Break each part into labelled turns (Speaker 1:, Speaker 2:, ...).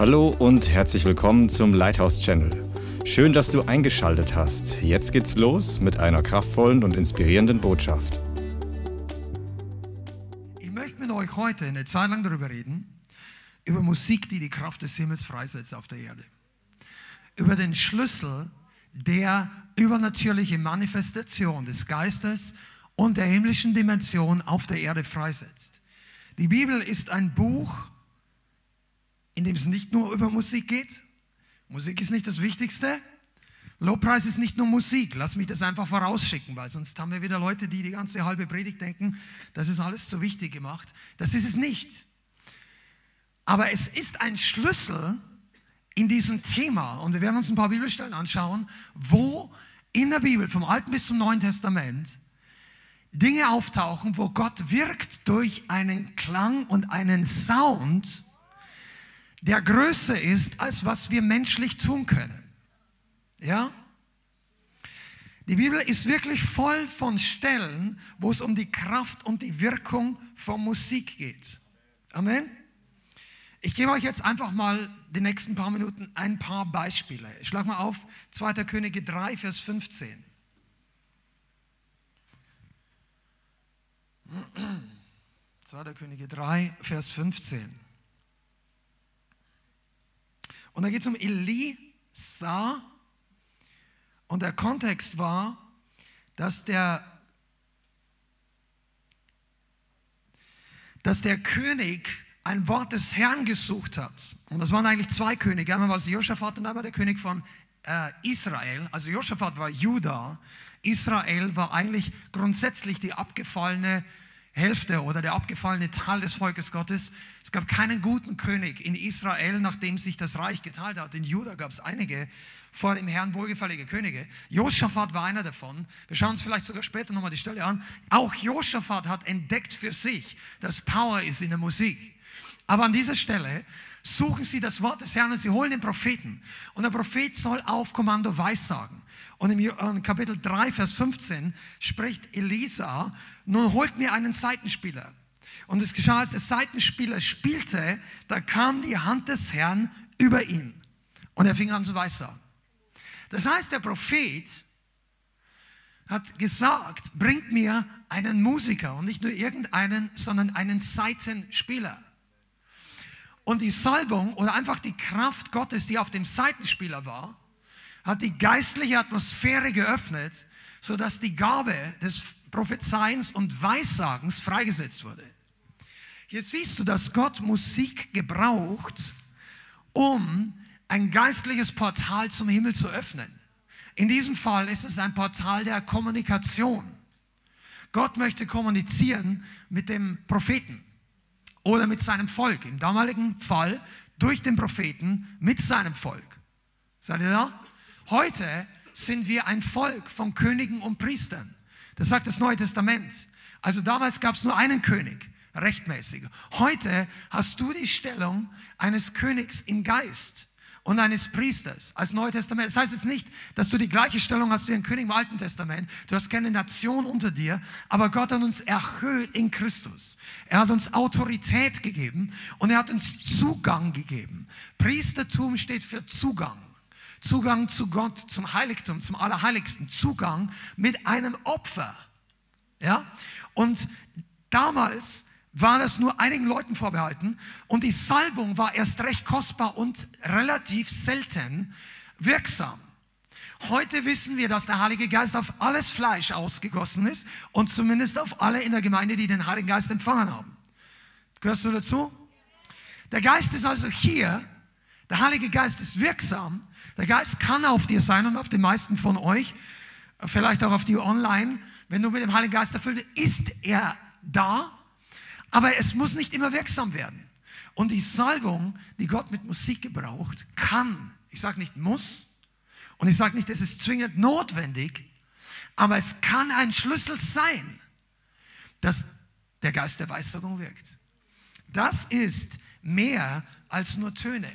Speaker 1: Hallo und herzlich willkommen zum Lighthouse Channel. Schön, dass du eingeschaltet hast. Jetzt geht's los mit einer kraftvollen und inspirierenden Botschaft.
Speaker 2: Ich möchte mit euch heute eine Zeit lang darüber reden, über Musik, die die Kraft des Himmels freisetzt auf der Erde. Über den Schlüssel der übernatürliche Manifestation des Geistes und der himmlischen Dimension auf der Erde freisetzt. Die Bibel ist ein Buch, in dem es nicht nur über Musik geht. Musik ist nicht das Wichtigste. Lobpreis ist nicht nur Musik. Lass mich das einfach vorausschicken, weil sonst haben wir wieder Leute, die die ganze halbe Predigt denken, das ist alles zu wichtig gemacht. Das ist es nicht. Aber es ist ein Schlüssel in diesem Thema, und wir werden uns ein paar Bibelstellen anschauen, wo in der Bibel, vom Alten bis zum Neuen Testament, Dinge auftauchen, wo Gott wirkt durch einen Klang und einen Sound, der größer ist, als was wir menschlich tun können. Ja? Die Bibel ist wirklich voll von Stellen, wo es um die Kraft und die Wirkung von Musik geht. Amen. Ich gebe euch jetzt einfach mal die nächsten paar Minuten ein paar Beispiele. Ich schlage mal auf 2. Könige 3, Vers 15. 2. Könige 3, Vers 15. Und da geht es um Elisa. Und der Kontext war, dass der, dass der König ein Wort des Herrn gesucht hat. Und das waren eigentlich zwei Könige. Einmal war es Josaphat und einmal der König von äh, Israel. Also Josaphat war Juda. Israel war eigentlich grundsätzlich die abgefallene Hälfte oder der abgefallene Teil des Volkes Gottes. Es gab keinen guten König in Israel, nachdem sich das Reich geteilt hat. In Juda gab es einige vor dem Herrn wohlgefällige Könige. Josaphat war einer davon. Wir schauen uns vielleicht sogar später nochmal die Stelle an. Auch Josaphat hat entdeckt für sich, dass Power ist in der Musik. Aber an dieser Stelle suchen sie das Wort des Herrn und sie holen den Propheten. Und der Prophet soll auf Kommando Weissagen. Und im Kapitel 3, Vers 15 spricht Elisa, nun holt mir einen Seitenspieler. Und es geschah, als der Seitenspieler spielte, da kam die Hand des Herrn über ihn. Und er fing an zu weissagen. Das heißt, der Prophet hat gesagt, bringt mir einen Musiker und nicht nur irgendeinen, sondern einen Seitenspieler. Und die Salbung oder einfach die Kraft Gottes, die auf dem Seitenspieler war, hat die geistliche Atmosphäre geöffnet, sodass die Gabe des Prophezeiens und Weissagens freigesetzt wurde. Hier siehst du, dass Gott Musik gebraucht, um ein geistliches Portal zum Himmel zu öffnen. In diesem Fall ist es ein Portal der Kommunikation. Gott möchte kommunizieren mit dem Propheten oder mit seinem Volk. Im damaligen Fall durch den Propheten mit seinem Volk. Seid ihr da? Heute sind wir ein Volk von Königen und Priestern. Das sagt das Neue Testament. Also damals gab es nur einen König, rechtmäßig. Heute hast du die Stellung eines Königs im Geist und eines Priesters als Neues Testament. Das heißt jetzt nicht, dass du die gleiche Stellung hast wie ein König im Alten Testament. Du hast keine Nation unter dir, aber Gott hat uns erhöht in Christus. Er hat uns Autorität gegeben und er hat uns Zugang gegeben. Priestertum steht für Zugang. Zugang zu Gott, zum Heiligtum, zum Allerheiligsten. Zugang mit einem Opfer. Ja? Und damals war das nur einigen Leuten vorbehalten und die Salbung war erst recht kostbar und relativ selten wirksam. Heute wissen wir, dass der Heilige Geist auf alles Fleisch ausgegossen ist und zumindest auf alle in der Gemeinde, die den Heiligen Geist empfangen haben. Gehörst du dazu? Der Geist ist also hier, der Heilige Geist ist wirksam, der Geist kann auf dir sein und auf den meisten von euch, vielleicht auch auf die online, wenn du mit dem Heiligen Geist erfüllt bist, ist er da aber es muss nicht immer wirksam werden. Und die Salbung, die Gott mit Musik gebraucht, kann, ich sage nicht muss, und ich sage nicht, es ist zwingend notwendig, aber es kann ein Schlüssel sein, dass der Geist der Weissagung wirkt. Das ist mehr als nur Töne.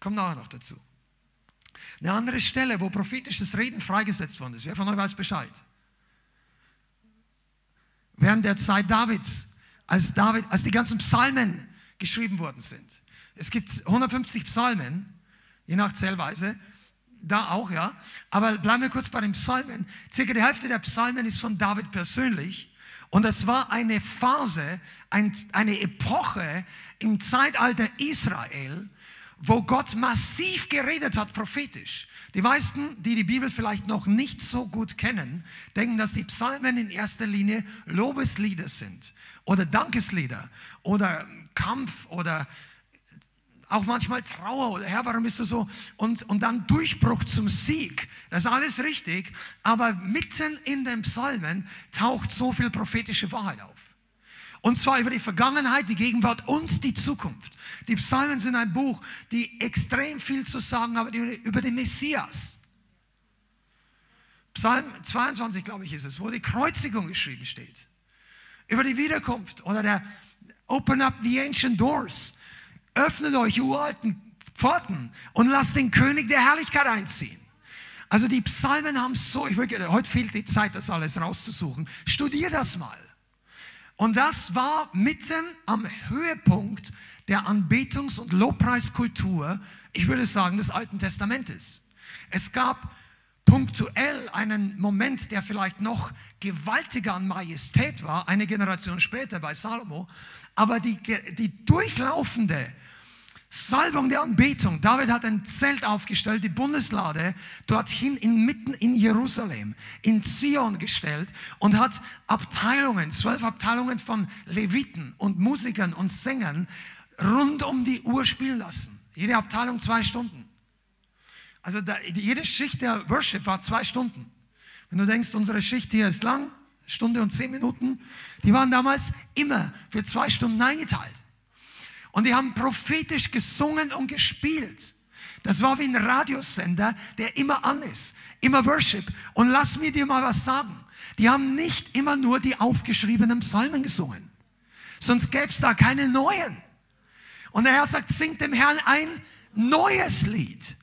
Speaker 2: Ich komme nachher noch dazu. Eine andere Stelle, wo prophetisches Reden freigesetzt worden ist. Wer von euch weiß Bescheid? Während der Zeit Davids als, David, als die ganzen Psalmen geschrieben worden sind. Es gibt 150 Psalmen, je nach Zählweise. Da auch, ja. Aber bleiben wir kurz bei den Psalmen. Circa die Hälfte der Psalmen ist von David persönlich. Und es war eine Phase, ein, eine Epoche im Zeitalter Israel, wo Gott massiv geredet hat, prophetisch. Die meisten, die die Bibel vielleicht noch nicht so gut kennen, denken, dass die Psalmen in erster Linie Lobeslieder sind oder Dankeslieder oder Kampf oder auch manchmal Trauer oder Herr, warum bist du so? Und, und dann Durchbruch zum Sieg. Das ist alles richtig, aber mitten in den Psalmen taucht so viel prophetische Wahrheit auf. Und zwar über die Vergangenheit, die Gegenwart und die Zukunft. Die Psalmen sind ein Buch, die extrem viel zu sagen haben über den Messias. Psalm 22, glaube ich, ist es, wo die Kreuzigung geschrieben steht. Über die Wiederkunft oder der Open up the ancient doors. Öffnet euch uralten Pforten und lasst den König der Herrlichkeit einziehen. Also die Psalmen haben so, ich will, heute fehlt die Zeit, das alles rauszusuchen. Studier das mal. Und das war mitten am Höhepunkt der Anbetungs- und Lobpreiskultur, ich würde sagen, des Alten Testamentes. Es gab punktuell einen Moment, der vielleicht noch gewaltiger an Majestät war, eine Generation später bei Salomo, aber die, die durchlaufende Salbung der Anbetung. David hat ein Zelt aufgestellt, die Bundeslade dorthin inmitten in Jerusalem, in Zion gestellt und hat Abteilungen, zwölf Abteilungen von Leviten und Musikern und Sängern rund um die Uhr spielen lassen. Jede Abteilung zwei Stunden. Also da, jede Schicht der Worship war zwei Stunden. Wenn du denkst, unsere Schicht hier ist lang, Stunde und zehn Minuten, die waren damals immer für zwei Stunden eingeteilt. Und die haben prophetisch gesungen und gespielt. Das war wie ein Radiosender, der immer an ist, immer Worship. Und lass mir dir mal was sagen. Die haben nicht immer nur die aufgeschriebenen Psalmen gesungen. Sonst gäbe es da keine neuen. Und der Herr sagt, singt dem Herrn ein neues Lied.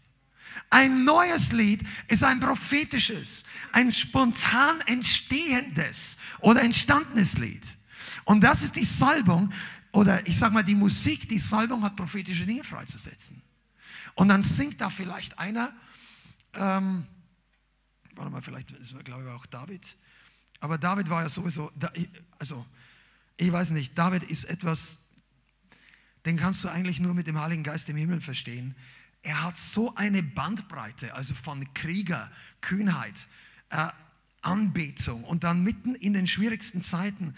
Speaker 2: Ein neues Lied ist ein prophetisches, ein spontan entstehendes oder entstandenes Lied. Und das ist die Salbung, oder ich sage mal, die Musik, die Salbung hat prophetische Dinge freizusetzen. Und dann singt da vielleicht einer, ähm, warte mal, vielleicht ist glaube ich auch David, aber David war ja sowieso, also ich weiß nicht, David ist etwas, den kannst du eigentlich nur mit dem Heiligen Geist im Himmel verstehen. Er hat so eine Bandbreite, also von Krieger, Kühnheit, äh, Anbetung und dann mitten in den schwierigsten Zeiten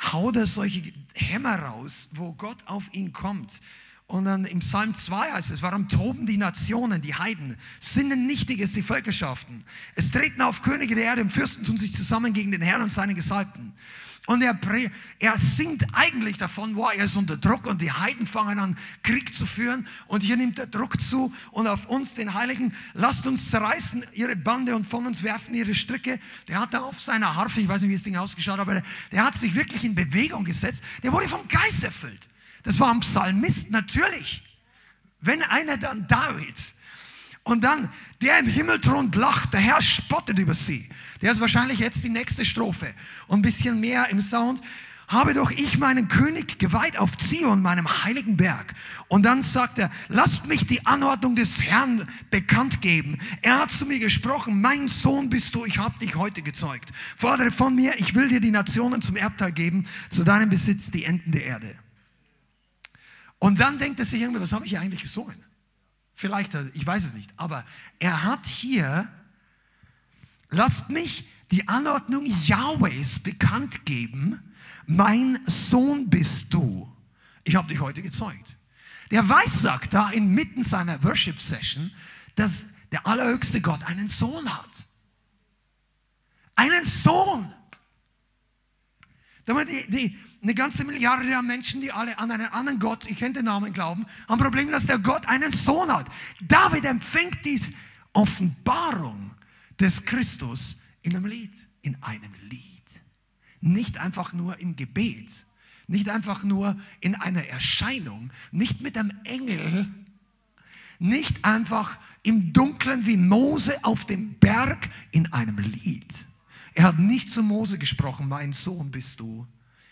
Speaker 2: haut er solche Hämmer raus, wo Gott auf ihn kommt. Und dann im Psalm 2 heißt es, warum toben die Nationen, die Heiden, sinnen nichtiges die Völkerschaften. Es treten auf Könige der Erde und Fürsten tun sich zusammen gegen den Herrn und seine Gesalbten. Und er, er singt eigentlich davon, wow, er ist unter Druck und die Heiden fangen an, Krieg zu führen. Und hier nimmt der Druck zu und auf uns, den Heiligen, lasst uns zerreißen ihre Bande und von uns werfen ihre Stricke. Der hat da auf seiner Harfe, ich weiß nicht, wie das Ding ausgeschaut aber der, der hat sich wirklich in Bewegung gesetzt. Der wurde vom Geist erfüllt. Das war ein Psalmist, natürlich. Wenn einer dann David, und dann, der im Himmel thront, lacht, der Herr spottet über sie. Der ist wahrscheinlich jetzt die nächste Strophe. Und ein bisschen mehr im Sound. Habe doch ich meinen König geweiht auf Zion, meinem heiligen Berg. Und dann sagt er, lasst mich die Anordnung des Herrn bekannt geben. Er hat zu mir gesprochen, mein Sohn bist du, ich habe dich heute gezeugt. Fordere von mir, ich will dir die Nationen zum Erbteil geben, zu deinem Besitz die Enden der Erde. Und dann denkt er sich irgendwie, was habe ich hier eigentlich gesungen? Vielleicht, ich weiß es nicht, aber er hat hier, lasst mich die Anordnung Yahwehs bekannt geben, mein Sohn bist du. Ich habe dich heute gezeugt. Der weiß, sagt da inmitten seiner Worship Session, dass der allerhöchste Gott einen Sohn hat. Einen Sohn. Die, die, eine ganze Milliarde der Menschen, die alle an einen anderen Gott, ich kenne den Namen, glauben, haben Problem, dass der Gott einen Sohn hat. David empfängt diese Offenbarung des Christus in einem Lied, in einem Lied. Nicht einfach nur im Gebet, nicht einfach nur in einer Erscheinung, nicht mit einem Engel, nicht einfach im Dunkeln wie Mose auf dem Berg in einem Lied. Er hat nicht zu Mose gesprochen, mein Sohn bist du,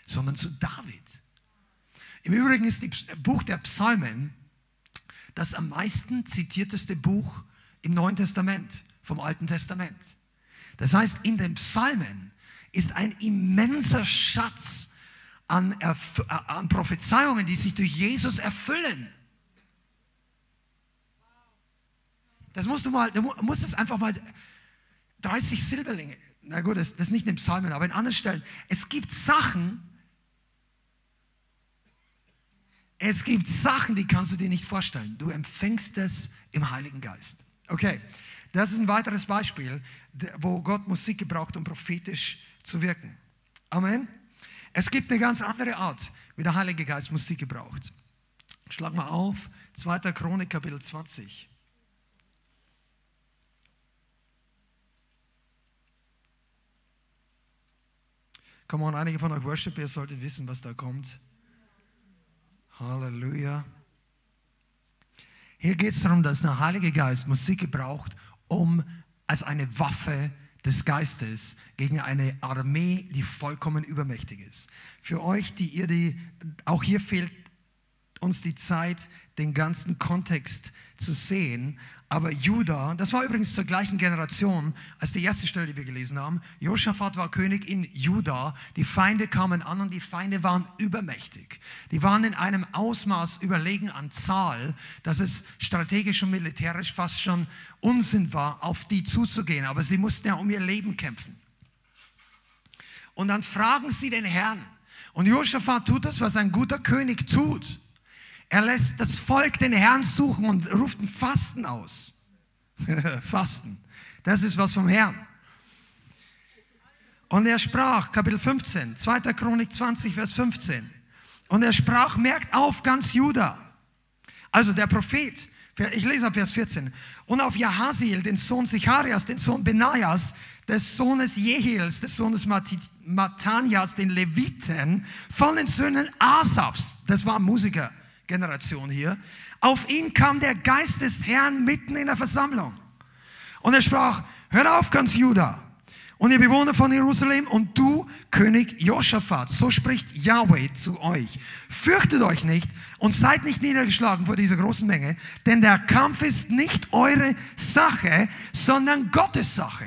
Speaker 2: sondern zu David. Im Übrigen ist das Buch der Psalmen das am meisten zitierteste Buch im Neuen Testament, vom Alten Testament. Das heißt, in den Psalmen ist ein immenser Schatz an, Erf äh, an Prophezeiungen, die sich durch Jesus erfüllen. Das musst du mal, du musst es einfach mal, 30 Silberlinge, na gut, das, das ist nicht in den Psalmen, aber in anderen Stellen. Es gibt Sachen, es gibt Sachen, die kannst du dir nicht vorstellen. Du empfängst es im Heiligen Geist. Okay, das ist ein weiteres Beispiel, wo Gott Musik gebraucht, um prophetisch zu wirken. Amen. Es gibt eine ganz andere Art, wie der Heilige Geist Musik gebraucht. Schlag mal auf, 2. Chronik, Kapitel 20. Come on, einige von euch Worship, ihr solltet wissen, was da kommt. Halleluja. Hier geht es darum, dass der Heilige Geist Musik gebraucht, um als eine Waffe des Geistes gegen eine Armee, die vollkommen übermächtig ist. Für euch, die ihr die, auch hier fehlt uns die Zeit, den ganzen Kontext zu sehen. Aber Juda, das war übrigens zur gleichen Generation als die erste Stelle, die wir gelesen haben. Josaphat war König in Juda. Die Feinde kamen an und die Feinde waren übermächtig. Die waren in einem Ausmaß überlegen an Zahl, dass es strategisch und militärisch fast schon Unsinn war, auf die zuzugehen. Aber sie mussten ja um ihr Leben kämpfen. Und dann fragen sie den Herrn. Und Josaphat tut das, was ein guter König tut. Er lässt das Volk den Herrn suchen und ruft ein Fasten aus. Fasten. Das ist was vom Herrn. Und er sprach, Kapitel 15, 2. Chronik 20, Vers 15. Und er sprach, merkt auf ganz Juda. Also der Prophet, ich lese ab Vers 14. Und auf Jahaziel, den Sohn Sicharias, den Sohn Benajas, des Sohnes Jehiels, des Sohnes Matanias, den Leviten, von den Söhnen Asafs, das war Musiker, Generation hier. Auf ihn kam der Geist des Herrn mitten in der Versammlung. Und er sprach, hört auf ganz Juda und ihr Bewohner von Jerusalem und du, König Josaphat, so spricht Yahweh zu euch. Fürchtet euch nicht und seid nicht niedergeschlagen vor dieser großen Menge, denn der Kampf ist nicht eure Sache, sondern Gottes Sache.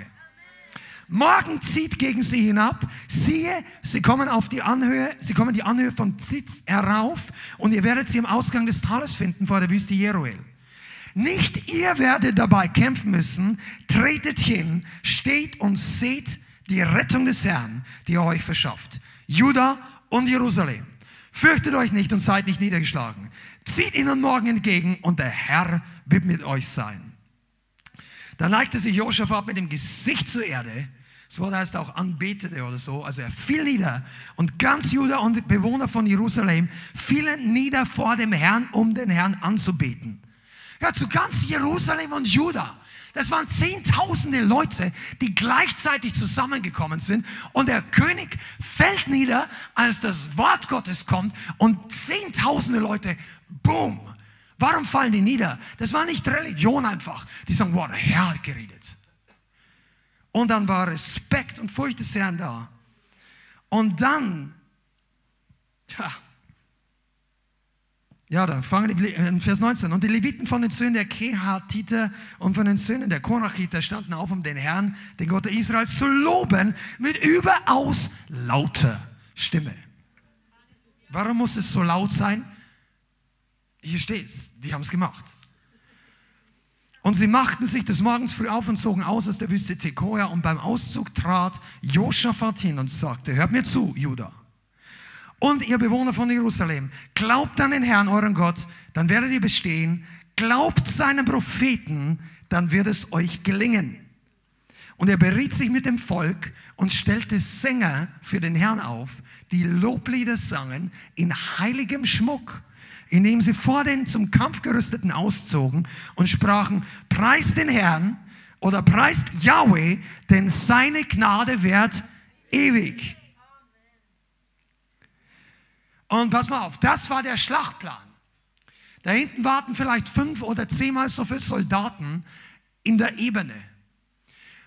Speaker 2: Morgen zieht gegen sie hinab. Siehe, sie kommen auf die Anhöhe, sie kommen die Anhöhe von Zitz herauf und ihr werdet sie im Ausgang des Tales finden vor der Wüste Jeruel. Nicht ihr werdet dabei kämpfen müssen. Tretet hin, steht und seht die Rettung des Herrn, die er euch verschafft. Juda und Jerusalem. Fürchtet euch nicht und seid nicht niedergeschlagen. Zieht ihnen morgen entgegen und der Herr wird mit euch sein. Dann neigte sich Josaphat mit dem Gesicht zur Erde das Wort heißt auch anbetete oder so. Also er fiel nieder und ganz Juda und Bewohner von Jerusalem fielen nieder vor dem Herrn, um den Herrn anzubeten. Ja, zu ganz Jerusalem und Juda. Das waren zehntausende Leute, die gleichzeitig zusammengekommen sind. Und der König fällt nieder, als das Wort Gottes kommt. Und zehntausende Leute, boom. Warum fallen die nieder? Das war nicht Religion einfach. Die sagen, wow, der Herr hat geredet. Und dann war Respekt und Furcht des Herrn da. Und dann, ja, ja, dann fangen die, in Vers 19. Und die Leviten von den Söhnen der Kehatiter und von den Söhnen der Korachiter standen auf, um den Herrn, den Gott Israels, zu loben mit überaus lauter Stimme. Warum muss es so laut sein? Hier steht es, die haben es gemacht. Und sie machten sich des Morgens früh auf und zogen aus aus der Wüste Tekoa. Und beim Auszug trat Josaphat hin und sagte, hört mir zu, Judah. Und ihr Bewohner von Jerusalem, glaubt an den Herrn, euren Gott, dann werdet ihr bestehen. Glaubt seinen Propheten, dann wird es euch gelingen. Und er beriet sich mit dem Volk und stellte Sänger für den Herrn auf, die Loblieder sangen in heiligem Schmuck indem sie vor den zum Kampf gerüsteten auszogen und sprachen, preist den Herrn oder preist Yahweh, denn seine Gnade währt ewig. Und pass mal auf, das war der Schlachtplan. Da hinten warten vielleicht fünf oder zehnmal so viele Soldaten in der Ebene.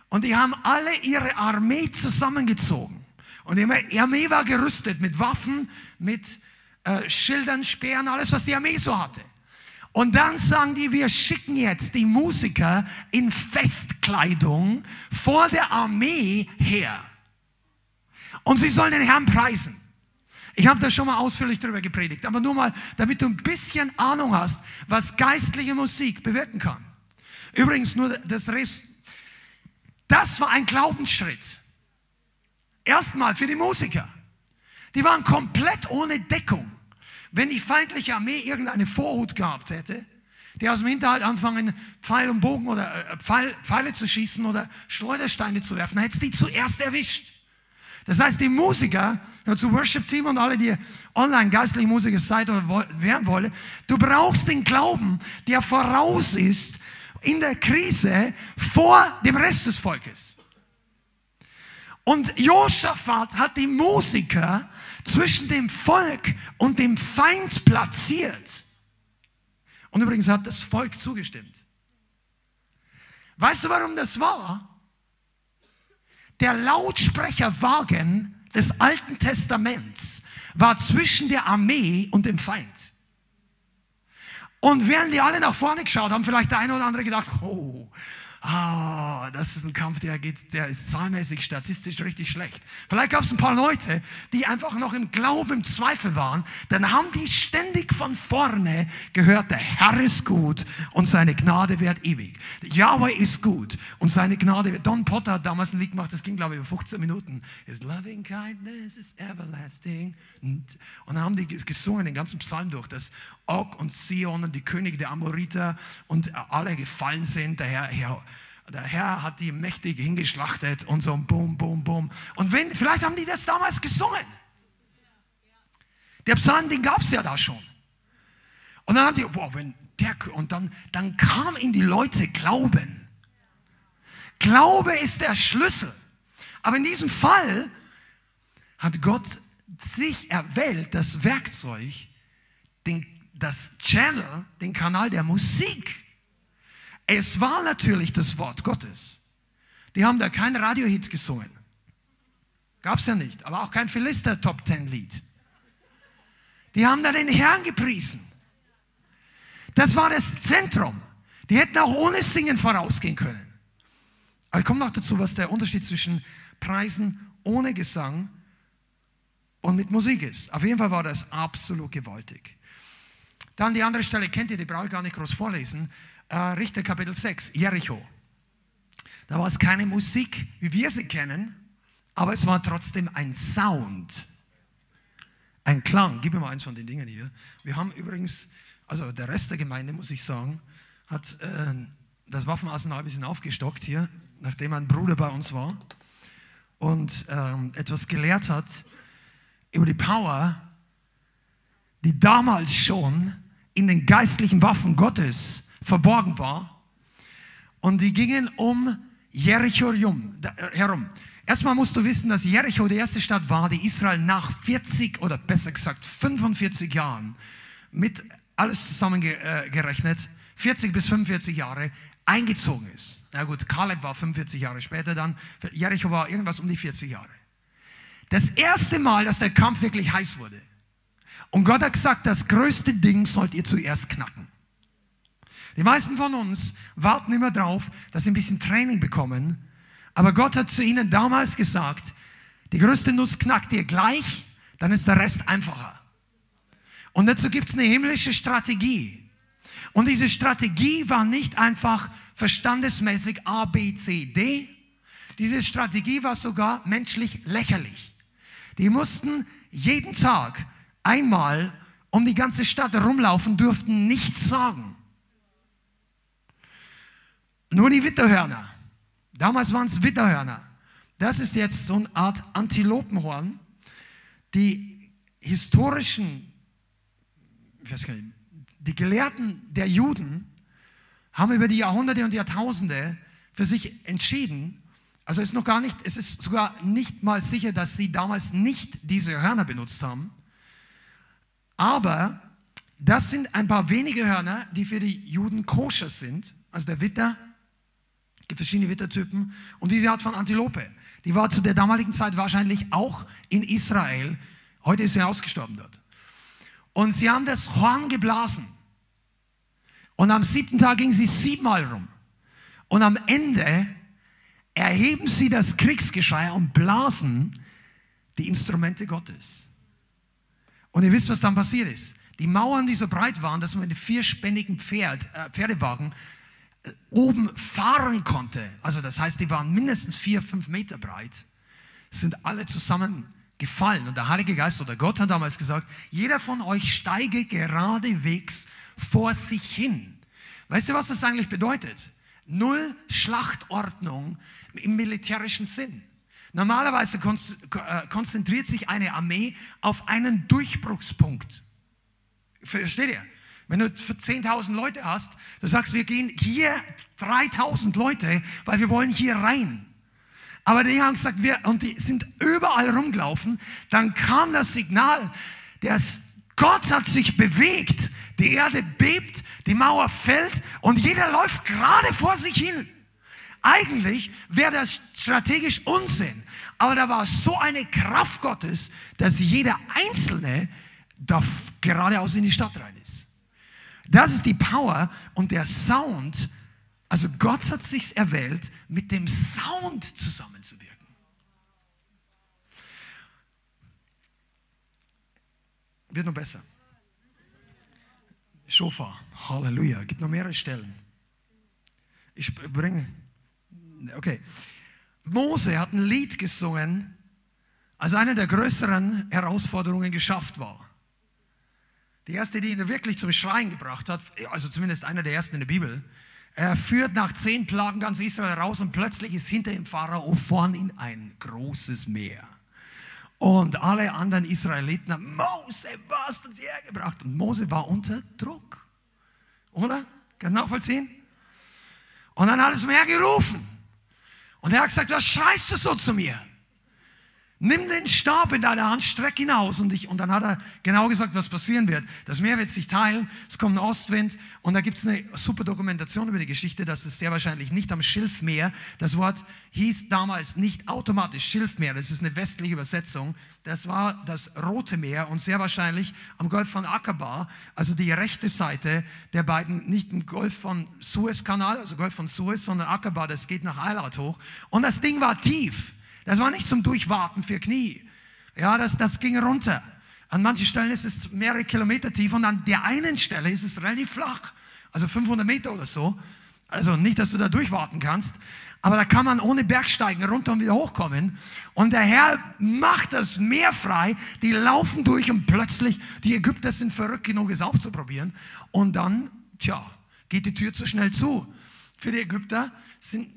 Speaker 2: Und die haben alle ihre Armee zusammengezogen. Und die Armee war gerüstet mit Waffen, mit äh, Schildern, Speeren, alles, was die Armee so hatte. Und dann sagen die, wir schicken jetzt die Musiker in Festkleidung vor der Armee her. Und sie sollen den Herrn preisen. Ich habe da schon mal ausführlich darüber gepredigt, aber nur mal, damit du ein bisschen Ahnung hast, was geistliche Musik bewirken kann. Übrigens, nur das Rest, das war ein Glaubensschritt. Erstmal für die Musiker. Die waren komplett ohne Deckung. Wenn die feindliche Armee irgendeine Vorhut gehabt hätte, die aus dem Hinterhalt anfangen, Pfeil und Bogen oder äh, Pfeil, Pfeile zu schießen oder Schleudersteine zu werfen, dann hätte es die zuerst erwischt. Das heißt, die Musiker, zu Worship-Team und alle, die online geistliche Musiker seid oder werden wollen, du brauchst den Glauben, der voraus ist in der Krise vor dem Rest des Volkes. Und Josaphat hat die Musiker zwischen dem Volk und dem Feind platziert. Und übrigens hat das Volk zugestimmt. Weißt du, warum das war? Der Lautsprecherwagen des Alten Testaments war zwischen der Armee und dem Feind. Und während die alle nach vorne geschaut haben, vielleicht der eine oder andere gedacht, oh, ah, das ist ein Kampf, der, geht, der ist zahlmäßig, statistisch richtig schlecht. Vielleicht gab es ein paar Leute, die einfach noch im Glauben, im Zweifel waren. Dann haben die ständig von vorne gehört, der Herr ist gut und seine Gnade wird ewig. Yahweh ist gut und seine Gnade wird. Don Potter hat damals ein Lied gemacht, das ging, glaube ich, über 15 Minuten. His loving kindness is everlasting. Und dann haben die gesungen den ganzen Psalm durch, dass Og und Sion und die Könige der Amoriter und alle gefallen sind. Der Herr, Herr der Herr hat die mächtig hingeschlachtet und so bum, bum, bum. Und wenn, vielleicht haben die das damals gesungen. Der Psalm, den gab es ja da schon. Und dann haben die, wow, wenn der, und dann, dann kam in die Leute Glauben. Glaube ist der Schlüssel. Aber in diesem Fall hat Gott sich erwählt, das Werkzeug, den, das Channel, den Kanal der Musik es war natürlich das Wort Gottes. Die haben da keinen Radiohit gesungen. Gab es ja nicht. Aber auch kein Philister Top Ten Lied. Die haben da den Herrn gepriesen. Das war das Zentrum. Die hätten auch ohne Singen vorausgehen können. Aber ich komme noch dazu, was der Unterschied zwischen Preisen ohne Gesang und mit Musik ist. Auf jeden Fall war das absolut gewaltig. Dann die andere Stelle kennt ihr, die brauche ich gar nicht groß vorlesen äh, Richter Kapitel 6, Jericho. Da war es keine Musik, wie wir sie kennen, aber es war trotzdem ein Sound, ein Klang. Gib mir mal eins von den Dingen hier. Wir haben übrigens, also der Rest der Gemeinde, muss ich sagen, hat äh, das Waffenarsenal ein bisschen aufgestockt hier, nachdem ein Bruder bei uns war und ähm, etwas gelehrt hat über die Power, die damals schon in den geistlichen Waffen Gottes verborgen war. Und die gingen um Jericho herum. Erstmal musst du wissen, dass Jericho die erste Stadt war, die Israel nach 40 oder besser gesagt 45 Jahren mit alles zusammengerechnet, 40 bis 45 Jahre eingezogen ist. Na gut, Kaleb war 45 Jahre später dann, Jericho war irgendwas um die 40 Jahre. Das erste Mal, dass der Kampf wirklich heiß wurde. Und Gott hat gesagt, das größte Ding sollt ihr zuerst knacken. Die meisten von uns warten immer drauf, dass sie ein bisschen Training bekommen. Aber Gott hat zu ihnen damals gesagt, die größte Nuss knackt ihr gleich, dann ist der Rest einfacher. Und dazu gibt es eine himmlische Strategie. Und diese Strategie war nicht einfach verstandesmäßig A, B, C, D. Diese Strategie war sogar menschlich lächerlich. Die mussten jeden Tag einmal um die ganze Stadt rumlaufen, durften nichts sagen. Nur die Witterhörner. Damals waren es Witterhörner. Das ist jetzt so eine Art Antilopenhorn. Die historischen, ich weiß gar nicht, die Gelehrten der Juden haben über die Jahrhunderte und Jahrtausende für sich entschieden, also ist noch gar nicht, es ist sogar nicht mal sicher, dass sie damals nicht diese Hörner benutzt haben. Aber das sind ein paar wenige Hörner, die für die Juden koscher sind. Also der Witter, es gibt verschiedene Wittertypen. Und diese Art von Antilope, die war zu der damaligen Zeit wahrscheinlich auch in Israel. Heute ist sie ausgestorben dort. Und sie haben das Horn geblasen. Und am siebten Tag ging sie siebenmal rum. Und am Ende erheben sie das Kriegsgeschrei und blasen die Instrumente Gottes. Und ihr wisst, was dann passiert ist. Die Mauern, die so breit waren, dass man mit einem vierspännigen Pferd, äh, Pferdewagen äh, oben fahren konnte. Also das heißt, die waren mindestens vier, fünf Meter breit. Sind alle zusammen gefallen. Und der Heilige Geist oder Gott hat damals gesagt, jeder von euch steige geradewegs vor sich hin. Weißt du, was das eigentlich bedeutet? Null Schlachtordnung im militärischen Sinn. Normalerweise äh, konzentriert sich eine Armee auf einen Durchbruchspunkt. Versteht ihr? Wenn du 10.000 Leute hast, du sagst, wir gehen hier 3.000 Leute, weil wir wollen hier rein. Aber die haben gesagt, wir, und die sind überall rumgelaufen. Dann kam das Signal, dass Gott hat sich bewegt. Die Erde bebt, die Mauer fällt und jeder läuft gerade vor sich hin. Eigentlich wäre das strategisch Unsinn. Aber da war so eine Kraft Gottes, dass jeder Einzelne da geradeaus in die Stadt rein ist. Das ist die Power und der Sound. Also Gott hat sich erwählt, mit dem Sound zusammenzuwirken. Wird noch besser. Schofar, Halleluja. Gibt noch mehrere Stellen. Ich bringe. Okay. Mose hat ein Lied gesungen, als eine der größeren Herausforderungen geschafft war. Die erste, die ihn wirklich zum Schreien gebracht hat, also zumindest einer der ersten in der Bibel, er führt nach zehn Plagen ganz Israel raus und plötzlich ist hinter dem Pharao vorn in ein großes Meer. Und alle anderen Israeliten haben, Mose, was hast uns hergebracht? Und Mose war unter Druck. Oder? Kannst du nachvollziehen? Und dann hat es Meer gerufen. Und er hat gesagt, was schreist du so zu mir? Nimm den Stab in deine Hand, streck ihn aus. Und, ich, und dann hat er genau gesagt, was passieren wird. Das Meer wird sich teilen, es kommt ein Ostwind. Und da gibt es eine super Dokumentation über die Geschichte, dass es sehr wahrscheinlich nicht am Schilfmeer, das Wort hieß damals nicht automatisch Schilfmeer, das ist eine westliche Übersetzung. Das war das Rote Meer und sehr wahrscheinlich am Golf von Aqaba, also die rechte Seite der beiden, nicht im Golf von Suezkanal, also Golf von Suez, sondern Aqaba, das geht nach Eilat hoch. Und das Ding war tief. Das war nicht zum Durchwarten für Knie. Ja, das, das ging runter. An manchen Stellen ist es mehrere Kilometer tief und an der einen Stelle ist es relativ flach. Also 500 Meter oder so. Also nicht, dass du da durchwarten kannst. Aber da kann man ohne Bergsteigen runter und wieder hochkommen. Und der Herr macht das Meer frei. Die laufen durch und plötzlich, die Ägypter sind verrückt genug, es aufzuprobieren. Und dann, tja, geht die Tür zu schnell zu. Für die Ägypter sind,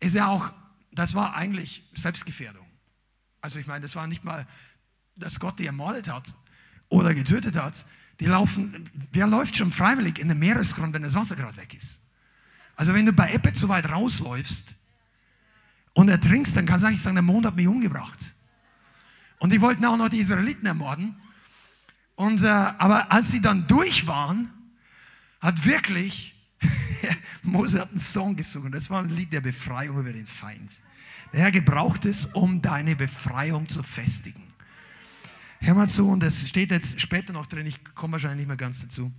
Speaker 2: ist ja auch das war eigentlich Selbstgefährdung. Also ich meine, das war nicht mal, dass Gott die ermordet hat oder getötet hat. Die laufen, wer läuft schon freiwillig in den Meeresgrund, wenn das Wasser gerade weg ist? Also wenn du bei Ebbe zu weit rausläufst und ertrinkst, dann kannst du eigentlich sagen, der Mond hat mich umgebracht. Und die wollten auch noch die Israeliten ermorden. Und, äh, aber als sie dann durch waren, hat wirklich Mose hat einen Song gesungen. Das war ein Lied der Befreiung über den Feind. Der Herr gebraucht es, um deine Befreiung zu festigen. Hör mal zu, und das steht jetzt später noch drin, ich komme wahrscheinlich nicht mehr ganz dazu.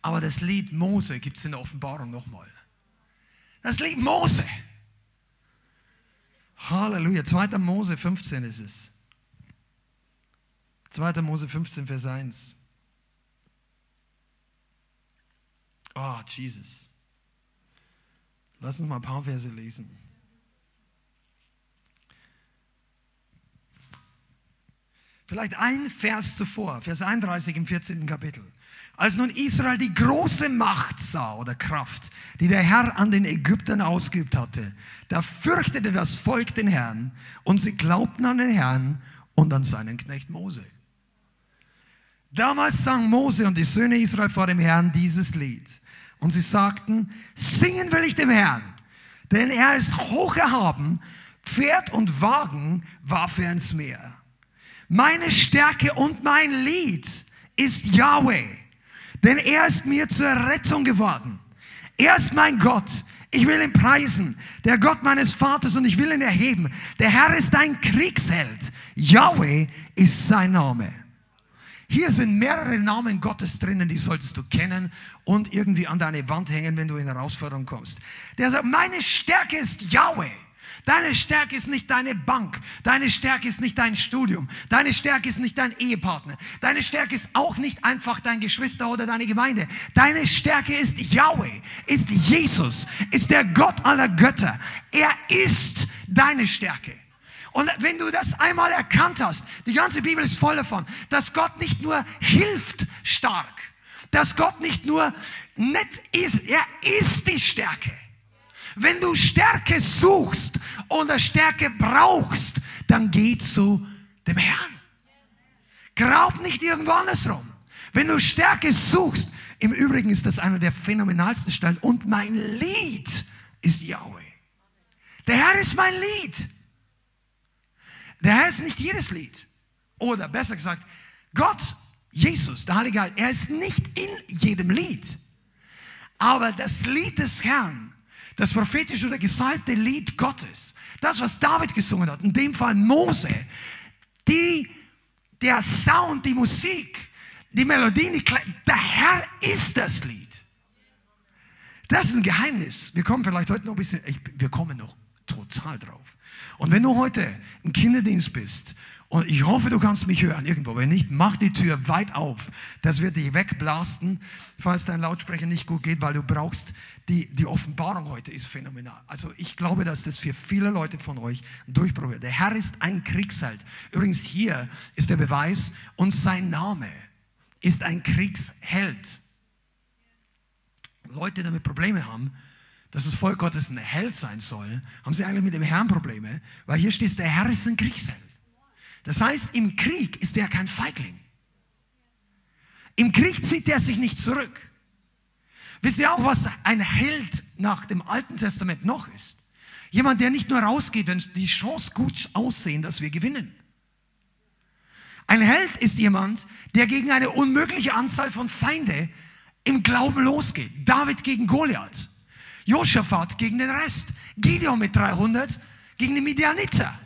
Speaker 2: Aber das Lied Mose gibt es in der Offenbarung nochmal. Das Lied Mose. Halleluja. 2. Mose 15 ist es. 2. Mose 15, Vers 1. Oh, Jesus. Lass uns mal ein paar Verse lesen. Vielleicht ein Vers zuvor, Vers 31 im 14. Kapitel. Als nun Israel die große Macht sah oder Kraft, die der Herr an den Ägyptern ausgeübt hatte, da fürchtete das Volk den Herrn und sie glaubten an den Herrn und an seinen Knecht Mose. Damals sang Mose und die Söhne Israel vor dem Herrn dieses Lied. Und sie sagten, singen will ich dem Herrn, denn er ist hoch erhaben, Pferd und Wagen warf er ins Meer. Meine Stärke und mein Lied ist Yahweh, denn er ist mir zur Rettung geworden. Er ist mein Gott. Ich will ihn preisen, der Gott meines Vaters, und ich will ihn erheben. Der Herr ist ein Kriegsheld. Yahweh ist sein Name. Hier sind mehrere Namen Gottes drinnen, die solltest du kennen und irgendwie an deine Wand hängen, wenn du in Herausforderung kommst. Der sagt, meine Stärke ist Yahweh. Deine Stärke ist nicht deine Bank. Deine Stärke ist nicht dein Studium. Deine Stärke ist nicht dein Ehepartner. Deine Stärke ist auch nicht einfach dein Geschwister oder deine Gemeinde. Deine Stärke ist Yahweh, ist Jesus, ist der Gott aller Götter. Er ist deine Stärke. Und wenn du das einmal erkannt hast, die ganze Bibel ist voll davon, dass Gott nicht nur hilft stark, dass Gott nicht nur nett ist, er ist die Stärke. Wenn du Stärke suchst oder Stärke brauchst, dann geh zu dem Herrn. Graub nicht irgendwo andersrum. Wenn du Stärke suchst, im Übrigen ist das einer der phänomenalsten Stellen und mein Lied ist Yahweh. Der Herr ist mein Lied. Der Herr ist nicht jedes Lied. Oder besser gesagt, Gott, Jesus, der Heilige Geist, er ist nicht in jedem Lied. Aber das Lied des Herrn das prophetische oder gesalbte Lied Gottes, das, was David gesungen hat, in dem Fall Mose, die, der Sound, die Musik, die Melodien, die der Herr ist das Lied. Das ist ein Geheimnis. Wir kommen vielleicht heute noch ein bisschen, ich, wir kommen noch total drauf. Und wenn du heute im Kinderdienst bist und ich hoffe, du kannst mich hören irgendwo. Wenn nicht, mach die Tür weit auf. Das wird dich wegblasten, falls dein Lautsprecher nicht gut geht, weil du brauchst die, die Offenbarung heute ist phänomenal. Also ich glaube, dass das für viele Leute von euch ein Durchbruch wird. Der Herr ist ein Kriegsheld. Übrigens hier ist der Beweis und sein Name ist ein Kriegsheld. Leute, die damit Probleme haben, dass das Volk Gottes ein Held sein soll, haben sie eigentlich mit dem Herrn Probleme, weil hier steht, der Herr ist ein Kriegsheld. Das heißt, im Krieg ist er kein Feigling. Im Krieg zieht er sich nicht zurück. Wisst ihr auch, was ein Held nach dem Alten Testament noch ist? Jemand, der nicht nur rausgeht, wenn die Chance gut aussehen, dass wir gewinnen. Ein Held ist jemand, der gegen eine unmögliche Anzahl von Feinde im Glauben losgeht. David gegen Goliath. Josaphat gegen den Rest. Gideon mit 300 gegen die Midianiter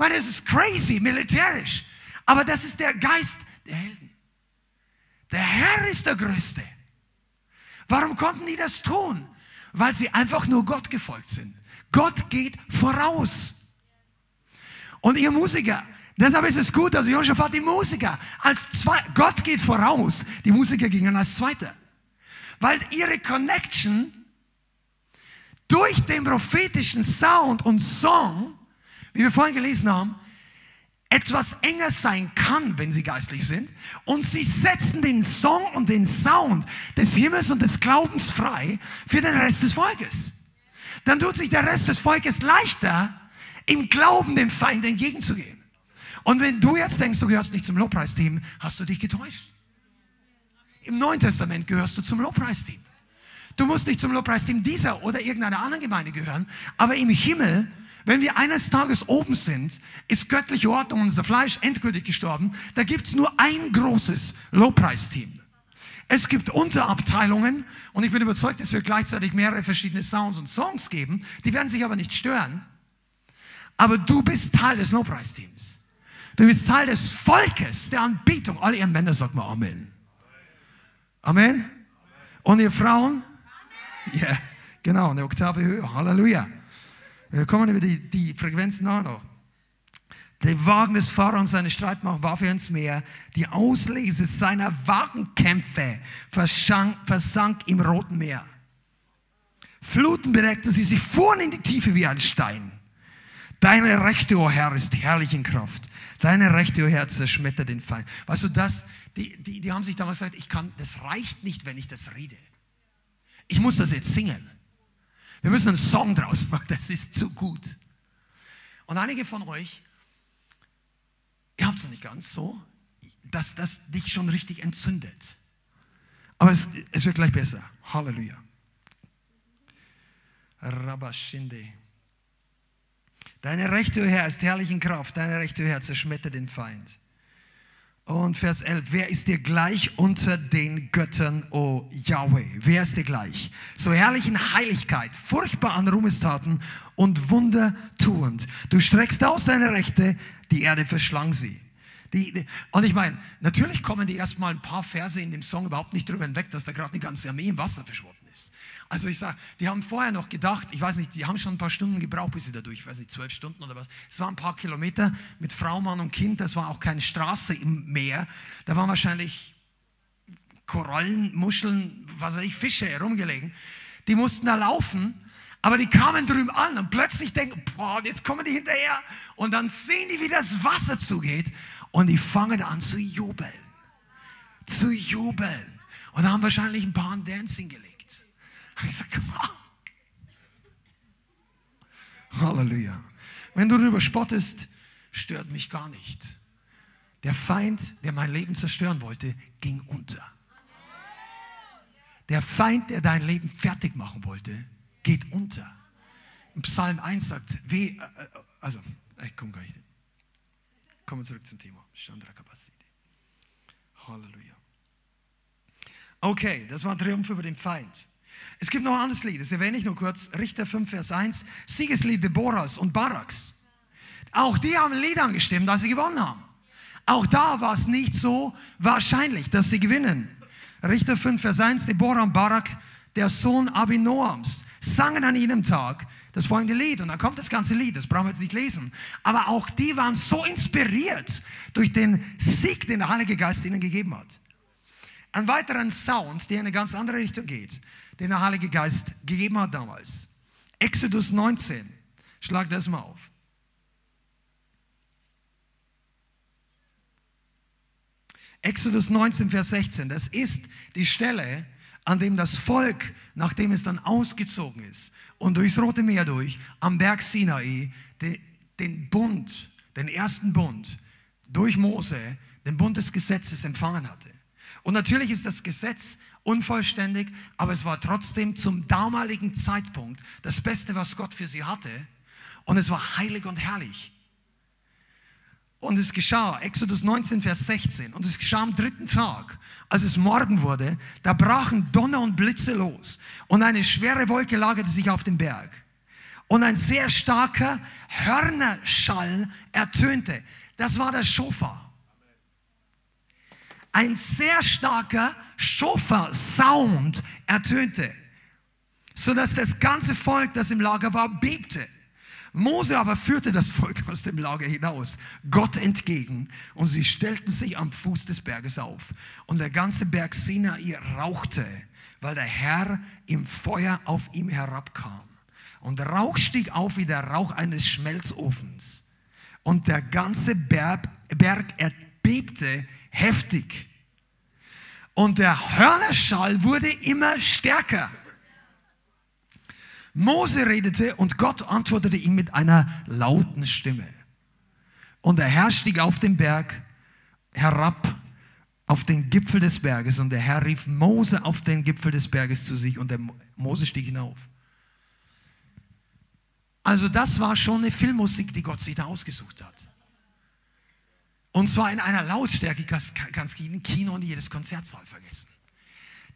Speaker 2: meine, es ist crazy, militärisch. Aber das ist der Geist der Helden. Der Herr ist der Größte. Warum konnten die das tun? Weil sie einfach nur Gott gefolgt sind. Gott geht voraus. Und ihr Musiker, deshalb ist es gut, dass Josaphat die Musiker als zwei, Gott geht voraus, die Musiker gingen als Zweiter. Weil ihre Connection durch den prophetischen Sound und Song wie wir vorhin gelesen haben, etwas enger sein kann, wenn sie geistlich sind. Und sie setzen den Song und den Sound des Himmels und des Glaubens frei für den Rest des Volkes. Dann tut sich der Rest des Volkes leichter, im Glauben dem Feind entgegenzugehen. Und wenn du jetzt denkst, du gehörst nicht zum Lobpreisteam, hast du dich getäuscht. Im Neuen Testament gehörst du zum Lobpreisteam. Du musst nicht zum Lobpreisteam dieser oder irgendeiner anderen Gemeinde gehören, aber im Himmel wenn wir eines Tages oben sind, ist göttliche Ordnung unser Fleisch endgültig gestorben. Da gibt es nur ein großes Lowpreis-Team. Es gibt Unterabteilungen und ich bin überzeugt, es wird gleichzeitig mehrere verschiedene Sounds und Songs geben. Die werden sich aber nicht stören. Aber du bist Teil des Lowpreis-Teams. Du bist Teil des Volkes der Anbetung. Alle ihr Männer sagt mal Amen. Amen. Und ihr Frauen? Ja, genau, eine Oktave höher. Halleluja. Wir kommen über die, die Frequenzen auch noch. Der Wagen des Pharaons seine Streitmacht warf er ins Meer. Die Auslese seiner Wagenkämpfe versank, versank im Roten Meer. Fluten bedeckten sie, sie fuhren in die Tiefe wie ein Stein. Deine Rechte, o oh Herr, ist herrlich in Kraft. Deine Rechte, o oh Herr, zerschmettert den Feind. Weißt du, das, die, die, die haben sich damals gesagt, ich kann, das reicht nicht, wenn ich das rede. Ich muss das jetzt singen. Wir müssen einen Song draus machen, das ist zu gut. Und einige von euch, ihr habt es nicht ganz so, dass das dich schon richtig entzündet. Aber es, es wird gleich besser. Halleluja. Rabashinde. Deine rechte Herr ist herrlich in Kraft, deine rechte Herr zerschmettert den Feind. Und Vers 11, wer ist dir gleich unter den Göttern, o oh Yahweh? Wer ist dir gleich? So herrlich in Heiligkeit, furchtbar an Ruhmestaten und Wunder tuend. Du streckst aus deine Rechte, die Erde verschlang sie. Die, die, und ich meine, natürlich kommen die erstmal ein paar Verse in dem Song überhaupt nicht drüber hinweg, dass da gerade eine ganze Armee im Wasser verschwunden. Also ich sage, die haben vorher noch gedacht, ich weiß nicht, die haben schon ein paar Stunden gebraucht, bis sie da durch, ich weiß nicht, zwölf Stunden oder was. Es waren ein paar Kilometer mit Frau, Mann und Kind, das war auch keine Straße im Meer. Da waren wahrscheinlich Korallen, Muscheln, was weiß ich, Fische herumgelegen. Die mussten da laufen, aber die kamen drüben an und plötzlich denken, boah, jetzt kommen die hinterher und dann sehen die, wie das Wasser zugeht und die fangen an zu jubeln. Zu jubeln. Und haben wahrscheinlich ein paar Dancing gelegt. Ich sage, wow. Halleluja. Wenn du darüber spottest, stört mich gar nicht. Der Feind, der mein Leben zerstören wollte, ging unter. Der Feind, der dein Leben fertig machen wollte, geht unter. Im Psalm 1 sagt, weh, äh, äh, also, ich komme gleich. Kommen wir zurück zum Thema. Halleluja. Okay, das war ein Triumph über den Feind. Es gibt noch ein anderes Lied, das erwähne ich nur kurz. Richter 5, Vers 1. Siegeslied Deborahs und Baraks. Auch die haben ein Lied angestimmt, als sie gewonnen haben. Auch da war es nicht so wahrscheinlich, dass sie gewinnen. Richter 5, Vers 1. Deborah und Barak, der Sohn Abinoams, sangen an jenem Tag das folgende Lied. Und dann kommt das ganze Lied, das brauchen wir jetzt nicht lesen. Aber auch die waren so inspiriert durch den Sieg, den der Heilige Geist ihnen gegeben hat. Ein weiterer Sound, der in eine ganz andere Richtung geht, den der Heilige Geist gegeben hat damals. Exodus 19. Schlag das mal auf. Exodus 19, Vers 16. Das ist die Stelle, an dem das Volk, nachdem es dann ausgezogen ist und durchs Rote Meer durch, am Berg Sinai, den, den Bund, den ersten Bund durch Mose, den Bund des Gesetzes empfangen hatte. Und natürlich ist das Gesetz unvollständig, aber es war trotzdem zum damaligen Zeitpunkt das Beste, was Gott für sie hatte. Und es war heilig und herrlich. Und es geschah, Exodus 19, Vers 16, und es geschah am dritten Tag, als es Morgen wurde, da brachen Donner und Blitze los und eine schwere Wolke lagerte sich auf dem Berg. Und ein sehr starker Hörnerschall ertönte. Das war der Schofar. Ein sehr starker Schofar-Sound ertönte, sodass das ganze Volk, das im Lager war, bebte. Mose aber führte das Volk aus dem Lager hinaus, Gott entgegen, und sie stellten sich am Fuß des Berges auf. Und der ganze Berg Sinai rauchte, weil der Herr im Feuer auf ihm herabkam. Und Rauch stieg auf wie der Rauch eines Schmelzofens. Und der ganze Berg, Berg erbebte heftig. Und der Hörnerschall wurde immer stärker. Mose redete und Gott antwortete ihm mit einer lauten Stimme. Und der Herr stieg auf den Berg herab auf den Gipfel des Berges und der Herr rief Mose auf den Gipfel des Berges zu sich und der Mose stieg hinauf. Also das war schon eine Filmmusik, die Gott sich da ausgesucht hat. Und zwar in einer Lautstärke, kannst, du jeden Kino und jedes Konzertsaal vergessen.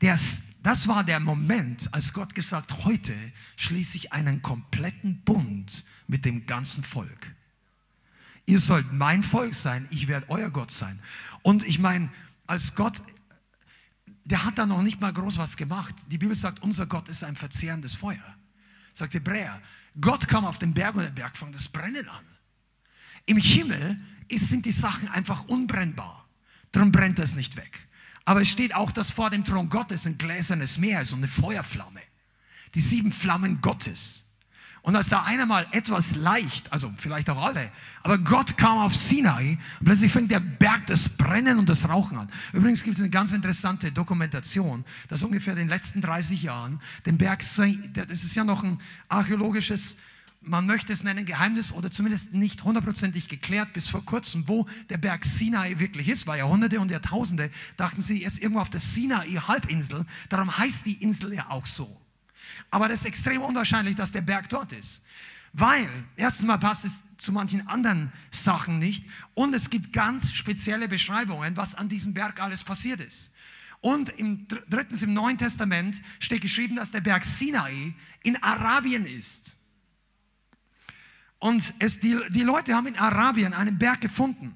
Speaker 2: Der, das war der Moment, als Gott gesagt, heute schließe ich einen kompletten Bund mit dem ganzen Volk. Ihr sollt mein Volk sein, ich werde euer Gott sein. Und ich meine, als Gott, der hat da noch nicht mal groß was gemacht. Die Bibel sagt, unser Gott ist ein verzehrendes Feuer. Sagt Hebräer. Gott kam auf den Berg und der Berg fängt das Brennen an. Im Himmel ist, sind die Sachen einfach unbrennbar. Darum brennt das nicht weg. Aber es steht auch, dass vor dem Thron Gottes ein gläsernes Meer ist und eine Feuerflamme. Die sieben Flammen Gottes. Und als da einer mal etwas leicht, also vielleicht auch alle, aber Gott kam auf Sinai und plötzlich fängt der Berg das Brennen und das Rauchen an. Übrigens gibt es eine ganz interessante Dokumentation, dass ungefähr in den letzten 30 Jahren den Berg, das ist ja noch ein archäologisches man möchte es nennen, Geheimnis oder zumindest nicht hundertprozentig geklärt bis vor kurzem, wo der Berg Sinai wirklich ist, weil Jahrhunderte und Jahrtausende dachten sie, er ist irgendwo auf der Sinai-Halbinsel, darum heißt die Insel ja auch so. Aber das ist extrem unwahrscheinlich, dass der Berg dort ist. Weil, erstens mal passt es zu manchen anderen Sachen nicht und es gibt ganz spezielle Beschreibungen, was an diesem Berg alles passiert ist. Und im, drittens im Neuen Testament steht geschrieben, dass der Berg Sinai in Arabien ist. Und es, die, die Leute haben in Arabien einen Berg gefunden.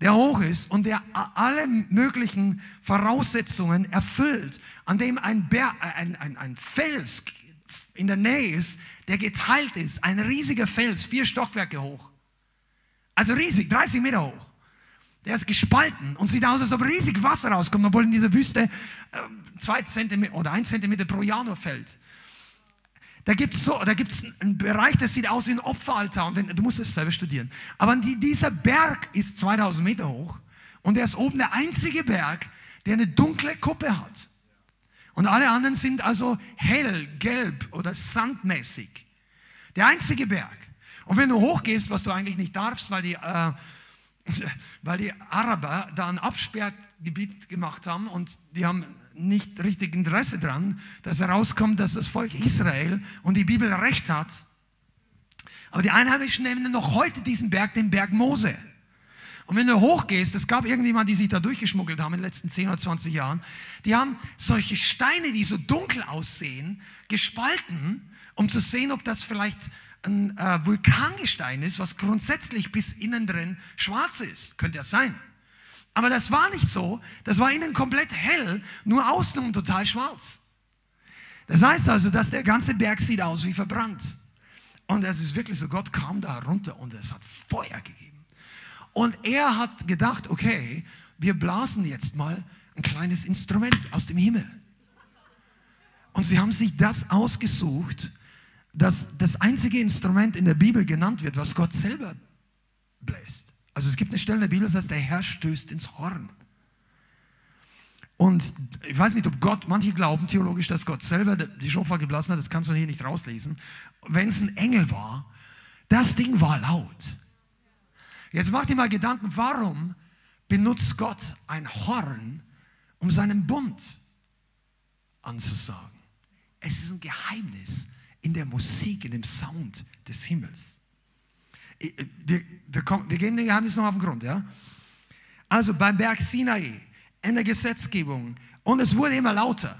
Speaker 2: der hoch ist und der alle möglichen Voraussetzungen erfüllt, an dem ein, Berg, ein, ein, ein Fels in der Nähe ist, der geteilt ist. Ein riesiger Fels, vier Stockwerke hoch. Also riesig, 30 Meter hoch. Der ist gespalten und sieht aus, als ob riesig Wasser rauskommt, obwohl in dieser Wüste äh, zwei Zentimeter oder ein Zentimeter pro Jahr nur fällt. Da gibt es so, einen Bereich, das sieht aus wie ein Opferaltar. Und wenn, du musst es selber studieren. Aber die, dieser Berg ist 2000 Meter hoch und er ist oben der einzige Berg, der eine dunkle Kuppe hat. Und alle anderen sind also hell, gelb oder sandmäßig. Der einzige Berg. Und wenn du hochgehst, was du eigentlich nicht darfst, weil die, äh, weil die Araber da ein Absperrgebiet gemacht haben und die haben nicht richtig Interesse daran, dass herauskommt, dass das Volk Israel und die Bibel recht hat. Aber die Einheimischen nennen noch heute diesen Berg den Berg Mose. Und wenn du hochgehst, es gab irgendjemand, die sich da durchgeschmuggelt haben in den letzten 10 oder 20 Jahren, die haben solche Steine, die so dunkel aussehen, gespalten, um zu sehen, ob das vielleicht ein äh, Vulkangestein ist, was grundsätzlich bis innen drin schwarz ist. Könnte ja sein. Aber das war nicht so. Das war innen komplett hell, nur außen total schwarz. Das heißt also, dass der ganze Berg sieht aus wie verbrannt. Und es ist wirklich so, Gott kam da runter und es hat Feuer gegeben. Und er hat gedacht, okay, wir blasen jetzt mal ein kleines Instrument aus dem Himmel. Und sie haben sich das ausgesucht, dass das einzige Instrument in der Bibel genannt wird, was Gott selber bläst. Also es gibt eine Stelle in der Bibel, das heißt, der Herr stößt ins Horn. Und ich weiß nicht, ob Gott, manche glauben theologisch, dass Gott selber die Schofar geblasen hat, das kannst du hier nicht rauslesen. Wenn es ein Engel war, das Ding war laut. Jetzt mach dir mal Gedanken, warum benutzt Gott ein Horn, um seinen Bund anzusagen? Es ist ein Geheimnis in der Musik, in dem Sound des Himmels. Wir, wir, kommen, wir gehen dem Geheimnis noch auf den Grund. Ja? Also beim Berg Sinai, in der Gesetzgebung, und es wurde immer lauter.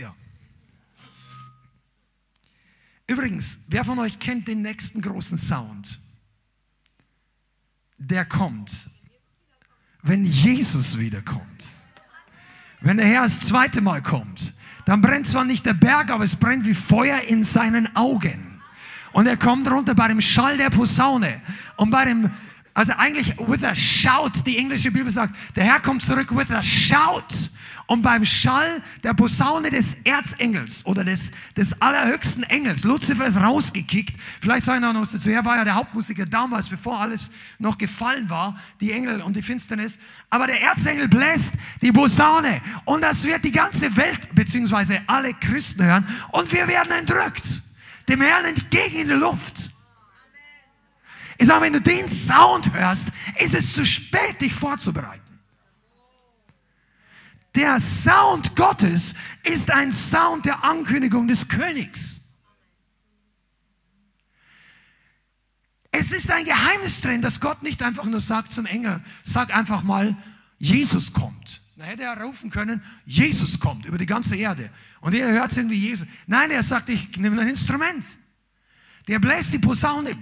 Speaker 2: Ja. Übrigens, wer von euch kennt den nächsten großen Sound? Der kommt wenn Jesus wiederkommt. Wenn der Herr das zweite Mal kommt, dann brennt zwar nicht der Berg, aber es brennt wie Feuer in seinen Augen. Und er kommt runter bei dem Schall der Posaune und bei dem, also eigentlich with a shout, die englische Bibel sagt, der Herr kommt zurück with a shout. Und beim Schall der Posaune des Erzengels oder des, des allerhöchsten Engels, Luzifer ist rausgekickt. Vielleicht sagen wir noch was dazu. Er war ja der Hauptmusiker damals, bevor alles noch gefallen war, die Engel und die Finsternis. Aber der Erzengel bläst die Posaune und das wird die ganze Welt beziehungsweise alle Christen hören und wir werden entrückt. Dem Herrn entgegen in die Luft. Ich sage, wenn du den Sound hörst, ist es zu spät, dich vorzubereiten. Der Sound Gottes ist ein Sound der Ankündigung des Königs. Es ist ein Geheimnis drin, dass Gott nicht einfach nur sagt zum Engel, sag einfach mal, Jesus kommt. Da hätte er rufen können, Jesus kommt über die ganze Erde. Und er hört irgendwie Jesus. Nein, er sagt, ich nehme ein Instrument. Der bläst die Posaune.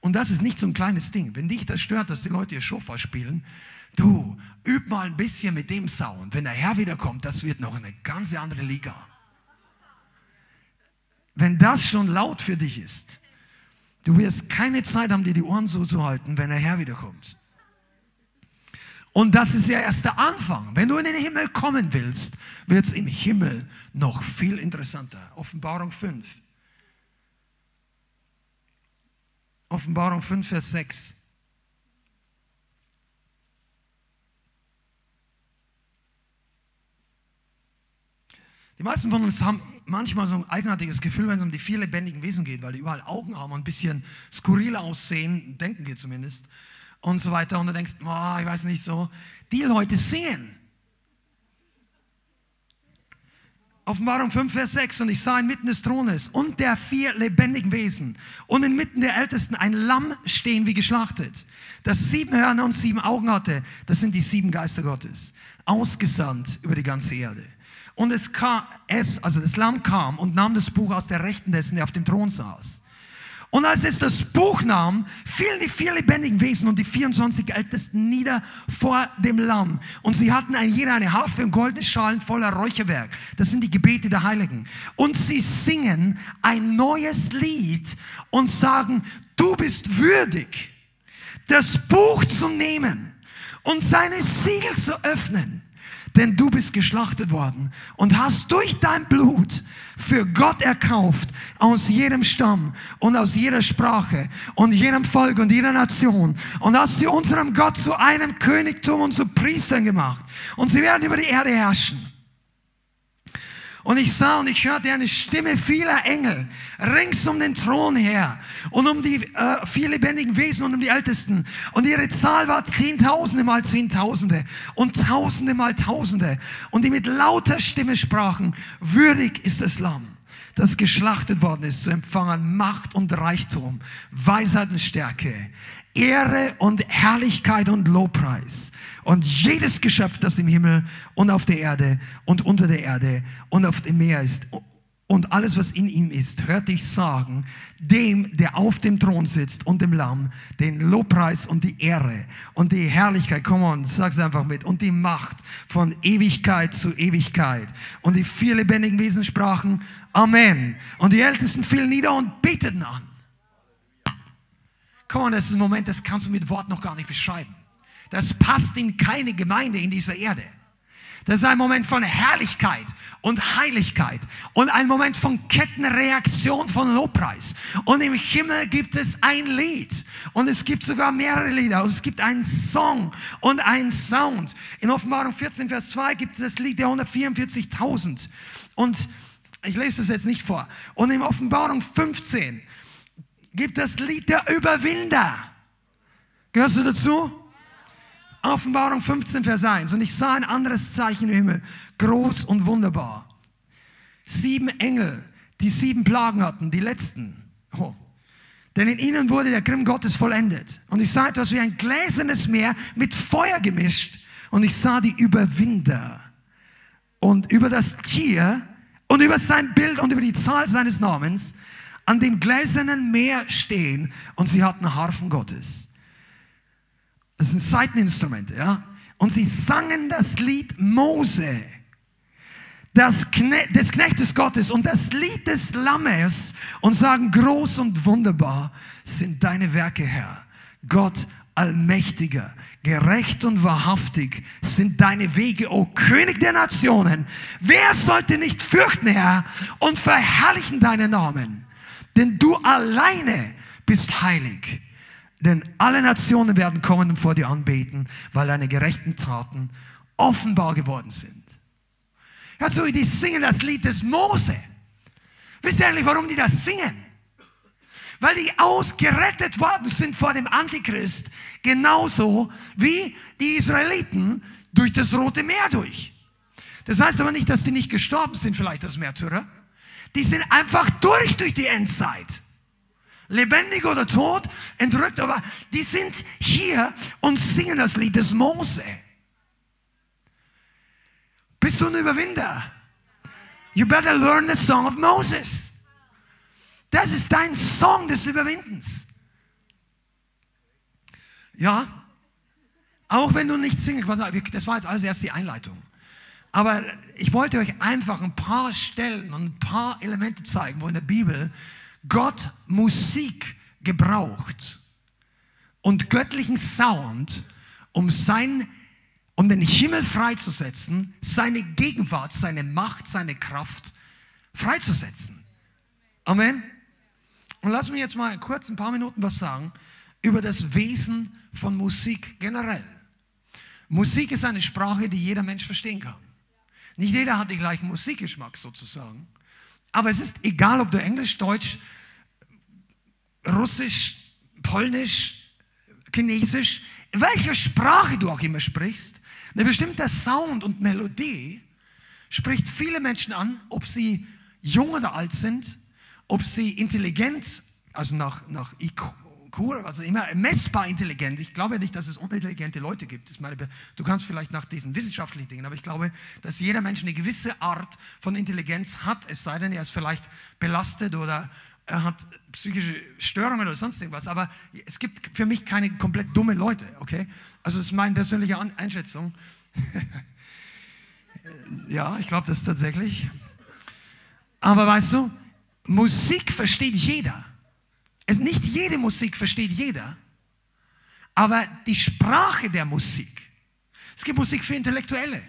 Speaker 2: Und das ist nicht so ein kleines Ding. Wenn dich das stört, dass die Leute ihr Schofar spielen, Du, üb mal ein bisschen mit dem Sound. Wenn der Herr wiederkommt, das wird noch eine ganz andere Liga. Wenn das schon laut für dich ist, du wirst keine Zeit haben, dir die Ohren so zu halten, wenn der Herr wiederkommt. Und das ist ja erst der Anfang. Wenn du in den Himmel kommen willst, wird es im Himmel noch viel interessanter. Offenbarung 5. Offenbarung 5, Vers 6. Die meisten von uns haben manchmal so ein eigenartiges Gefühl, wenn es um die vier lebendigen Wesen geht, weil die überall Augen haben und ein bisschen skurril aussehen, denken wir zumindest, und so weiter. Und du denkst, oh, ich weiß nicht so. Die Leute sehen. Offenbarung 5, Vers 6. Und ich sah inmitten des Thrones und der vier lebendigen Wesen und inmitten der Ältesten ein Lamm stehen wie geschlachtet, das sieben Hörner und sieben Augen hatte. Das sind die sieben Geister Gottes, ausgesandt über die ganze Erde. Und es kam, es, also das Lamm kam und nahm das Buch aus der Rechten dessen, der auf dem Thron saß. Und als es das Buch nahm, fielen die vier lebendigen Wesen und die 24 Ältesten nieder vor dem Lamm. Und sie hatten ein jeder eine Harfe und goldene Schalen voller Räucherwerk. Das sind die Gebete der Heiligen. Und sie singen ein neues Lied und sagen, du bist würdig, das Buch zu nehmen und seine Siegel zu öffnen denn du bist geschlachtet worden und hast durch dein Blut für Gott erkauft aus jedem Stamm und aus jeder Sprache und jedem Volk und jeder Nation und hast sie unserem Gott zu einem Königtum und zu Priestern gemacht und sie werden über die Erde herrschen. Und ich sah und ich hörte eine Stimme vieler Engel rings um den Thron her und um die äh, vier lebendigen Wesen und um die Ältesten. Und ihre Zahl war Zehntausende mal Zehntausende und Tausende mal Tausende. Und die mit lauter Stimme sprachen, würdig ist das Lamm das geschlachtet worden ist, zu empfangen Macht und Reichtum, Weisheit und Stärke, Ehre und Herrlichkeit und Lobpreis. Und jedes Geschöpf, das im Himmel und auf der Erde und unter der Erde und auf dem Meer ist und alles, was in ihm ist, hört dich sagen, dem, der auf dem Thron sitzt und dem Lamm, den Lobpreis und die Ehre und die Herrlichkeit, komm on, sag's einfach mit, und die Macht von Ewigkeit zu Ewigkeit. Und die vier lebendigen Wesen sprachen, Amen. Und die Ältesten fielen nieder und beteten an. Komm on, das ist ein Moment, das kannst du mit Wort noch gar nicht beschreiben. Das passt in keine Gemeinde in dieser Erde. Das ist ein Moment von Herrlichkeit und Heiligkeit und ein Moment von Kettenreaktion von Lobpreis. Und im Himmel gibt es ein Lied und es gibt sogar mehrere Lieder. Und es gibt einen Song und einen Sound. In Offenbarung 14, Vers 2 gibt es das Lied der 144.000. Und ich lese es jetzt nicht vor. Und in Offenbarung 15 gibt das Lied der Überwinder. Gehörst du dazu? Offenbarung 15, Vers 1. Und ich sah ein anderes Zeichen im Himmel, groß und wunderbar. Sieben Engel, die sieben Plagen hatten, die letzten. Oh. Denn in ihnen wurde der Grimm Gottes vollendet. Und ich sah etwas wie ein gläsernes Meer mit Feuer gemischt. Und ich sah die Überwinder. Und über das Tier und über sein Bild und über die Zahl seines Namens an dem gläsernen Meer stehen und sie hatten Harfen Gottes. Das sind Seiteninstrumente, ja. Und sie sangen das Lied Mose, das Kne des Knechtes Gottes und das Lied des Lammes und sagen, groß und wunderbar sind deine Werke, Herr. Gott Allmächtiger, gerecht und wahrhaftig sind deine Wege, o König der Nationen. Wer sollte nicht fürchten, Herr, und verherrlichen deinen Namen? Denn du alleine bist heilig. Denn alle Nationen werden kommen und vor dir anbeten, weil deine gerechten Taten offenbar geworden sind. Hört zu, die singen das Lied des Mose. Wisst ihr eigentlich, warum die das singen? Weil die ausgerettet worden sind vor dem Antichrist, genauso wie die Israeliten durch das Rote Meer durch. Das heißt aber nicht, dass die nicht gestorben sind, vielleicht das Märtyrer. Die sind einfach durch durch die Endzeit lebendig oder tot, entrückt, aber die sind hier und singen das Lied des Mose. Bist du ein Überwinder? You better learn the song of Moses. Das ist dein Song des Überwindens. Ja, auch wenn du nicht singst, das war jetzt alles erst die Einleitung. Aber ich wollte euch einfach ein paar Stellen und ein paar Elemente zeigen, wo in der Bibel Gott Musik gebraucht und göttlichen Sound, um sein um den Himmel freizusetzen, seine Gegenwart, seine Macht, seine Kraft freizusetzen. Amen. Und lass mich jetzt mal kurz ein paar Minuten was sagen über das Wesen von Musik generell. Musik ist eine Sprache, die jeder Mensch verstehen kann. Nicht jeder hat den gleichen Musikgeschmack sozusagen. Aber es ist egal, ob du Englisch, Deutsch, Russisch, Polnisch, Chinesisch, welche Sprache du auch immer sprichst, eine bestimmte Sound und Melodie spricht viele Menschen an, ob sie jung oder alt sind, ob sie intelligent, also nach, nach IQ IQ, also immer messbar intelligent. Ich glaube nicht, dass es unintelligente Leute gibt. Meine, du kannst vielleicht nach diesen wissenschaftlichen Dingen, aber ich glaube, dass jeder Mensch eine gewisse Art von Intelligenz hat, es sei denn, er ist vielleicht belastet oder er hat psychische Störungen oder sonst irgendwas. Aber es gibt für mich keine komplett dumme Leute, okay? Also das ist meine persönliche Einschätzung. ja, ich glaube das tatsächlich. Aber weißt du, Musik versteht jeder. Es, nicht jede Musik versteht jeder, aber die Sprache der Musik. Es gibt Musik für Intellektuelle.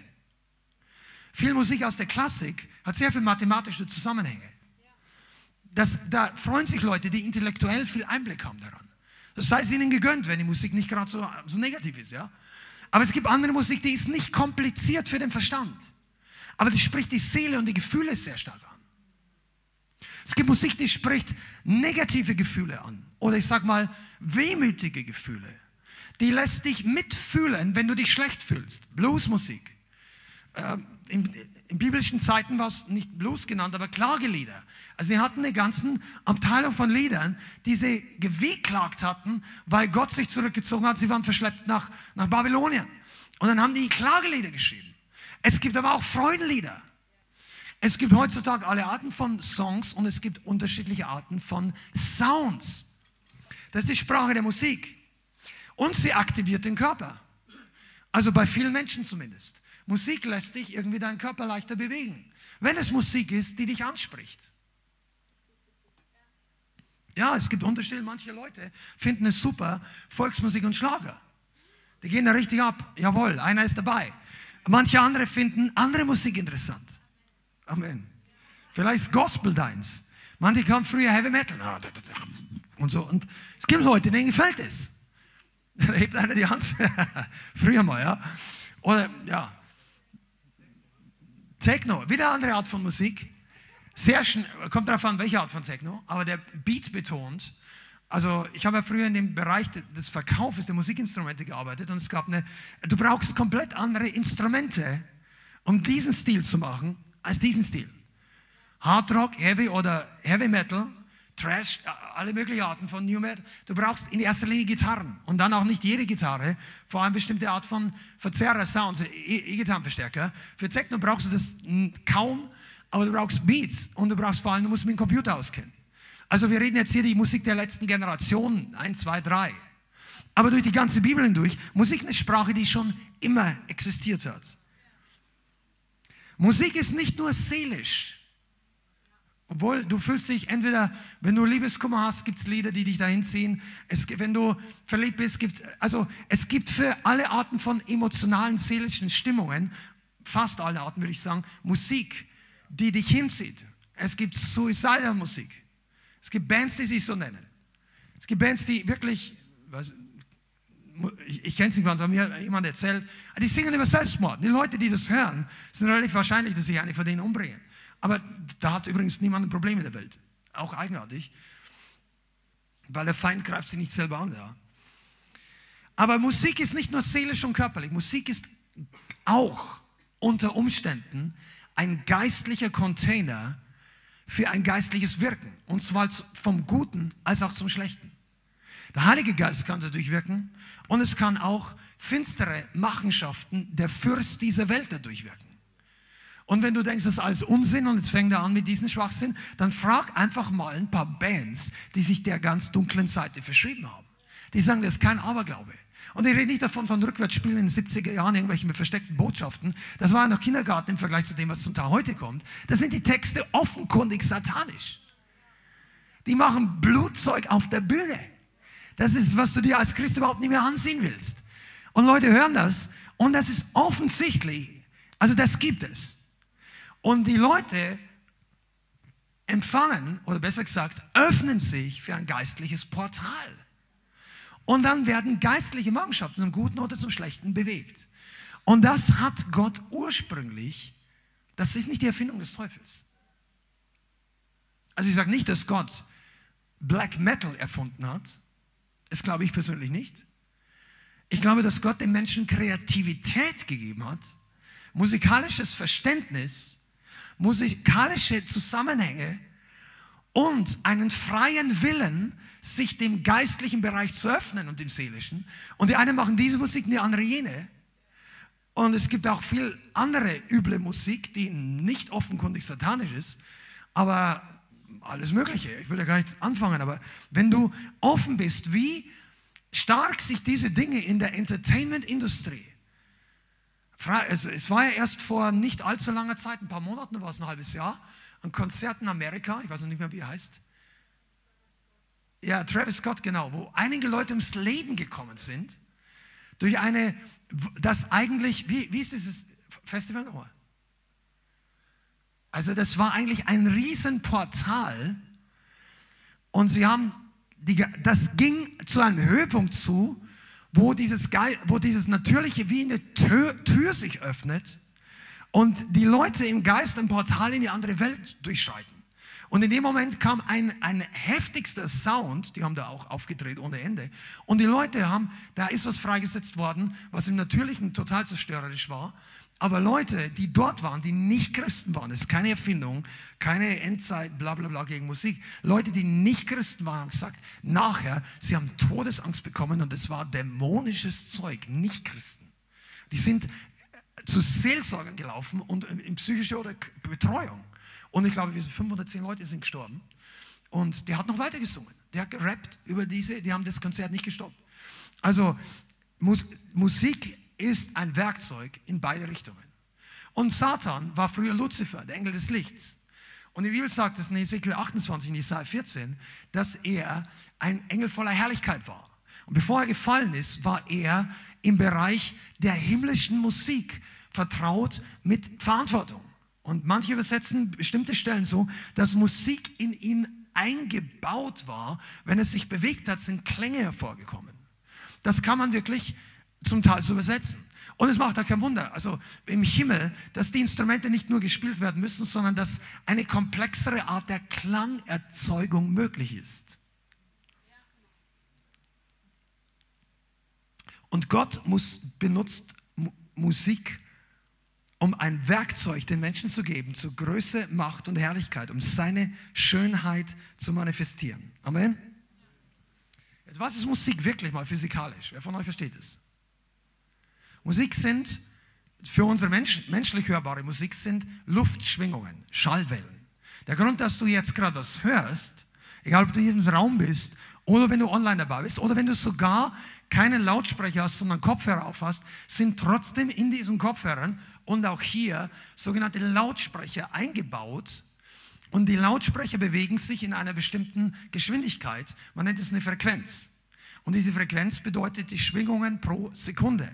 Speaker 2: Viel Musik aus der Klassik hat sehr viele mathematische Zusammenhänge. Das, da freuen sich Leute, die intellektuell viel Einblick haben daran. Das sei es ihnen gegönnt, wenn die Musik nicht gerade so, so negativ ist. Ja? Aber es gibt andere Musik, die ist nicht kompliziert für den Verstand. Aber die spricht die Seele und die Gefühle sehr stark an. Es gibt Musik, die spricht negative Gefühle an. Oder ich sag mal, wehmütige Gefühle. Die lässt dich mitfühlen, wenn du dich schlecht fühlst. Bluesmusik. Ähm, in, in, biblischen Zeiten war es nicht Blues genannt, aber Klagelieder. Also sie hatten eine ganze Abteilung von Liedern, die sie gewehklagt hatten, weil Gott sich zurückgezogen hat. Sie waren verschleppt nach, nach Babylonien. Und dann haben die Klagelieder geschrieben. Es gibt aber auch Freudenlieder. Es gibt heutzutage alle Arten von Songs und es gibt unterschiedliche Arten von Sounds. Das ist die Sprache der Musik. Und sie aktiviert den Körper. Also bei vielen Menschen zumindest. Musik lässt dich irgendwie deinen Körper leichter bewegen. Wenn es Musik ist, die dich anspricht. Ja, es gibt Unterschiede. Manche Leute finden es super, Volksmusik und Schlager. Die gehen da richtig ab. Jawohl, einer ist dabei. Manche andere finden andere Musik interessant. Amen. Vielleicht ist Gospel deins. Manche kamen früher Heavy Metal. Ah, und so. Und es gibt Leute, denen gefällt es. Da hebt einer die Hand. früher mal, ja. Oder, ja. Techno, wieder eine andere Art von Musik. Sehr schnell, kommt darauf an, welche Art von Techno, aber der Beat betont. Also ich habe ja früher in dem Bereich des Verkaufes der Musikinstrumente gearbeitet und es gab eine, du brauchst komplett andere Instrumente, um diesen Stil zu machen, als diesen Stil. Hard Rock, Heavy oder Heavy Metal, Trash, alle möglichen Arten von New Metal. Du brauchst in erster Linie Gitarren und dann auch nicht jede Gitarre, vor allem bestimmte Art von Verzerrer, Sounds, E-Gitarrenverstärker. Für Techno brauchst du das kaum, aber du brauchst Beats und du brauchst vor allem, du musst mit dem Computer auskennen. Also wir reden jetzt hier die Musik der letzten Generation, 1, 2, 3. Aber durch die ganze Bibel hindurch, Musik eine Sprache, die schon immer existiert hat. Musik ist nicht nur seelisch. Obwohl du fühlst dich entweder, wenn du Liebeskummer hast, gibt es Lieder, die dich dahin ziehen. Es, wenn du verliebt bist, gibt also es gibt für alle Arten von emotionalen, seelischen Stimmungen, fast alle Arten würde ich sagen, Musik, die dich hinzieht. Es gibt Suicidal Musik. Es gibt Bands, die sich so nennen. Es gibt Bands, die wirklich, was, ich, ich kenne es nicht aber mir hat jemand erzählt, die singen über Selbstmord. Die Leute, die das hören, sind relativ wahrscheinlich, dass sich eine von denen umbringen. Aber da hat übrigens niemand ein Problem in der Welt. Auch eigenartig. Weil der Feind greift sich nicht selber an. Ja. Aber Musik ist nicht nur seelisch und körperlich. Musik ist auch unter Umständen ein geistlicher Container für ein geistliches Wirken. Und zwar vom Guten als auch zum Schlechten. Der Heilige Geist kann dadurch wirken und es kann auch finstere Machenschaften der Fürst dieser Welt dadurch wirken. Und wenn du denkst, das ist alles Unsinn und jetzt fängt er an mit diesem Schwachsinn, dann frag einfach mal ein paar Bands, die sich der ganz dunklen Seite verschrieben haben. Die sagen, das ist kein Aberglaube. Und ich rede nicht davon von Rückwärtsspielen in den 70er Jahren, irgendwelche mit versteckten Botschaften. Das war noch Kindergarten im Vergleich zu dem, was zum Teil heute kommt. Da sind die Texte offenkundig satanisch. Die machen Blutzeug auf der Bühne. Das ist, was du dir als Christ überhaupt nicht mehr ansehen willst. Und Leute hören das und das ist offensichtlich, also das gibt es. Und die Leute empfangen, oder besser gesagt, öffnen sich für ein geistliches Portal. Und dann werden geistliche Machenschaften zum Guten oder zum Schlechten bewegt. Und das hat Gott ursprünglich, das ist nicht die Erfindung des Teufels. Also ich sage nicht, dass Gott Black Metal erfunden hat, das glaube ich persönlich nicht. Ich glaube, dass Gott den Menschen Kreativität gegeben hat, musikalisches Verständnis, musikalische Zusammenhänge und einen freien Willen, sich dem geistlichen Bereich zu öffnen und dem seelischen. Und die einen machen diese Musik, die andere jene. Und es gibt auch viel andere üble Musik, die nicht offenkundig satanisch ist, aber alles Mögliche. Ich will ja gar nicht anfangen, aber wenn du offen bist, wie stark sich diese Dinge in der Entertainment-Industrie, es war ja erst vor nicht allzu langer Zeit, ein paar Monaten, war es ein halbes Jahr, ein Konzert in Amerika, ich weiß noch nicht mehr, wie er heißt. Ja, Travis Scott, genau, wo einige Leute ums Leben gekommen sind, durch eine, das eigentlich, wie, wie ist dieses Festival nochmal? Also das war eigentlich ein Riesenportal und sie haben, die, das ging zu einem Höhepunkt zu, wo dieses, wo dieses Natürliche wie eine Tür, Tür sich öffnet und die Leute im Geist ein Portal in die andere Welt durchschreiten. Und in dem Moment kam ein, ein heftigster Sound, die haben da auch aufgedreht ohne Ende. Und die Leute haben, da ist was freigesetzt worden, was im Natürlichen total zerstörerisch war. Aber Leute, die dort waren, die nicht Christen waren, das ist keine Erfindung, keine Endzeit, bla bla bla gegen Musik. Leute, die nicht Christen waren, haben gesagt, nachher, sie haben Todesangst bekommen und es war dämonisches Zeug, nicht Christen. Die sind zu Seelsorgern gelaufen und in psychische oder Betreuung. Und ich glaube, wir sind 510 Leute sind gestorben. Und der hat noch weiter gesungen. Der hat gerappt über diese, die haben das Konzert nicht gestoppt. Also Mus Musik ist ein Werkzeug in beide Richtungen. Und Satan war früher Luzifer, der Engel des Lichts. Und die Bibel sagt es in Ezekiel 28, in Jesaja 14, dass er ein Engel voller Herrlichkeit war. Und bevor er gefallen ist, war er im Bereich der himmlischen Musik vertraut mit Verantwortung. Und manche übersetzen bestimmte Stellen so, dass Musik in ihn eingebaut war. Wenn es sich bewegt hat, sind Klänge hervorgekommen. Das kann man wirklich zum Teil so übersetzen. Und es macht auch kein Wunder, also im Himmel, dass die Instrumente nicht nur gespielt werden müssen, sondern dass eine komplexere Art der Klangerzeugung möglich ist. Und Gott muss, benutzt Musik, um ein Werkzeug den Menschen zu geben, zu Größe, Macht und Herrlichkeit, um seine Schönheit zu manifestieren. Amen. Jetzt, was ist Musik wirklich mal physikalisch? Wer von euch versteht es? Musik sind, für unsere Mensch, menschlich hörbare Musik sind Luftschwingungen, Schallwellen. Der Grund, dass du jetzt gerade was hörst, egal ob du hier im Raum bist oder wenn du online dabei bist oder wenn du sogar keinen Lautsprecher hast, sondern Kopfhörer auf hast, sind trotzdem in diesen Kopfhörern und auch hier sogenannte Lautsprecher eingebaut. Und die Lautsprecher bewegen sich in einer bestimmten Geschwindigkeit. Man nennt es eine Frequenz. Und diese Frequenz bedeutet die Schwingungen pro Sekunde.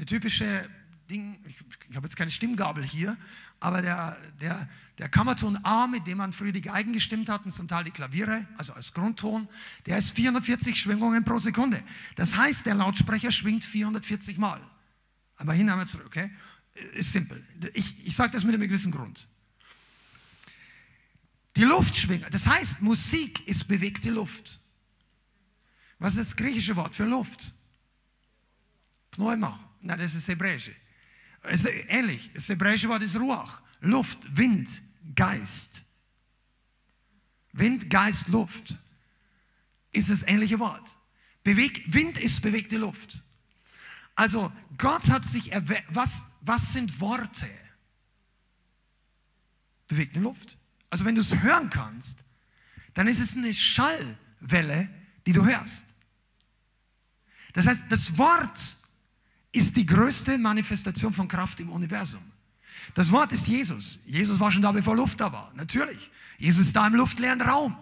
Speaker 2: Eine typische Ding, ich, ich habe jetzt keine Stimmgabel hier, aber der, der, der Kammerton A, mit dem man früher die Geigen gestimmt hat und zum Teil die Klaviere, also als Grundton, der ist 440 Schwingungen pro Sekunde. Das heißt, der Lautsprecher schwingt 440 Mal. Einmal hin, einmal zurück, okay? Ist simpel. Ich, ich sage das mit einem gewissen Grund. Die Luftschwinger, das heißt, Musik ist bewegte Luft. Was ist das griechische Wort für Luft? Pneuma. Nein, das ist Hebräische. Es ist ähnlich. Das hebräische Wort ist Ruach. Luft, Wind, Geist. Wind, Geist, Luft ist das ähnliche Wort. Beweg, Wind ist bewegte Luft. Also Gott hat sich erwähnt, was, was sind Worte? Bewegte Luft. Also wenn du es hören kannst, dann ist es eine Schallwelle, die du hörst. Das heißt, das Wort ist die größte Manifestation von Kraft im Universum. Das Wort ist Jesus. Jesus war schon da, bevor Luft da war. Natürlich. Jesus ist da im luftleeren Raum.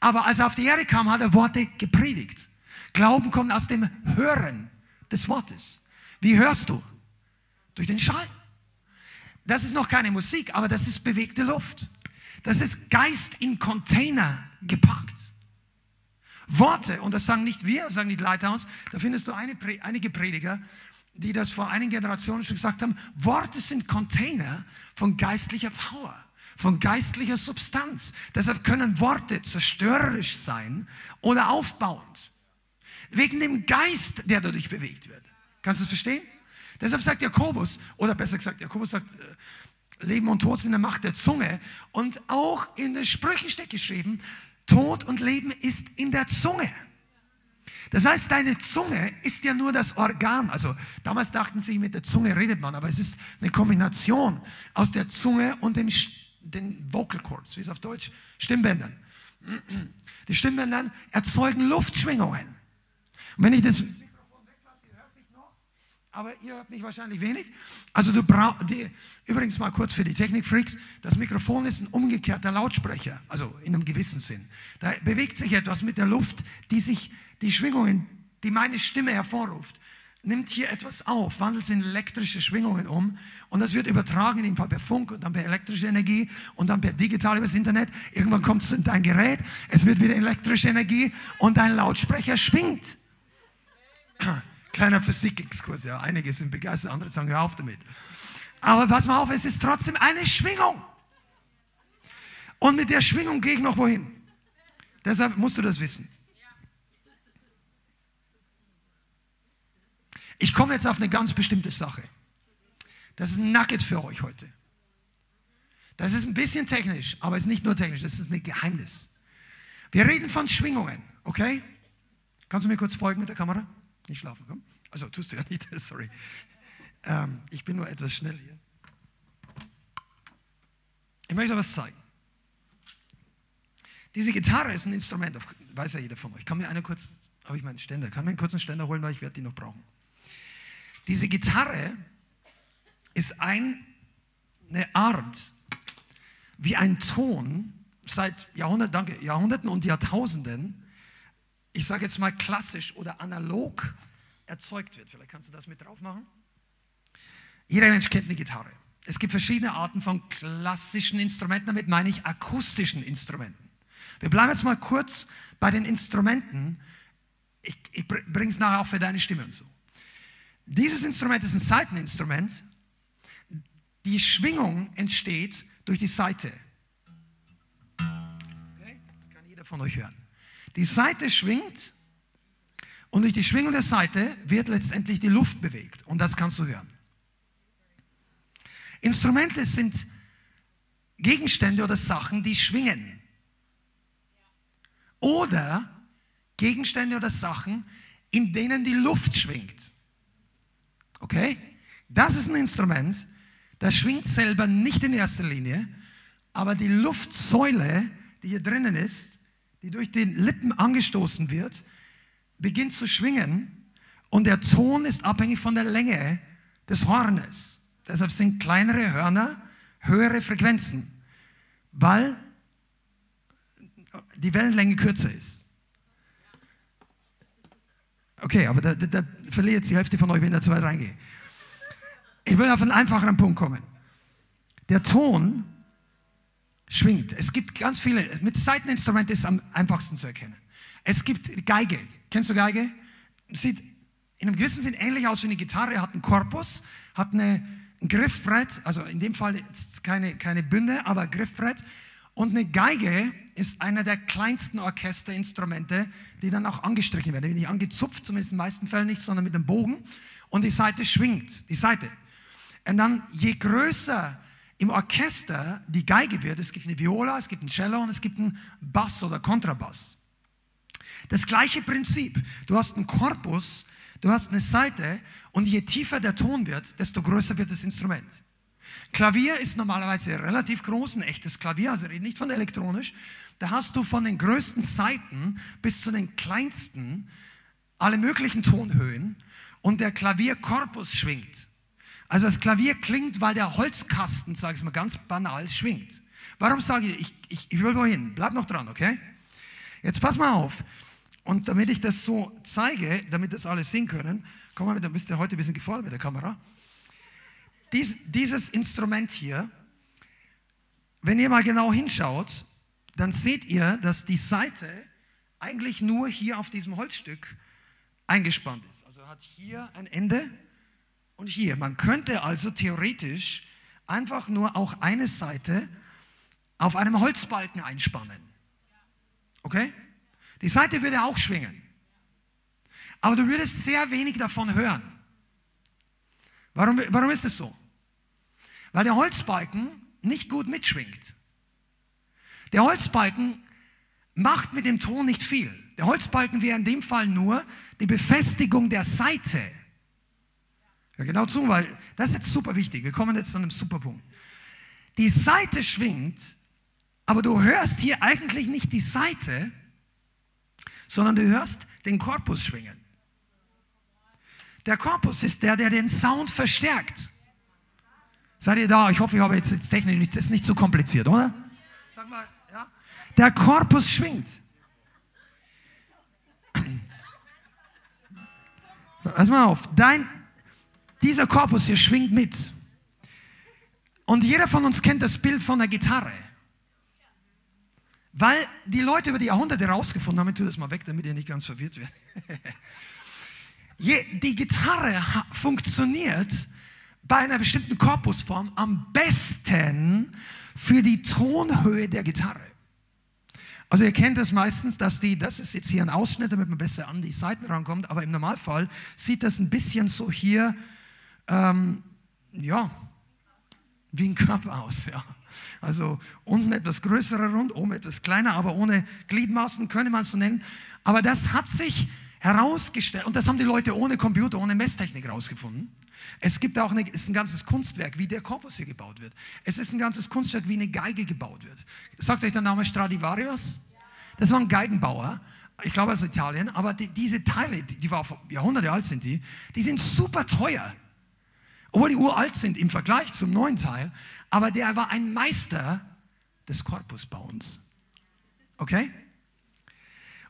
Speaker 2: Aber als er auf die Erde kam, hat er Worte gepredigt. Glauben kommt aus dem Hören des Wortes. Wie hörst du? Durch den Schall. Das ist noch keine Musik, aber das ist bewegte Luft. Das ist Geist in Container gepackt. Worte, und das sagen nicht wir, das sagen nicht Leithaus, da findest du einige Prediger, die das vor einigen Generationen schon gesagt haben, Worte sind Container von geistlicher Power, von geistlicher Substanz. Deshalb können Worte zerstörerisch sein oder aufbauend. Wegen dem Geist, der dadurch bewegt wird. Kannst du es verstehen? Deshalb sagt Jakobus, oder besser gesagt, Jakobus sagt, Leben und Tod sind in der Macht der Zunge. Und auch in den Sprüchen steht geschrieben, Tod und Leben ist in der Zunge. Das heißt, deine Zunge ist ja nur das Organ. Also damals dachten sie, mit der Zunge redet man, aber es ist eine Kombination aus der Zunge und den, den Vocal Cords, wie es auf Deutsch, Stimmbändern. Die Stimmbänder erzeugen Luftschwingungen. Und wenn ich das aber ihr hört mich wahrscheinlich wenig. Also du brauchst, übrigens mal kurz für die Technikfreaks, das Mikrofon ist ein umgekehrter Lautsprecher, also in einem gewissen Sinn. Da bewegt sich etwas mit der Luft, die sich, die Schwingungen, die meine Stimme hervorruft, nimmt hier etwas auf, wandelt es in elektrische Schwingungen um und das wird übertragen, Fall per Funk und dann per elektrische Energie und dann per digital übers Internet. Irgendwann kommt es in dein Gerät, es wird wieder elektrische Energie und dein Lautsprecher schwingt. Kleiner Physik-Exkurs, ja. Einige sind begeistert, andere sagen, hör auf damit. Aber pass mal auf, es ist trotzdem eine Schwingung. Und mit der Schwingung gehe ich noch wohin. Deshalb musst du das wissen. Ich komme jetzt auf eine ganz bestimmte Sache. Das ist ein Nugget für euch heute. Das ist ein bisschen technisch, aber es ist nicht nur technisch, das ist ein Geheimnis. Wir reden von Schwingungen, okay? Kannst du mir kurz folgen mit der Kamera? Nicht schlafen, komm. Also tust du ja nicht, sorry. Ähm, ich bin nur etwas schnell hier. Ich möchte was zeigen. Diese Gitarre ist ein Instrument, weiß ja jeder von euch. Kann mir einer kurz, habe ich meinen Ständer, kann mir einen kurzen Ständer holen, weil ich werde die noch brauchen. Diese Gitarre ist ein, eine Art, wie ein Ton seit Jahrhundert, danke, Jahrhunderten und Jahrtausenden ich sage jetzt mal klassisch oder analog erzeugt wird. Vielleicht kannst du das mit drauf machen. Jeder Mensch kennt eine Gitarre. Es gibt verschiedene Arten von klassischen Instrumenten, damit meine ich akustischen Instrumenten. Wir bleiben jetzt mal kurz bei den Instrumenten. Ich, ich bringe es nachher auch für deine Stimme und so. Dieses Instrument ist ein Saiteninstrument. Die Schwingung entsteht durch die Saite. Okay? Kann jeder von euch hören. Die Seite schwingt und durch die Schwingung der Seite wird letztendlich die Luft bewegt und das kannst du hören. Instrumente sind Gegenstände oder Sachen, die schwingen. Oder Gegenstände oder Sachen, in denen die Luft schwingt. Okay? Das ist ein Instrument, das schwingt selber nicht in erster Linie, aber die Luftsäule, die hier drinnen ist, die durch den Lippen angestoßen wird, beginnt zu schwingen und der Ton ist abhängig von der Länge des Hornes. Deshalb sind kleinere Hörner höhere Frequenzen, weil die Wellenlänge kürzer ist. Okay, aber da, da, da verliert die Hälfte von euch, wenn da zu weit reingehe. Ich will auf einen einfacheren Punkt kommen. Der Ton schwingt. Es gibt ganz viele, mit Seiteninstrumenten ist es am einfachsten zu erkennen. Es gibt Geige. Kennst du Geige? Sieht in einem gewissen Sinn ähnlich aus wie eine Gitarre, hat einen Korpus, hat eine, ein Griffbrett, also in dem Fall keine, keine Bünde, aber Griffbrett. Und eine Geige ist einer der kleinsten Orchesterinstrumente, die dann auch angestrichen werden. Die wird nicht angezupft, zumindest in den meisten Fällen nicht, sondern mit einem Bogen. Und die Seite schwingt, die Seite. Und dann, je größer im Orchester die Geige wird, es gibt eine Viola, es gibt einen Cello und es gibt einen Bass oder Kontrabass. Das gleiche Prinzip. Du hast einen Korpus, du hast eine Seite und je tiefer der Ton wird, desto größer wird das Instrument. Klavier ist normalerweise relativ groß, ein echtes Klavier, also rede nicht von elektronisch. Da hast du von den größten Seiten bis zu den kleinsten alle möglichen Tonhöhen und der Klavierkorpus schwingt. Also das Klavier klingt, weil der Holzkasten, sage ich mal ganz banal, schwingt. Warum sage ich, ich, ich, ich will wohin? Bleib noch dran, okay? Jetzt pass mal auf. Und damit ich das so zeige, damit das alle sehen können, komm mal, da bist du heute ein bisschen gefordert mit der Kamera. Dies, dieses Instrument hier, wenn ihr mal genau hinschaut, dann seht ihr, dass die Seite eigentlich nur hier auf diesem Holzstück eingespannt ist. Also hat hier ein Ende und hier. Man könnte also theoretisch einfach nur auch eine Seite auf einem Holzbalken einspannen. Okay? Die Seite würde auch schwingen. Aber du würdest sehr wenig davon hören. Warum, warum ist es so? weil der Holzbalken nicht gut mitschwingt. Der Holzbalken macht mit dem Ton nicht viel. Der Holzbalken wäre in dem Fall nur die Befestigung der Seite. Ja, genau zu, weil das ist jetzt super wichtig. Wir kommen jetzt zu einem super Punkt. Die Seite schwingt, aber du hörst hier eigentlich nicht die Seite, sondern du hörst den Korpus schwingen. Der Korpus ist der, der den Sound verstärkt. Seid ihr da? Ich hoffe, ich habe jetzt, jetzt technisch nicht, das ist nicht zu kompliziert, oder? Sag mal, ja? Der Korpus schwingt. Pass mal auf, dein, dieser Korpus hier schwingt mit. Und jeder von uns kennt das Bild von der Gitarre. Weil die Leute über die Jahrhunderte herausgefunden haben, ich tue das mal weg, damit ihr nicht ganz verwirrt werdet. die Gitarre funktioniert bei einer bestimmten Korpusform am besten für die Tonhöhe der Gitarre. Also ihr kennt das meistens, dass die, das ist jetzt hier ein Ausschnitt, damit man besser an die Seiten rankommt, aber im Normalfall sieht das ein bisschen so hier, ähm, ja, wie ein Körper aus, ja. Also unten etwas größerer Rund, oben etwas kleiner, aber ohne Gliedmaßen könnte man es so nennen. Aber das hat sich herausgestellt, und das haben die Leute ohne Computer, ohne Messtechnik herausgefunden. Es gibt auch eine, ist ein ganzes Kunstwerk, wie der Korpus hier gebaut wird. Es ist ein ganzes Kunstwerk, wie eine Geige gebaut wird. Sagt euch der Name Stradivarius? Das war ein Geigenbauer, ich glaube aus Italien, aber die, diese Teile, die, die war Jahrhunderte alt sind die, die sind super teuer. Obwohl die uralt sind im Vergleich zum neuen Teil, aber der war ein Meister des Korpusbauens. Okay?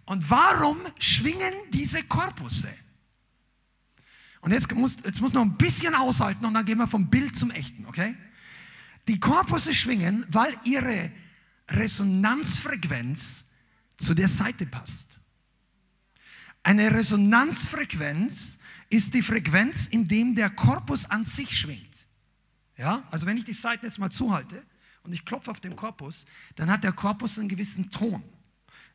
Speaker 2: Und warum schwingen diese Korpusse? Und jetzt muss, jetzt muss noch ein bisschen aushalten und dann gehen wir vom Bild zum Echten, okay? Die Korpusse schwingen, weil ihre Resonanzfrequenz zu der Seite passt. Eine Resonanzfrequenz ist die Frequenz, in dem der Korpus an sich schwingt. Ja, also wenn ich die Seiten jetzt mal zuhalte und ich klopfe auf den Korpus, dann hat der Korpus einen gewissen Ton.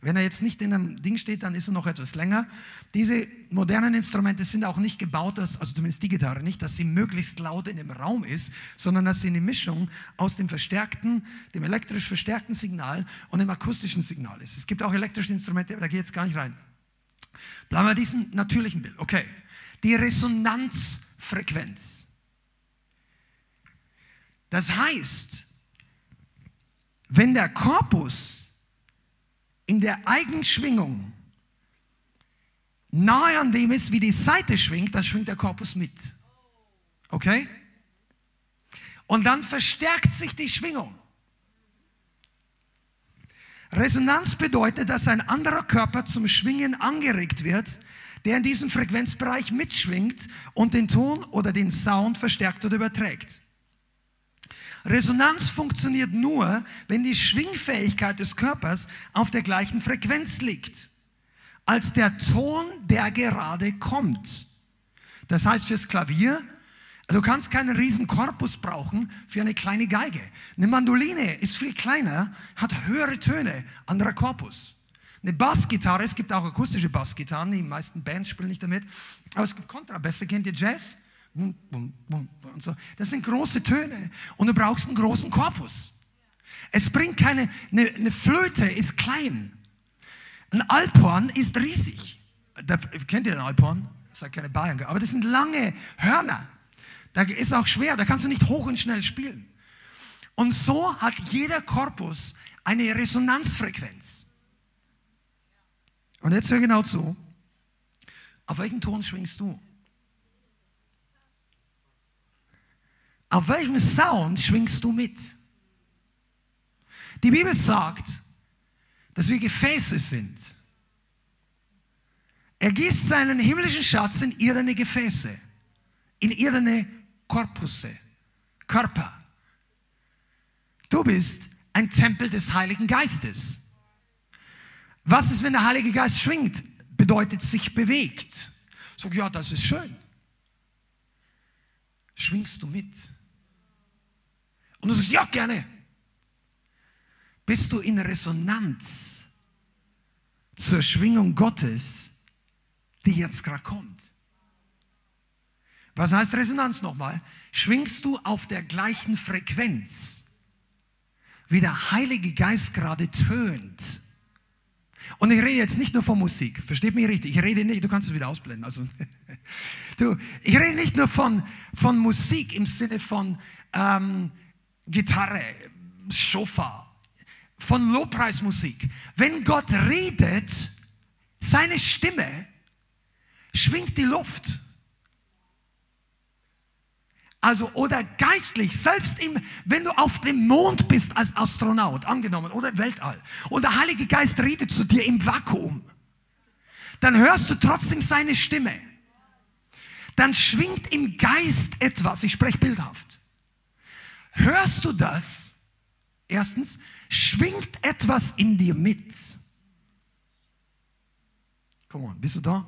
Speaker 2: Wenn er jetzt nicht in einem Ding steht, dann ist er noch etwas länger. Diese modernen Instrumente sind auch nicht gebaut, dass, also zumindest die Gitarre nicht, dass sie möglichst laut in dem Raum ist, sondern dass sie eine Mischung aus dem verstärkten, dem elektrisch verstärkten Signal und dem akustischen Signal ist. Es gibt auch elektrische Instrumente, aber da geht jetzt gar nicht rein. Bleiben wir diesem natürlichen Bild. Okay. Die Resonanzfrequenz. Das heißt, wenn der Korpus in der Eigenschwingung nahe an dem ist, wie die Seite schwingt, dann schwingt der Korpus mit. Okay? Und dann verstärkt sich die Schwingung. Resonanz bedeutet, dass ein anderer Körper zum Schwingen angeregt wird, der in diesem Frequenzbereich mitschwingt und den Ton oder den Sound verstärkt oder überträgt. Resonanz funktioniert nur, wenn die Schwingfähigkeit des Körpers auf der gleichen Frequenz liegt als der Ton, der gerade kommt. Das heißt fürs Klavier, du kannst keinen riesen Korpus brauchen für eine kleine Geige. Eine Mandoline ist viel kleiner, hat höhere Töne, anderer Korpus. Eine Bassgitarre, es gibt auch akustische Bassgitarren, die meisten Bands spielen nicht damit, aber es gibt Kontrabässe, kennt ihr Jazz? Und so. Das sind große Töne und du brauchst einen großen Korpus. Es bringt keine, eine, eine Flöte ist klein. Ein Alphorn ist riesig. Da, kennt ihr den Alphorn? Das ist halt keine Bayern, aber das sind lange Hörner. Da ist auch schwer, da kannst du nicht hoch und schnell spielen. Und so hat jeder Korpus eine Resonanzfrequenz. Und jetzt hör genau zu. Auf welchen Ton schwingst du? Auf welchem Sound schwingst du mit? Die Bibel sagt, dass wir Gefäße sind. Er gießt seinen himmlischen Schatz in irdene Gefäße, in irdene Korpusse, Körper. Du bist ein Tempel des Heiligen Geistes. Was ist, wenn der Heilige Geist schwingt? Bedeutet sich bewegt. So, ja, das ist schön. Schwingst du mit? Und du sagst, ja, gerne. Bist du in Resonanz zur Schwingung Gottes, die jetzt gerade kommt? Was heißt Resonanz nochmal? Schwingst du auf der gleichen Frequenz, wie der Heilige Geist gerade tönt. Und ich rede jetzt nicht nur von Musik, versteht mich richtig. Ich rede nicht, du kannst es wieder ausblenden. Also, du, ich rede nicht nur von, von Musik im Sinne von ähm, Gitarre, Schofar, von Lobpreismusik. Wenn Gott redet, seine Stimme schwingt die Luft. Also, oder geistlich, selbst im, wenn du auf dem Mond bist als Astronaut, angenommen, oder im Weltall, und der Heilige Geist redet zu dir im Vakuum, dann hörst du trotzdem seine Stimme. Dann schwingt im Geist etwas, ich spreche bildhaft. Hörst du das? Erstens, schwingt etwas in dir mit. Komm on, bist du da?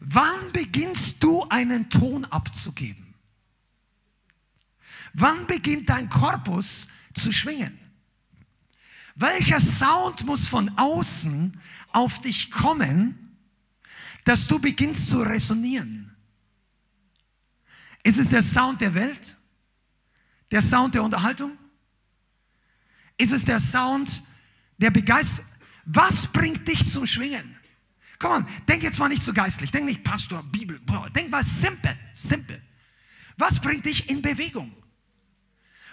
Speaker 2: Wann beginnst du einen Ton abzugeben? Wann beginnt dein Korpus zu schwingen? Welcher Sound muss von außen auf dich kommen, dass du beginnst zu resonieren? Ist es der Sound der Welt? Der Sound der Unterhaltung? Ist es der Sound der Begeisterung? Was bringt dich zum Schwingen? Komm on, denk jetzt mal nicht so geistlich. Denk nicht Pastor, Bibel. Denk mal simpel, simpel. Was bringt dich in Bewegung?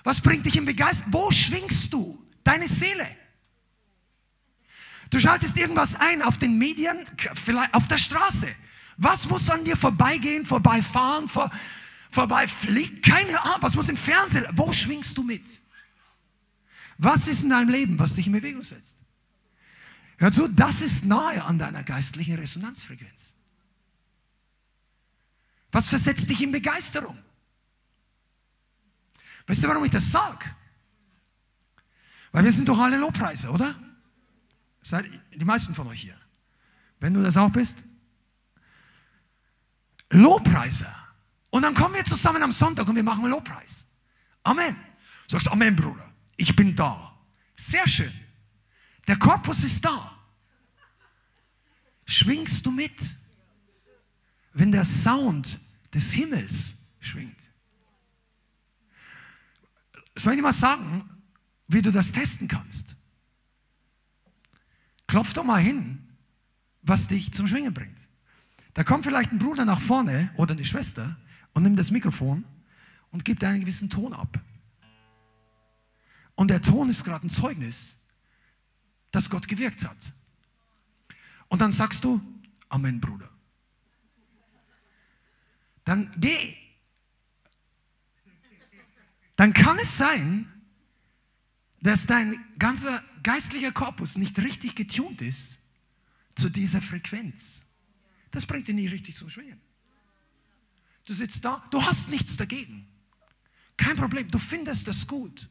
Speaker 2: Was bringt dich in Begeisterung? Wo schwingst du deine Seele? Du schaltest irgendwas ein auf den Medien, vielleicht auf der Straße. Was muss an dir vorbeigehen, vorbeifahren, vor, vorbeifliegen? Keine Ahnung. Was muss im Fernsehen? Wo schwingst du mit? Was ist in deinem Leben, was dich in Bewegung setzt? Hör zu, das ist nahe an deiner geistlichen Resonanzfrequenz. Was versetzt dich in Begeisterung? Weißt du, warum ich das sage? Weil wir sind doch alle Lobpreiser, oder? Seid die meisten von euch hier. Wenn du das auch bist. Lobpreiser. Und dann kommen wir zusammen am Sonntag und wir machen Lobpreis. Amen. Sagst Amen, Bruder. Ich bin da. Sehr schön. Der Korpus ist da. Schwingst du mit, wenn der Sound des Himmels schwingt? Soll ich dir mal sagen, wie du das testen kannst? Klopf doch mal hin, was dich zum Schwingen bringt. Da kommt vielleicht ein Bruder nach vorne oder eine Schwester und nimmt das Mikrofon und gibt einen gewissen Ton ab. Und der Ton ist gerade ein Zeugnis dass Gott gewirkt hat. Und dann sagst du, Amen, Bruder. Dann geh. Dann kann es sein, dass dein ganzer geistlicher Korpus nicht richtig getunt ist zu dieser Frequenz. Das bringt dich nicht richtig zum Schwingen. Du sitzt da, du hast nichts dagegen. Kein Problem, du findest das gut.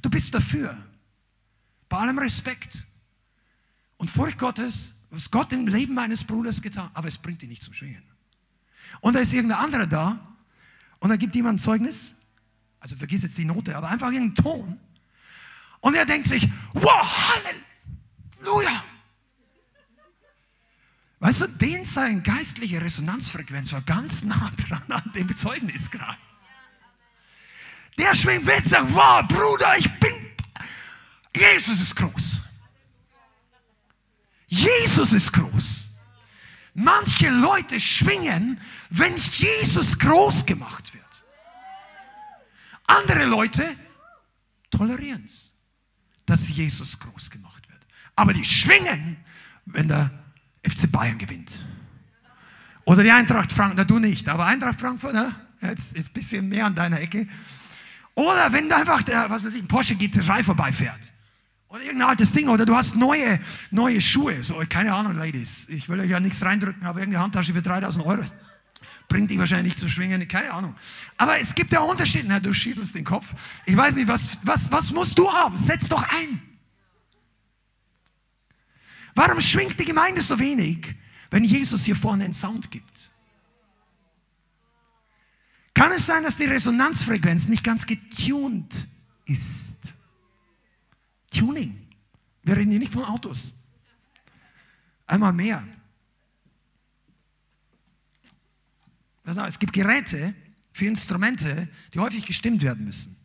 Speaker 2: Du bist dafür. Bei allem Respekt und Furcht Gottes, was Gott im Leben meines Bruders getan aber es bringt ihn nicht zum Schwingen. Und da ist irgendein anderer da und da gibt jemand ein Zeugnis, also vergiss jetzt die Note, aber einfach irgendeinen Ton. Und er denkt sich, wow, Halleluja. Weißt du, den sein geistliche Resonanzfrequenz war ganz nah dran an dem Zeugnis gerade. Der schwingt mit, sagt, wow, Bruder, ich bin Jesus ist groß. Jesus ist groß. Manche Leute schwingen, wenn Jesus groß gemacht wird. Andere Leute tolerieren es, dass Jesus groß gemacht wird. Aber die schwingen, wenn der FC Bayern gewinnt. Oder die Eintracht Frankfurt, na du nicht, aber Eintracht Frankfurt, ne? jetzt, jetzt ein bisschen mehr an deiner Ecke. Oder wenn da einfach der, was weiß ich, ein Porsche GT3 vorbeifährt. Oder irgendein altes Ding. Oder du hast neue, neue Schuhe. So, keine Ahnung, Ladies. Ich will euch ja nichts reindrücken, aber irgendeine Handtasche für 3000 Euro. Bringt dich wahrscheinlich nicht zu schwingen. Keine Ahnung. Aber es gibt ja Unterschiede. Na, du schüttelst den Kopf. Ich weiß nicht, was, was, was musst du haben? Setz doch ein. Warum schwingt die Gemeinde so wenig, wenn Jesus hier vorne einen Sound gibt? Kann es sein, dass die Resonanzfrequenz nicht ganz getuned ist? Tuning. Wir reden hier nicht von Autos. Einmal mehr. Es gibt Geräte für Instrumente, die häufig gestimmt werden müssen.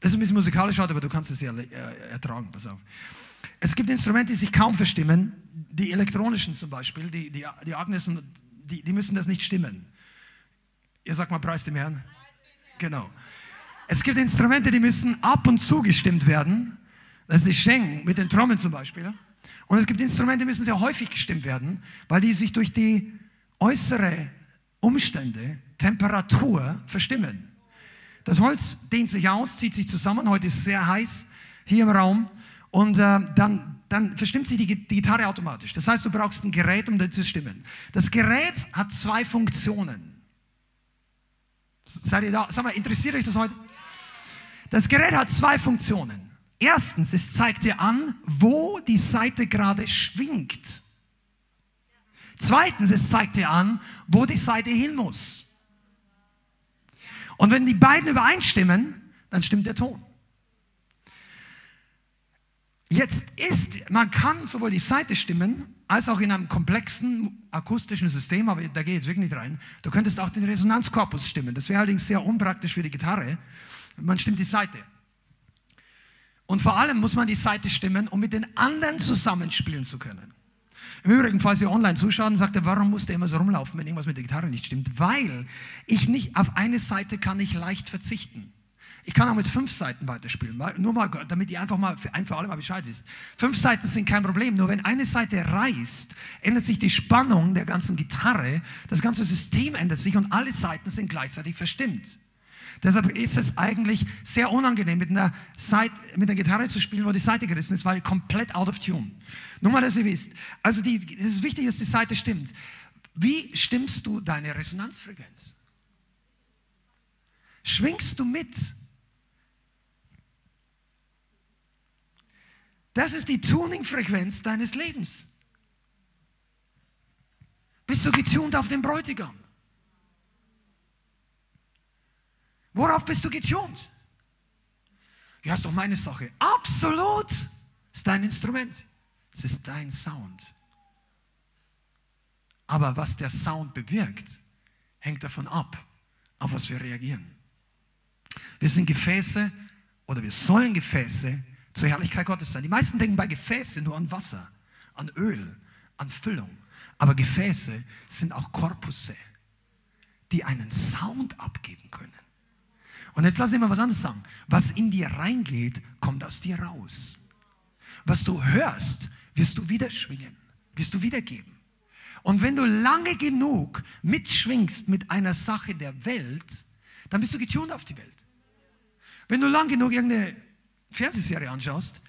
Speaker 2: Das ist ein bisschen musikalisch, aber du kannst es ja äh, ertragen. Pass auf. Es gibt Instrumente, die sich kaum verstimmen. Die elektronischen zum Beispiel, die, die, die Agnesen, die, die müssen das nicht stimmen. Ihr sagt mal, preis dem Herrn. Genau. Es gibt Instrumente, die müssen ab und zu gestimmt werden. Das ist die Schengen mit den Trommeln zum Beispiel. Und es gibt Instrumente, die müssen sehr häufig gestimmt werden, weil die sich durch die äußere Umstände, Temperatur verstimmen. Das Holz dehnt sich aus, zieht sich zusammen. Heute ist es sehr heiß hier im Raum. Und äh, dann, dann verstimmt sich die, die Gitarre automatisch. Das heißt, du brauchst ein Gerät, um das zu stimmen. Das Gerät hat zwei Funktionen. Seid ihr da? Sag mal, interessiert euch das heute? Das Gerät hat zwei Funktionen. Erstens, es zeigt dir an, wo die Seite gerade schwingt. Zweitens, es zeigt dir an, wo die Seite hin muss. Und wenn die beiden übereinstimmen, dann stimmt der Ton. Jetzt ist, man kann sowohl die Seite stimmen, als auch in einem komplexen akustischen System, aber da gehe ich jetzt wirklich nicht rein. Du könntest auch den Resonanzkorpus stimmen. Das wäre allerdings sehr unpraktisch für die Gitarre. Man stimmt die Seite. Und vor allem muss man die Seite stimmen, um mit den anderen zusammenspielen zu können. Im Übrigen, falls ihr online zuschaut, sagt er, warum muss der immer so rumlaufen, wenn irgendwas mit der Gitarre nicht stimmt? Weil ich nicht, auf eine Seite kann ich leicht verzichten. Ich kann auch mit fünf Seiten weiterspielen. Nur mal, damit ihr einfach mal für ein für alle mal Bescheid wisst. Fünf Seiten sind kein Problem. Nur wenn eine Seite reißt, ändert sich die Spannung der ganzen Gitarre. Das ganze System ändert sich und alle Seiten sind gleichzeitig verstimmt. Deshalb ist es eigentlich sehr unangenehm, mit einer, Seite, mit einer Gitarre zu spielen, wo die Seite gerissen ist, weil komplett out of tune. Nur mal, dass ihr wisst. Also die, es ist wichtig, dass die Seite stimmt. Wie stimmst du deine Resonanzfrequenz? Schwingst du mit? Das ist die Tuning-Frequenz deines Lebens. Bist du getuned auf den Bräutigam? Worauf bist du getuned? Ja, ist doch meine Sache. Absolut. Ist dein Instrument. Es ist dein Sound. Aber was der Sound bewirkt, hängt davon ab, auf was wir reagieren. Wir sind Gefäße oder wir sollen Gefäße zur Herrlichkeit Gottes sein. Die meisten denken bei Gefäße nur an Wasser, an Öl, an Füllung. Aber Gefäße sind auch Korpusse, die einen Sound abgeben können. Und jetzt lass mich mal was anderes sagen. Was in dir reingeht, kommt aus dir raus. Was du hörst, wirst du wieder schwingen, wirst du wiedergeben. Und wenn du lange genug mitschwingst mit einer Sache der Welt, dann bist du getuned auf die Welt. Wenn du lang genug irgendeine Fernsehserie anschaust,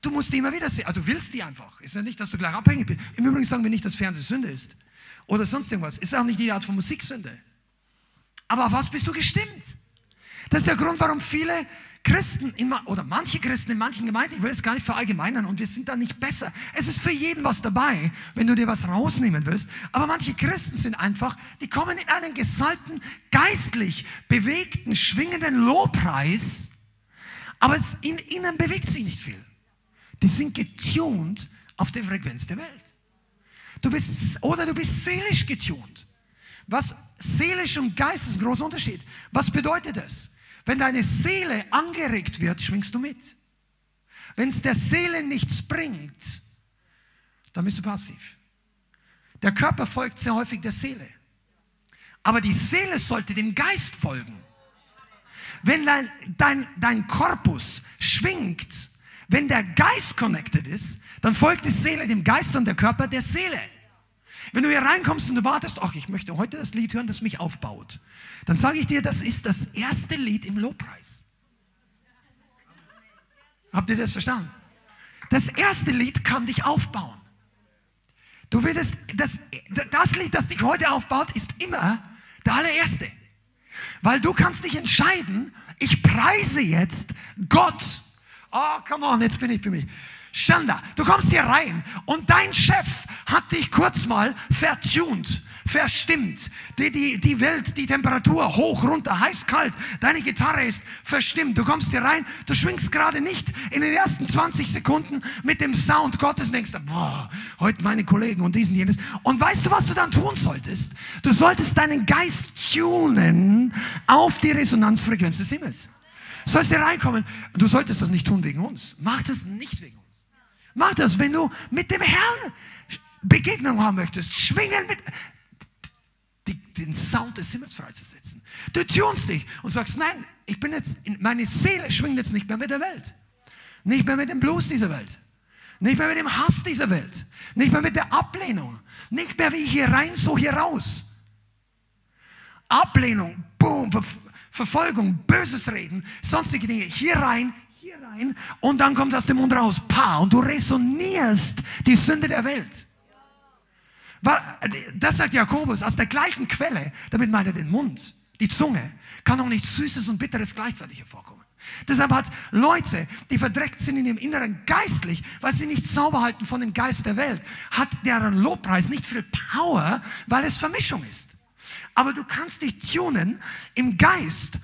Speaker 2: du musst die immer wieder sehen. Also willst die einfach. Ist ja nicht, dass du gleich abhängig bist. Im Übrigen sagen wir nicht, dass Fernsehen Sünde ist. Oder sonst irgendwas. Ist auch nicht die Art von Musiksünde. Aber auf was bist du gestimmt? Das ist der Grund, warum viele Christen in, oder manche Christen in manchen Gemeinden, ich will es gar nicht verallgemeinern und wir sind da nicht besser. Es ist für jeden was dabei, wenn du dir was rausnehmen willst. Aber manche Christen sind einfach, die kommen in einen gesalten, geistlich bewegten, schwingenden Lobpreis, aber es, in ihnen bewegt sich nicht viel. Die sind getuned auf der Frequenz der Welt. Du bist, oder du bist seelisch getuned. Was seelisch und Geist ist ein großer Unterschied. Was bedeutet das? Wenn deine Seele angeregt wird, schwingst du mit. Wenn es der Seele nichts bringt, dann bist du passiv. Der Körper folgt sehr häufig der Seele. Aber die Seele sollte dem Geist folgen. Wenn dein, dein, dein Korpus schwingt, wenn der Geist connected ist, dann folgt die Seele dem Geist und der Körper der Seele. Wenn du hier reinkommst und du wartest, ach, ich möchte heute das Lied hören, das mich aufbaut, dann sage ich dir, das ist das erste Lied im Lobpreis. Habt ihr das verstanden? Das erste Lied kann dich aufbauen. Du würdest, das, das Lied, das dich heute aufbaut, ist immer der allererste. Weil du kannst dich entscheiden, ich preise jetzt Gott. Oh, come on, jetzt bin ich für mich. Schanda, du kommst hier rein und dein Chef hat dich kurz mal vertuned, verstimmt. Die, die, die Welt, die Temperatur, hoch, runter, heiß, kalt. Deine Gitarre ist verstimmt. Du kommst hier rein, du schwingst gerade nicht in den ersten 20 Sekunden mit dem Sound Gottes und denkst, boah, heute meine Kollegen und diesen, jenes. Und weißt du, was du dann tun solltest? Du solltest deinen Geist tunen auf die Resonanzfrequenz des Himmels. Sollst du reinkommen? Du solltest das nicht tun wegen uns. Mach das nicht wegen uns. Mach das, wenn du mit dem Herrn Begegnung haben möchtest. Schwingen mit den Sound des Himmels freizusetzen. Du tunst dich und sagst, nein, ich bin jetzt, meine Seele schwingt jetzt nicht mehr mit der Welt. Nicht mehr mit dem Blues dieser Welt. Nicht mehr mit dem Hass dieser Welt. Nicht mehr mit der Ablehnung. Nicht mehr wie hier rein, so hier raus. Ablehnung, boom, Ver Verfolgung, böses Reden, sonstige Dinge. Hier rein, hier rein und dann kommt aus dem Mund raus, pa, und du resonierst die Sünde der Welt. Das sagt Jakobus, aus der gleichen Quelle, damit meint er den Mund, die Zunge, kann auch nicht Süßes und Bitteres gleichzeitig hervorkommen. Deshalb hat Leute, die verdreckt sind in ihrem Inneren geistlich, weil sie nicht sauber halten von dem Geist der Welt, hat deren Lobpreis nicht viel Power, weil es Vermischung ist. Aber du kannst dich tunen im Geist,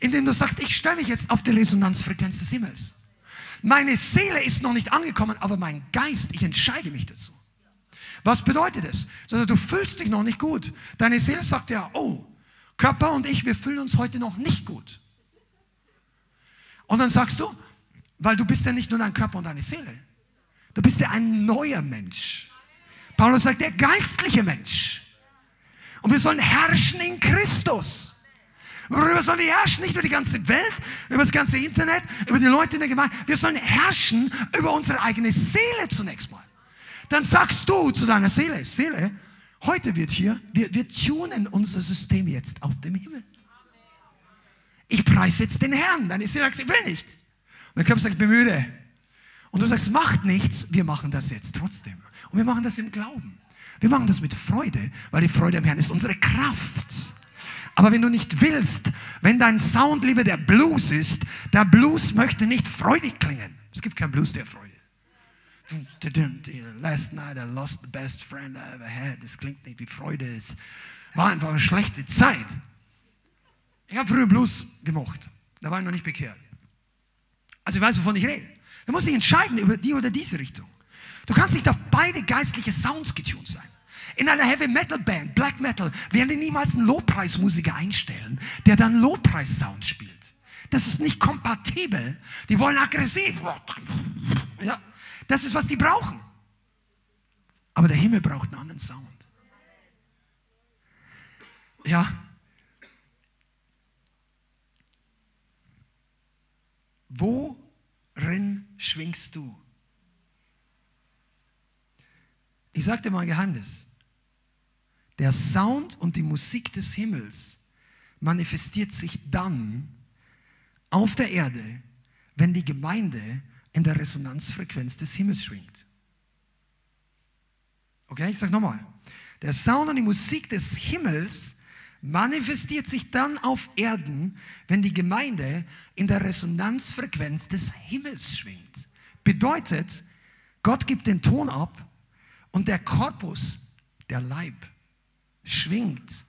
Speaker 2: indem du sagst, ich stelle mich jetzt auf die Resonanzfrequenz des Himmels. Meine Seele ist noch nicht angekommen, aber mein Geist, ich entscheide mich dazu. Was bedeutet es? Also, du fühlst dich noch nicht gut. Deine Seele sagt ja, oh, Körper und ich, wir fühlen uns heute noch nicht gut. Und dann sagst du, weil du bist ja nicht nur dein Körper und deine Seele. Du bist ja ein neuer Mensch. Paulus sagt, der geistliche Mensch. Und wir sollen herrschen in Christus. Worüber sollen wir herrschen? Nicht über die ganze Welt, über das ganze Internet, über die Leute in der Gemeinde. Wir sollen herrschen über unsere eigene Seele zunächst mal dann sagst du zu deiner Seele, Seele, heute wird hier, wir, wir tunen unser System jetzt auf dem Himmel. Ich preise jetzt den Herrn. Deine Seele sagt, ich will nicht. Und der Körper sagt, ich bin müde. Und du sagst, macht nichts, wir machen das jetzt trotzdem. Und wir machen das im Glauben. Wir machen das mit Freude, weil die Freude am Herrn ist unsere Kraft. Aber wenn du nicht willst, wenn dein Sound lieber der Blues ist, der Blues möchte nicht freudig klingen. Es gibt keinen Blues, der Freude. Last night I lost the best friend I ever had. Das klingt nicht wie Freude. Es war einfach eine schlechte Zeit. Ich habe früher Blues gemocht. Da war ich noch nicht bekehrt. Also ich weiß, wovon ich rede. Du musst dich entscheiden über die oder diese Richtung. Du kannst nicht auf beide geistliche Sounds getuned sein. In einer Heavy Metal Band, Black Metal, werden die niemals einen Lobpreismusiker einstellen, der dann Lobpreis-Sound spielt. Das ist nicht kompatibel. Die wollen aggressiv. Ja. Das ist, was die brauchen. Aber der Himmel braucht einen anderen Sound. Ja. Worin schwingst du? Ich sagte mal ein Geheimnis. Der Sound und die Musik des Himmels manifestiert sich dann auf der Erde, wenn die Gemeinde in der Resonanzfrequenz des Himmels schwingt. Okay, ich sage nochmal. Der Sound und die Musik des Himmels manifestiert sich dann auf Erden, wenn die Gemeinde in der Resonanzfrequenz des Himmels schwingt. Bedeutet, Gott gibt den Ton ab und der Korpus, der Leib, schwingt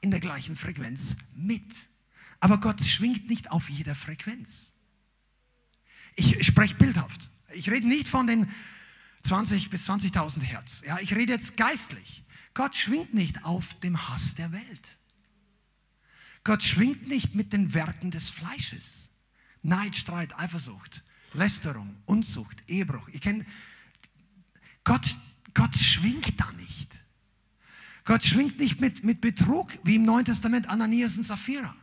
Speaker 2: in der gleichen Frequenz mit. Aber Gott schwingt nicht auf jeder Frequenz. Ich spreche bildhaft. Ich rede nicht von den 20 bis 20.000 Hertz. Ja, ich rede jetzt geistlich. Gott schwingt nicht auf dem Hass der Welt. Gott schwingt nicht mit den Werken des Fleisches. Neid, Streit, Eifersucht, Lästerung, Unzucht, Ehebruch. Ich kenne Gott, Gott schwingt da nicht. Gott schwingt nicht mit, mit Betrug, wie im Neuen Testament Ananias und Sapphira.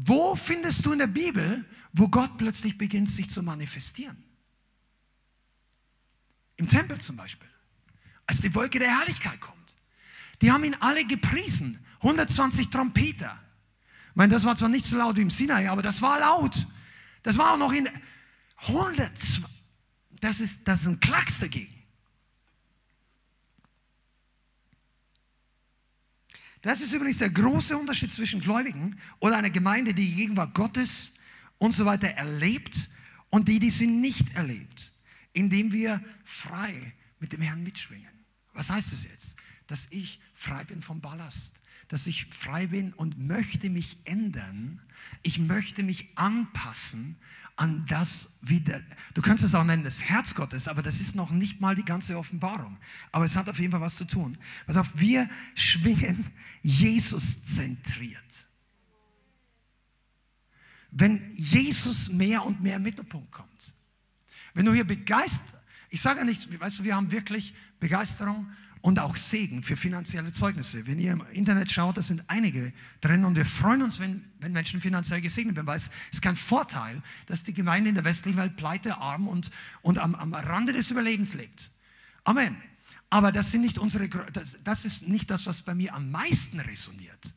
Speaker 2: Wo findest du in der Bibel, wo Gott plötzlich beginnt, sich zu manifestieren? Im Tempel zum Beispiel, als die Wolke der Herrlichkeit kommt. Die haben ihn alle gepriesen. 120 Trompeter. Ich meine, das war zwar nicht so laut wie im Sinai, aber das war laut. Das war auch noch in 120. Das ist, das ist ein Klacks dagegen. Das ist übrigens der große Unterschied zwischen Gläubigen oder einer Gemeinde, die die Gegenwart Gottes und so weiter erlebt und die, die sie nicht erlebt, indem wir frei mit dem Herrn mitschwingen. Was heißt das jetzt? Dass ich frei bin vom Ballast, dass ich frei bin und möchte mich ändern. Ich möchte mich anpassen an das, wie der, du kannst es auch nennen, das Herz Gottes, aber das ist noch nicht mal die ganze Offenbarung. Aber es hat auf jeden Fall was zu tun. Pass auf, wir schwingen Jesus zentriert. Wenn Jesus mehr und mehr im Mittelpunkt kommt. Wenn du hier begeistert, ich sage ja nichts, weißt du, wir haben wirklich Begeisterung und auch Segen für finanzielle Zeugnisse. Wenn ihr im Internet schaut, da sind einige drin und wir freuen uns, wenn, wenn Menschen finanziell gesegnet werden, weil es ist kein Vorteil, dass die Gemeinde in der westlichen Welt pleite, arm und, und am, am Rande des Überlebens lebt. Amen. Aber das, sind nicht unsere, das, das ist nicht das, was bei mir am meisten resoniert.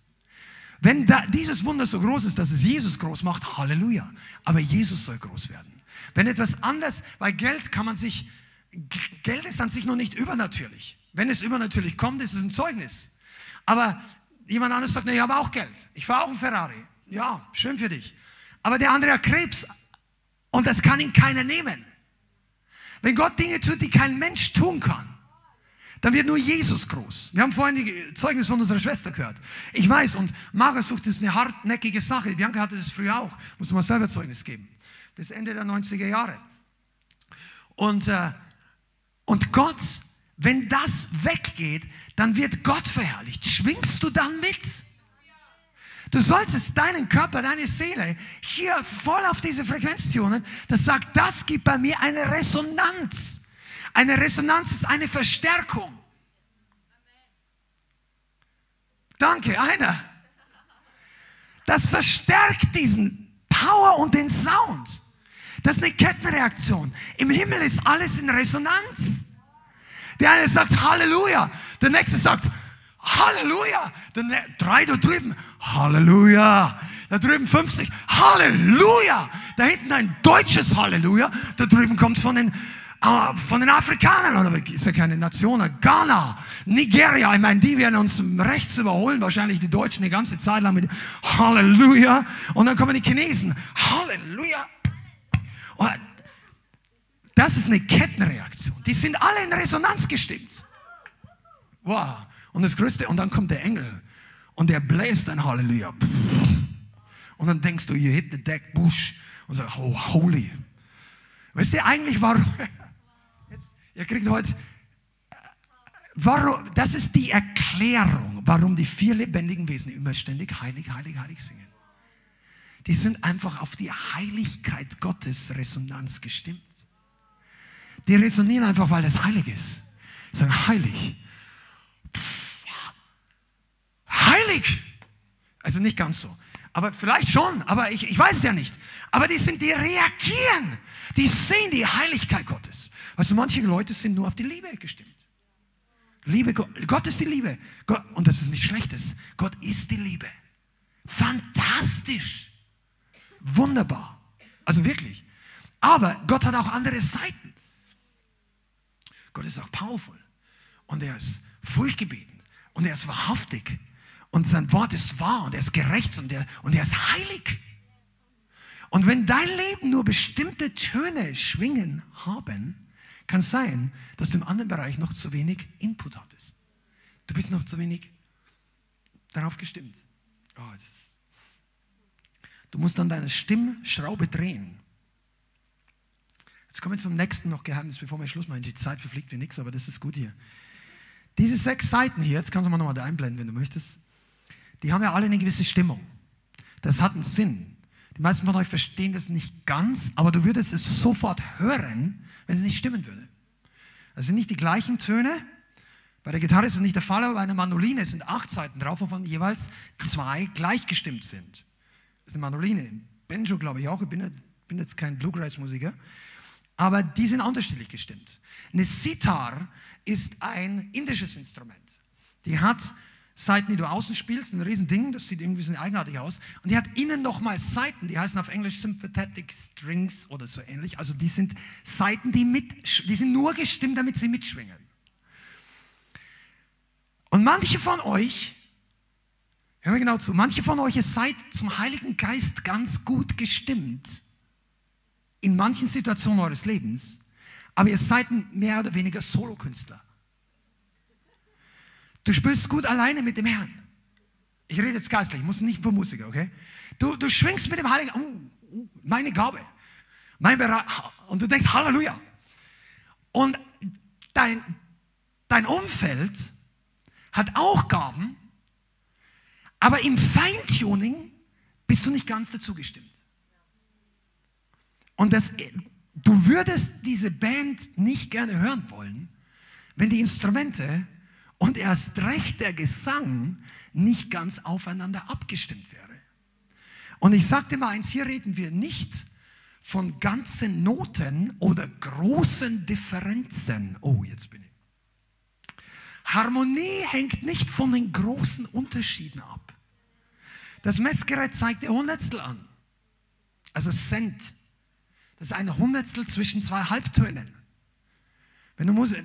Speaker 2: Wenn da, dieses Wunder so groß ist, dass es Jesus groß macht, Halleluja. Aber Jesus soll groß werden. Wenn etwas anders, weil Geld kann man sich, Geld ist an sich noch nicht übernatürlich. Wenn es übernatürlich kommt, ist es ein Zeugnis. Aber jemand anderes sagt, nee, ich habe auch Geld. Ich fahre auch einen Ferrari. Ja, schön für dich. Aber der andere hat Krebs und das kann ihm keiner nehmen. Wenn Gott Dinge tut, die kein Mensch tun kann, dann wird nur Jesus groß. Wir haben vorhin die Zeugnis von unserer Schwester gehört. Ich weiß, und Magersucht ist eine hartnäckige Sache. Bianca hatte das früher auch. Muss man selber Zeugnis geben. Bis Ende der 90er Jahre. Und, äh, und Gott wenn das weggeht, dann wird Gott verherrlicht. Schwingst du dann mit? Du solltest deinen Körper, deine Seele hier voll auf diese Frequenz tunen. Das sagt, das gibt bei mir eine Resonanz. Eine Resonanz ist eine Verstärkung. Danke, einer. Das verstärkt diesen Power und den Sound. Das ist eine Kettenreaktion. Im Himmel ist alles in Resonanz. Der eine sagt Halleluja, der nächste sagt Halleluja, der ne drei da drüben Halleluja, da drüben 50 Halleluja, da hinten ein deutsches Halleluja, da drüben kommt von den äh, von den Afrikanern, oder ist ja keine Nation, Ghana, Nigeria, ich meine, die werden uns rechts überholen, wahrscheinlich die Deutschen die ganze Zeit lang mit Halleluja. Und dann kommen die Chinesen, Halleluja. Und das ist eine Kettenreaktion. Die sind alle in Resonanz gestimmt. Wow. Und das Größte, und dann kommt der Engel und der bläst ein Halleluja. Und dann denkst du, you hit the deck, Bush. Und sagst, oh, holy. Weißt du eigentlich, warum? Ihr kriegt heute, warum, das ist die Erklärung, warum die vier lebendigen Wesen immer ständig heilig, heilig, heilig singen. Die sind einfach auf die Heiligkeit Gottes Resonanz gestimmt. Die resonieren einfach, weil es heilig ist. Die sagen, heilig. Heilig. Also nicht ganz so. Aber vielleicht schon, aber ich, ich weiß es ja nicht. Aber die sind, die reagieren. Die sehen die Heiligkeit Gottes. Du, manche Leute sind nur auf die Liebe gestimmt. Liebe, Gott, Gott ist die Liebe. Gott, und das ist nichts Schlechtes. Gott ist die Liebe. Fantastisch. Wunderbar. Also wirklich. Aber Gott hat auch andere Seiten. Gott ist auch powerful. Und er ist furchtgebieten. Und er ist wahrhaftig. Und sein Wort ist wahr und er ist gerecht und er, und er ist heilig. Und wenn dein Leben nur bestimmte Töne schwingen haben, kann es sein, dass du im anderen Bereich noch zu wenig Input hattest. Du bist noch zu wenig darauf gestimmt. Oh, du musst dann deine Stimmschraube drehen. Jetzt kommen wir zum nächsten noch Geheimnis, bevor wir Schluss machen. Die Zeit verfliegt wie nichts, aber das ist gut hier. Diese sechs Seiten hier, jetzt kannst du mal nochmal da einblenden, wenn du möchtest, die haben ja alle eine gewisse Stimmung. Das hat einen Sinn. Die meisten von euch verstehen das nicht ganz, aber du würdest es sofort hören, wenn es nicht stimmen würde. Das sind nicht die gleichen Töne. Bei der Gitarre ist es nicht der Fall, aber bei einer Mandoline sind acht Seiten drauf, wovon jeweils zwei gleichgestimmt sind. Das ist eine Mandoline. Benjo glaube ich auch. Ich bin jetzt kein Bluegrass-Musiker aber die sind unterschiedlich gestimmt. Eine Sitar ist ein indisches Instrument. Die hat Seiten, die du außen spielst, ein Riesending, das sieht irgendwie so eigenartig aus. Und die hat innen nochmal Seiten, die heißen auf Englisch Sympathetic Strings oder so ähnlich. Also die sind Seiten, die, mit, die sind nur gestimmt, damit sie mitschwingen. Und manche von euch, hören wir genau zu, manche von euch, seid zum Heiligen Geist ganz gut gestimmt in manchen Situationen eures Lebens, aber ihr seid mehr oder weniger Solokünstler. Du spielst gut alleine mit dem Herrn. Ich rede jetzt geistlich, ich muss nicht für Musiker, okay? Du, du schwingst mit dem Heiligen, oh, oh, meine Gabe, mein Bereich, und du denkst Halleluja. Und dein, dein Umfeld hat auch Gaben, aber im Feintuning bist du nicht ganz dazu gestimmt. Und das, du würdest diese Band nicht gerne hören wollen, wenn die Instrumente und erst recht der Gesang nicht ganz aufeinander abgestimmt wäre. Und ich sagte mal eins, hier reden wir nicht von ganzen Noten oder großen Differenzen. Oh, jetzt bin ich. Harmonie hängt nicht von den großen Unterschieden ab. Das Messgerät zeigt ihr Hundertstel an. Also Cent. Das ist ein Hundertstel zwischen zwei Halbtönen. Wenn du musst,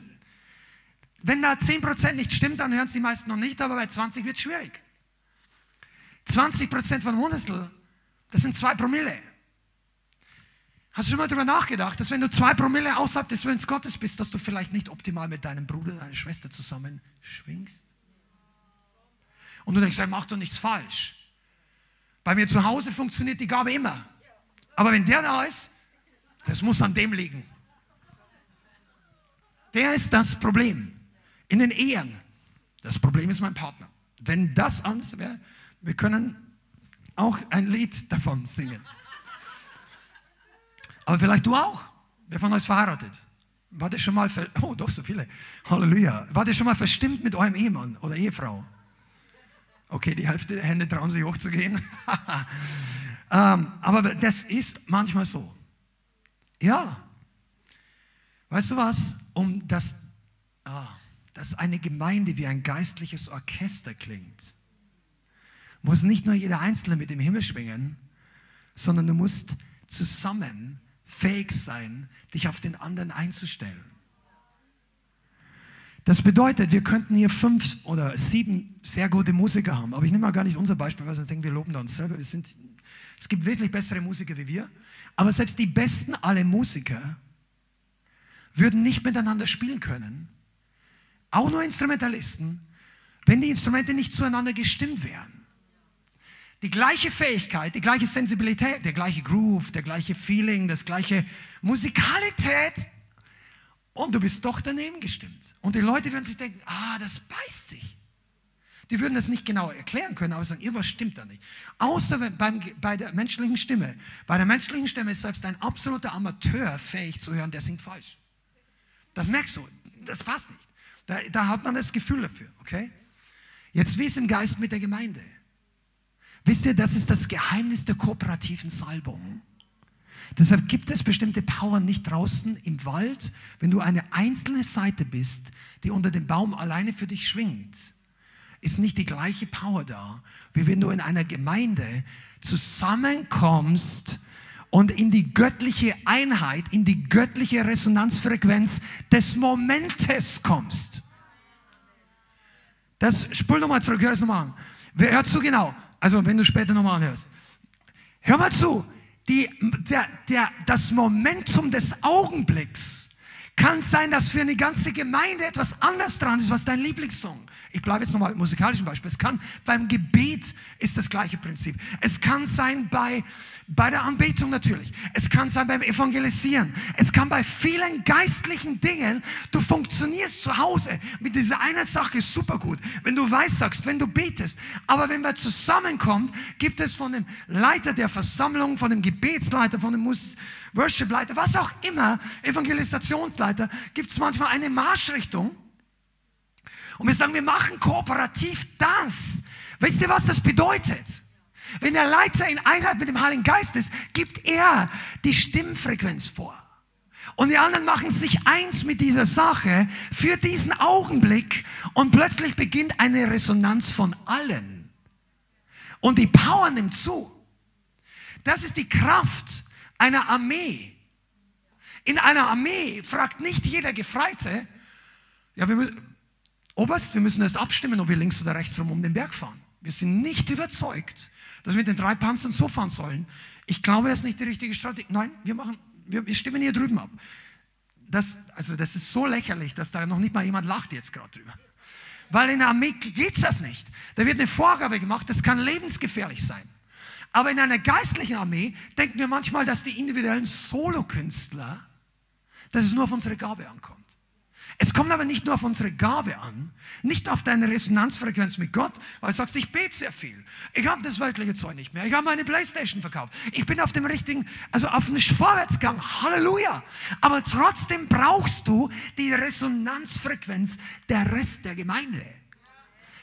Speaker 2: wenn da 10% nicht stimmt, dann hören es die meisten noch nicht, aber bei 20 wird es schwierig. 20% von Hundertstel, das sind zwei Promille. Hast du schon mal darüber nachgedacht, dass wenn du zwei Promille außerhalb des Willens Gottes bist, dass du vielleicht nicht optimal mit deinem Bruder, deiner Schwester zusammen schwingst? Und du denkst, er macht doch nichts falsch. Bei mir zu Hause funktioniert die Gabe immer. Aber wenn der da ist, das muss an dem liegen. Der ist das Problem. In den Ehen. Das Problem ist mein Partner. Wenn das anders wäre, wir können auch ein Lied davon singen. Aber vielleicht du auch. Wer von euch ist verheiratet? War der schon mal, oh doch so viele, Halleluja. War der schon mal verstimmt mit eurem Ehemann oder Ehefrau? Okay, die Hälfte der Hände trauen sich hochzugehen. ähm, aber das ist manchmal so. Ja. Weißt du was? Um das, ah, dass eine Gemeinde wie ein geistliches Orchester klingt, muss nicht nur jeder Einzelne mit dem Himmel schwingen, sondern du musst zusammen fähig sein, dich auf den anderen einzustellen. Das bedeutet, wir könnten hier fünf oder sieben sehr gute Musiker haben, aber ich nehme mal gar nicht unser Beispiel, weil ich denke, wir loben da uns selber. Sind, es gibt wirklich bessere Musiker wie wir, aber selbst die besten alle Musiker würden nicht miteinander spielen können, auch nur Instrumentalisten, wenn die Instrumente nicht zueinander gestimmt wären. Die gleiche Fähigkeit, die gleiche Sensibilität, der gleiche Groove, der gleiche Feeling, das gleiche Musikalität und du bist doch daneben gestimmt. Und die Leute würden sich denken, ah, das beißt sich. Die würden das nicht genau erklären können, aber sagen, irgendwas stimmt da nicht. Außer beim, bei der menschlichen Stimme. Bei der menschlichen Stimme ist selbst ein absoluter Amateur fähig zu hören, der singt falsch. Das merkst du, das passt nicht. Da, da hat man das Gefühl dafür, okay? Jetzt wie ist im Geist mit der Gemeinde? Wisst ihr, das ist das Geheimnis der kooperativen Salbung. Deshalb gibt es bestimmte Power nicht draußen im Wald, wenn du eine einzelne Seite bist, die unter dem Baum alleine für dich schwingt. Ist nicht die gleiche Power da, wie wenn du in einer Gemeinde zusammenkommst und in die göttliche Einheit, in die göttliche Resonanzfrequenz des Momentes kommst. Das spul nochmal zurück, hör es nochmal an. Hört zu genau? Also, wenn du später nochmal anhörst. Hör mal zu. Die, der, der, das Momentum des Augenblicks kann sein, dass für eine ganze Gemeinde etwas anders dran ist, was dein Lieblingssong. Ich bleibe jetzt nochmal im musikalischen Beispiel. Es kann beim Gebet ist das gleiche Prinzip. Es kann sein bei bei der Anbetung natürlich. Es kann sein beim Evangelisieren. Es kann bei vielen geistlichen Dingen, du funktionierst zu Hause mit dieser einen Sache super gut. Wenn du weißt sagst, wenn du betest. Aber wenn wir zusammenkommen, gibt es von dem Leiter der Versammlung, von dem Gebetsleiter, von dem Worshipleiter, was auch immer, Evangelisationsleiter, gibt es manchmal eine Marschrichtung. Und wir sagen, wir machen kooperativ das. Wisst ihr, was das bedeutet? Wenn der Leiter in Einheit mit dem Heiligen Geist ist, gibt er die Stimmfrequenz vor. Und die anderen machen sich eins mit dieser Sache für diesen Augenblick und plötzlich beginnt eine Resonanz von allen. Und die Power nimmt zu. Das ist die Kraft einer Armee. In einer Armee fragt nicht jeder Gefreite, ja, wir müssen, Oberst, wir müssen erst abstimmen, ob wir links oder rechts rum um den Berg fahren. Wir sind nicht überzeugt, dass wir mit den drei Panzern so fahren sollen. Ich glaube, das ist nicht die richtige Strategie. Nein, wir machen, wir, wir stimmen hier drüben ab. Das, also das ist so lächerlich, dass da noch nicht mal jemand lacht jetzt gerade drüber. Weil in der Armee geht das nicht. Da wird eine Vorgabe gemacht, das kann lebensgefährlich sein. Aber in einer geistlichen Armee denken wir manchmal, dass die individuellen Solokünstler, dass es nur auf unsere Gabe ankommt. Es kommt aber nicht nur auf unsere Gabe an, nicht auf deine Resonanzfrequenz mit Gott, weil du sagst, ich bete sehr viel. Ich habe das weltliche Zeug nicht mehr. Ich habe meine Playstation verkauft. Ich bin auf dem richtigen, also auf dem Vorwärtsgang. Halleluja. Aber trotzdem brauchst du die Resonanzfrequenz der Rest der Gemeinde.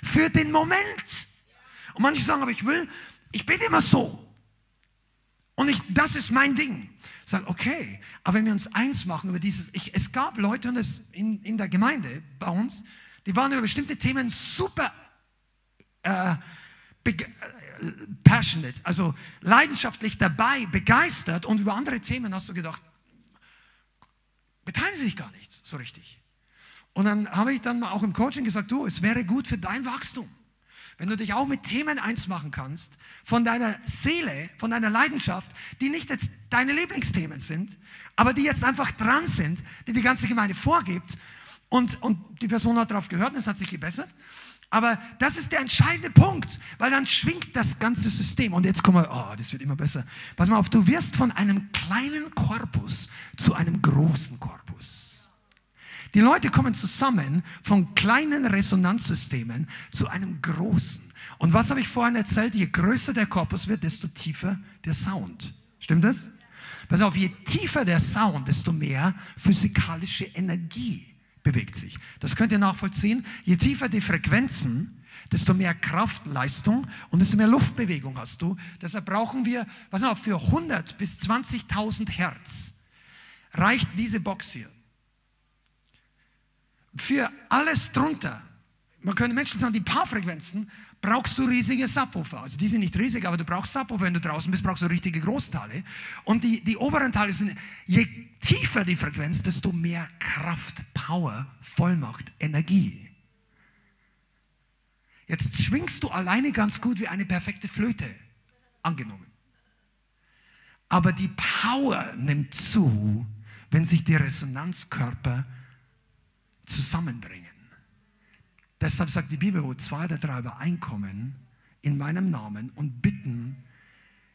Speaker 2: Für den Moment. Und manche sagen, aber ich will, ich bete immer so. Und ich, das ist mein Ding. Sag, okay, aber wenn wir uns eins machen über dieses, ich, es gab Leute und es in, in der Gemeinde bei uns, die waren über bestimmte Themen super äh, passionate, also leidenschaftlich dabei, begeistert und über andere Themen hast du gedacht, beteiligen sie sich gar nicht so richtig. Und dann habe ich dann mal auch im Coaching gesagt, du, es wäre gut für dein Wachstum wenn du dich auch mit Themen eins machen kannst, von deiner Seele, von deiner Leidenschaft, die nicht jetzt deine Lieblingsthemen sind, aber die jetzt einfach dran sind, die die ganze Gemeinde vorgibt und, und die Person hat darauf gehört und es hat sich gebessert. Aber das ist der entscheidende Punkt, weil dann schwingt das ganze System. Und jetzt kommen wir, oh, das wird immer besser. Pass mal auf, du wirst von einem kleinen Korpus zu einem großen Korpus. Die Leute kommen zusammen von kleinen Resonanzsystemen zu einem großen. Und was habe ich vorhin erzählt? Je größer der Korpus wird, desto tiefer der Sound. Stimmt das? Pass auf, je tiefer der Sound, desto mehr physikalische Energie bewegt sich. Das könnt ihr nachvollziehen. Je tiefer die Frequenzen, desto mehr Kraft, Leistung und desto mehr Luftbewegung hast du. Deshalb brauchen wir, was auf, für 100 bis 20.000 Hertz reicht diese Box hier für alles drunter, man könnte Menschen sagen, die Paarfrequenzen, brauchst du riesige Subwoofer. Also die sind nicht riesig, aber du brauchst Subwoofer, wenn du draußen bist, brauchst du richtige Großteile. Und die, die oberen Teile sind, je tiefer die Frequenz, desto mehr Kraft, Power, Vollmacht, Energie. Jetzt schwingst du alleine ganz gut wie eine perfekte Flöte, angenommen. Aber die Power nimmt zu, wenn sich die Resonanzkörper zusammenbringen. Deshalb sagt die Bibel, wo zwei oder drei übereinkommen in meinem Namen und bitten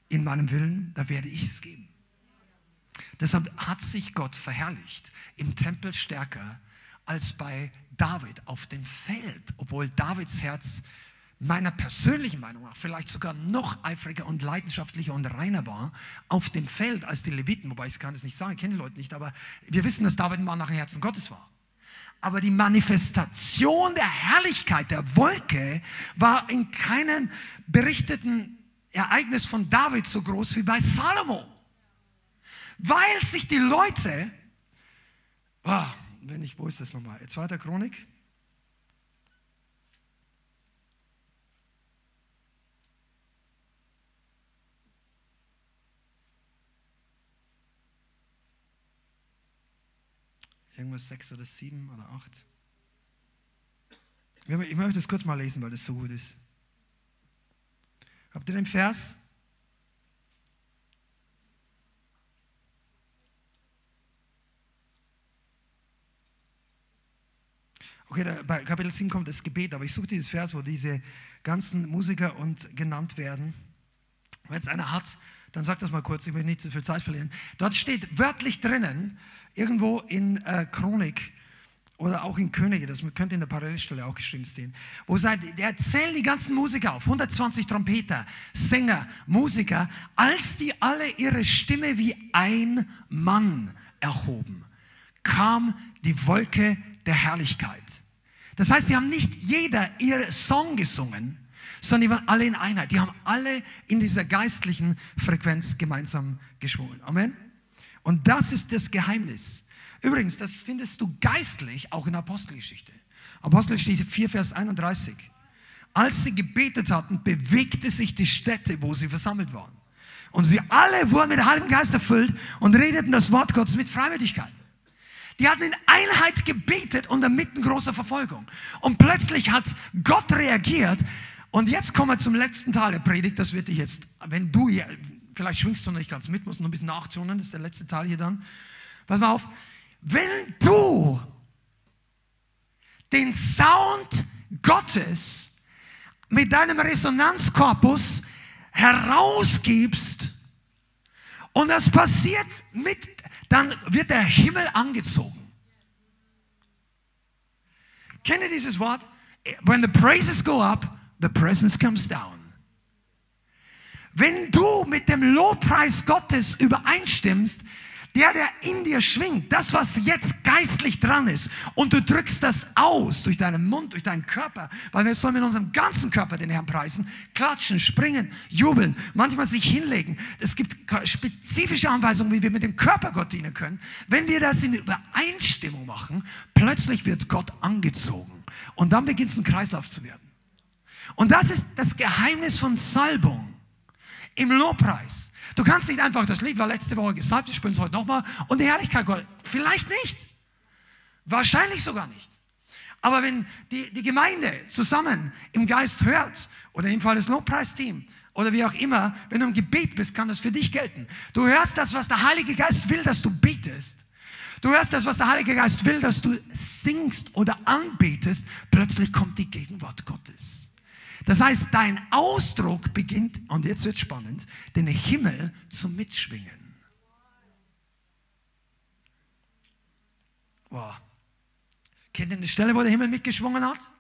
Speaker 2: in meinem Willen, da werde ich es geben. Deshalb hat sich Gott verherrlicht im Tempel stärker als bei David auf dem Feld, obwohl Davids Herz meiner persönlichen Meinung nach vielleicht sogar noch eifriger und leidenschaftlicher und reiner war auf dem Feld als die Leviten, wobei ich kann es nicht sagen, ich kenne die Leute nicht, aber wir wissen, dass David ein Mann nach dem Herzen Gottes war. Aber die Manifestation der Herrlichkeit der Wolke war in keinem berichteten Ereignis von David so groß wie bei Salomo. Weil sich die Leute, oh, wenn ich, wo ist das nochmal? Zweiter Chronik? Irgendwas sechs oder sieben oder acht. Ich möchte das kurz mal lesen, weil das so gut ist. Habt ihr den Vers? Okay, da, bei Kapitel 7 kommt das Gebet, aber ich suche dieses Vers, wo diese ganzen Musiker und genannt werden. Wenn es einer hat, dann sag das mal kurz, ich will nicht zu viel Zeit verlieren. Dort steht wörtlich drinnen, irgendwo in äh, Chronik oder auch in Könige, das könnte in der Parallelstelle auch geschrieben stehen, wo sagt, der zählt die ganzen Musiker auf, 120 Trompeter, Sänger, Musiker, als die alle ihre Stimme wie ein Mann erhoben, kam die Wolke der Herrlichkeit. Das heißt, die haben nicht jeder ihr Song gesungen, sondern die waren alle in Einheit. Die haben alle in dieser geistlichen Frequenz gemeinsam geschwungen. Amen. Und das ist das Geheimnis. Übrigens, das findest du geistlich auch in Apostelgeschichte. Apostelgeschichte 4, Vers 31. Als sie gebetet hatten, bewegte sich die Städte, wo sie versammelt waren. Und sie alle wurden mit halbem Geist erfüllt und redeten das Wort Gottes mit Freimütigkeit. Die hatten in Einheit gebetet unter mitten großer Verfolgung. Und plötzlich hat Gott reagiert. Und jetzt kommen wir zum letzten Teil der Predigt. Das wird dich jetzt, wenn du hier, vielleicht schwingst du noch nicht ganz mit, musst noch ein bisschen nachtunen, das ist der letzte Teil hier dann. Pass mal auf. Wenn du den Sound Gottes mit deinem Resonanzkorpus herausgibst und das passiert mit, dann wird der Himmel angezogen. Kennt ihr dieses Wort? When the praises go up, the presence comes down. Wenn du mit dem Lobpreis Gottes übereinstimmst, der, der in dir schwingt, das, was jetzt geistlich dran ist, und du drückst das aus durch deinen Mund, durch deinen Körper, weil wir sollen mit unserem ganzen Körper den Herrn preisen, klatschen, springen, jubeln, manchmal sich hinlegen. Es gibt spezifische Anweisungen, wie wir mit dem Körper Gott dienen können. Wenn wir das in Übereinstimmung machen, plötzlich wird Gott angezogen. Und dann beginnt es ein Kreislauf zu werden. Und das ist das Geheimnis von Salbung im Lobpreis. Du kannst nicht einfach, das Lied war letzte Woche gesagt, wir spielen es heute nochmal und die Herrlichkeit Gottes. Vielleicht nicht. Wahrscheinlich sogar nicht. Aber wenn die, die Gemeinde zusammen im Geist hört, oder im Fall des Lobpreisteam, oder wie auch immer, wenn du im Gebet bist, kann das für dich gelten. Du hörst das, was der Heilige Geist will, dass du betest. Du hörst das, was der Heilige Geist will, dass du singst oder anbetest. Plötzlich kommt die Gegenwart Gottes. Das heißt, dein Ausdruck beginnt, und jetzt wird spannend, den Himmel zu mitschwingen. Wow. Kennt ihr eine Stelle, wo der Himmel mitgeschwungen hat?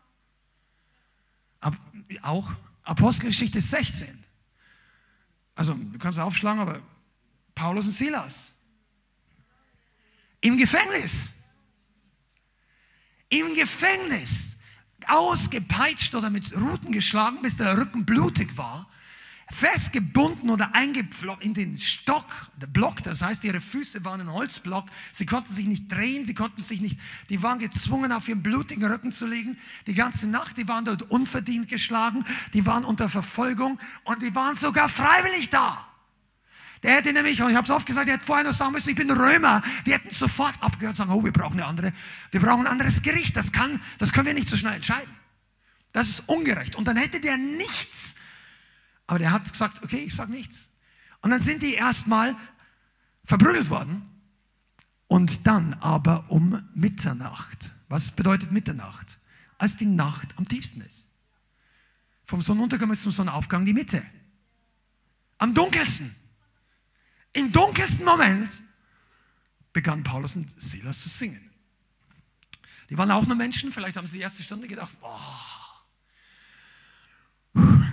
Speaker 2: Ab, auch Apostelgeschichte 16. Also, du kannst aufschlagen, aber Paulus und Silas. Im Gefängnis. Im Gefängnis ausgepeitscht oder mit Ruten geschlagen, bis der Rücken blutig war, festgebunden oder eingepflockt in den Stock, der Block, das heißt, ihre Füße waren ein Holzblock, sie konnten sich nicht drehen, sie konnten sich nicht, die waren gezwungen, auf ihrem blutigen Rücken zu liegen, die ganze Nacht, die waren dort unverdient geschlagen, die waren unter Verfolgung und die waren sogar freiwillig da. Der hätte nämlich, und ich habe es oft gesagt, der hätte vorher noch sagen müssen, ich bin Römer. Die hätten sofort abgehört und sagen, oh, wir brauchen eine andere, wir brauchen ein anderes Gericht. Das kann, das können wir nicht so schnell entscheiden. Das ist ungerecht. Und dann hätte der nichts. Aber der hat gesagt, okay, ich sage nichts. Und dann sind die erstmal verprügelt worden. Und dann aber um Mitternacht. Was bedeutet Mitternacht? Als die Nacht am tiefsten ist. Vom Sonnenuntergang bis zum Sonnenaufgang die Mitte. Am dunkelsten. Im dunkelsten Moment begann Paulus und Silas zu singen. Die waren auch nur Menschen, vielleicht haben sie die erste Stunde gedacht, boah.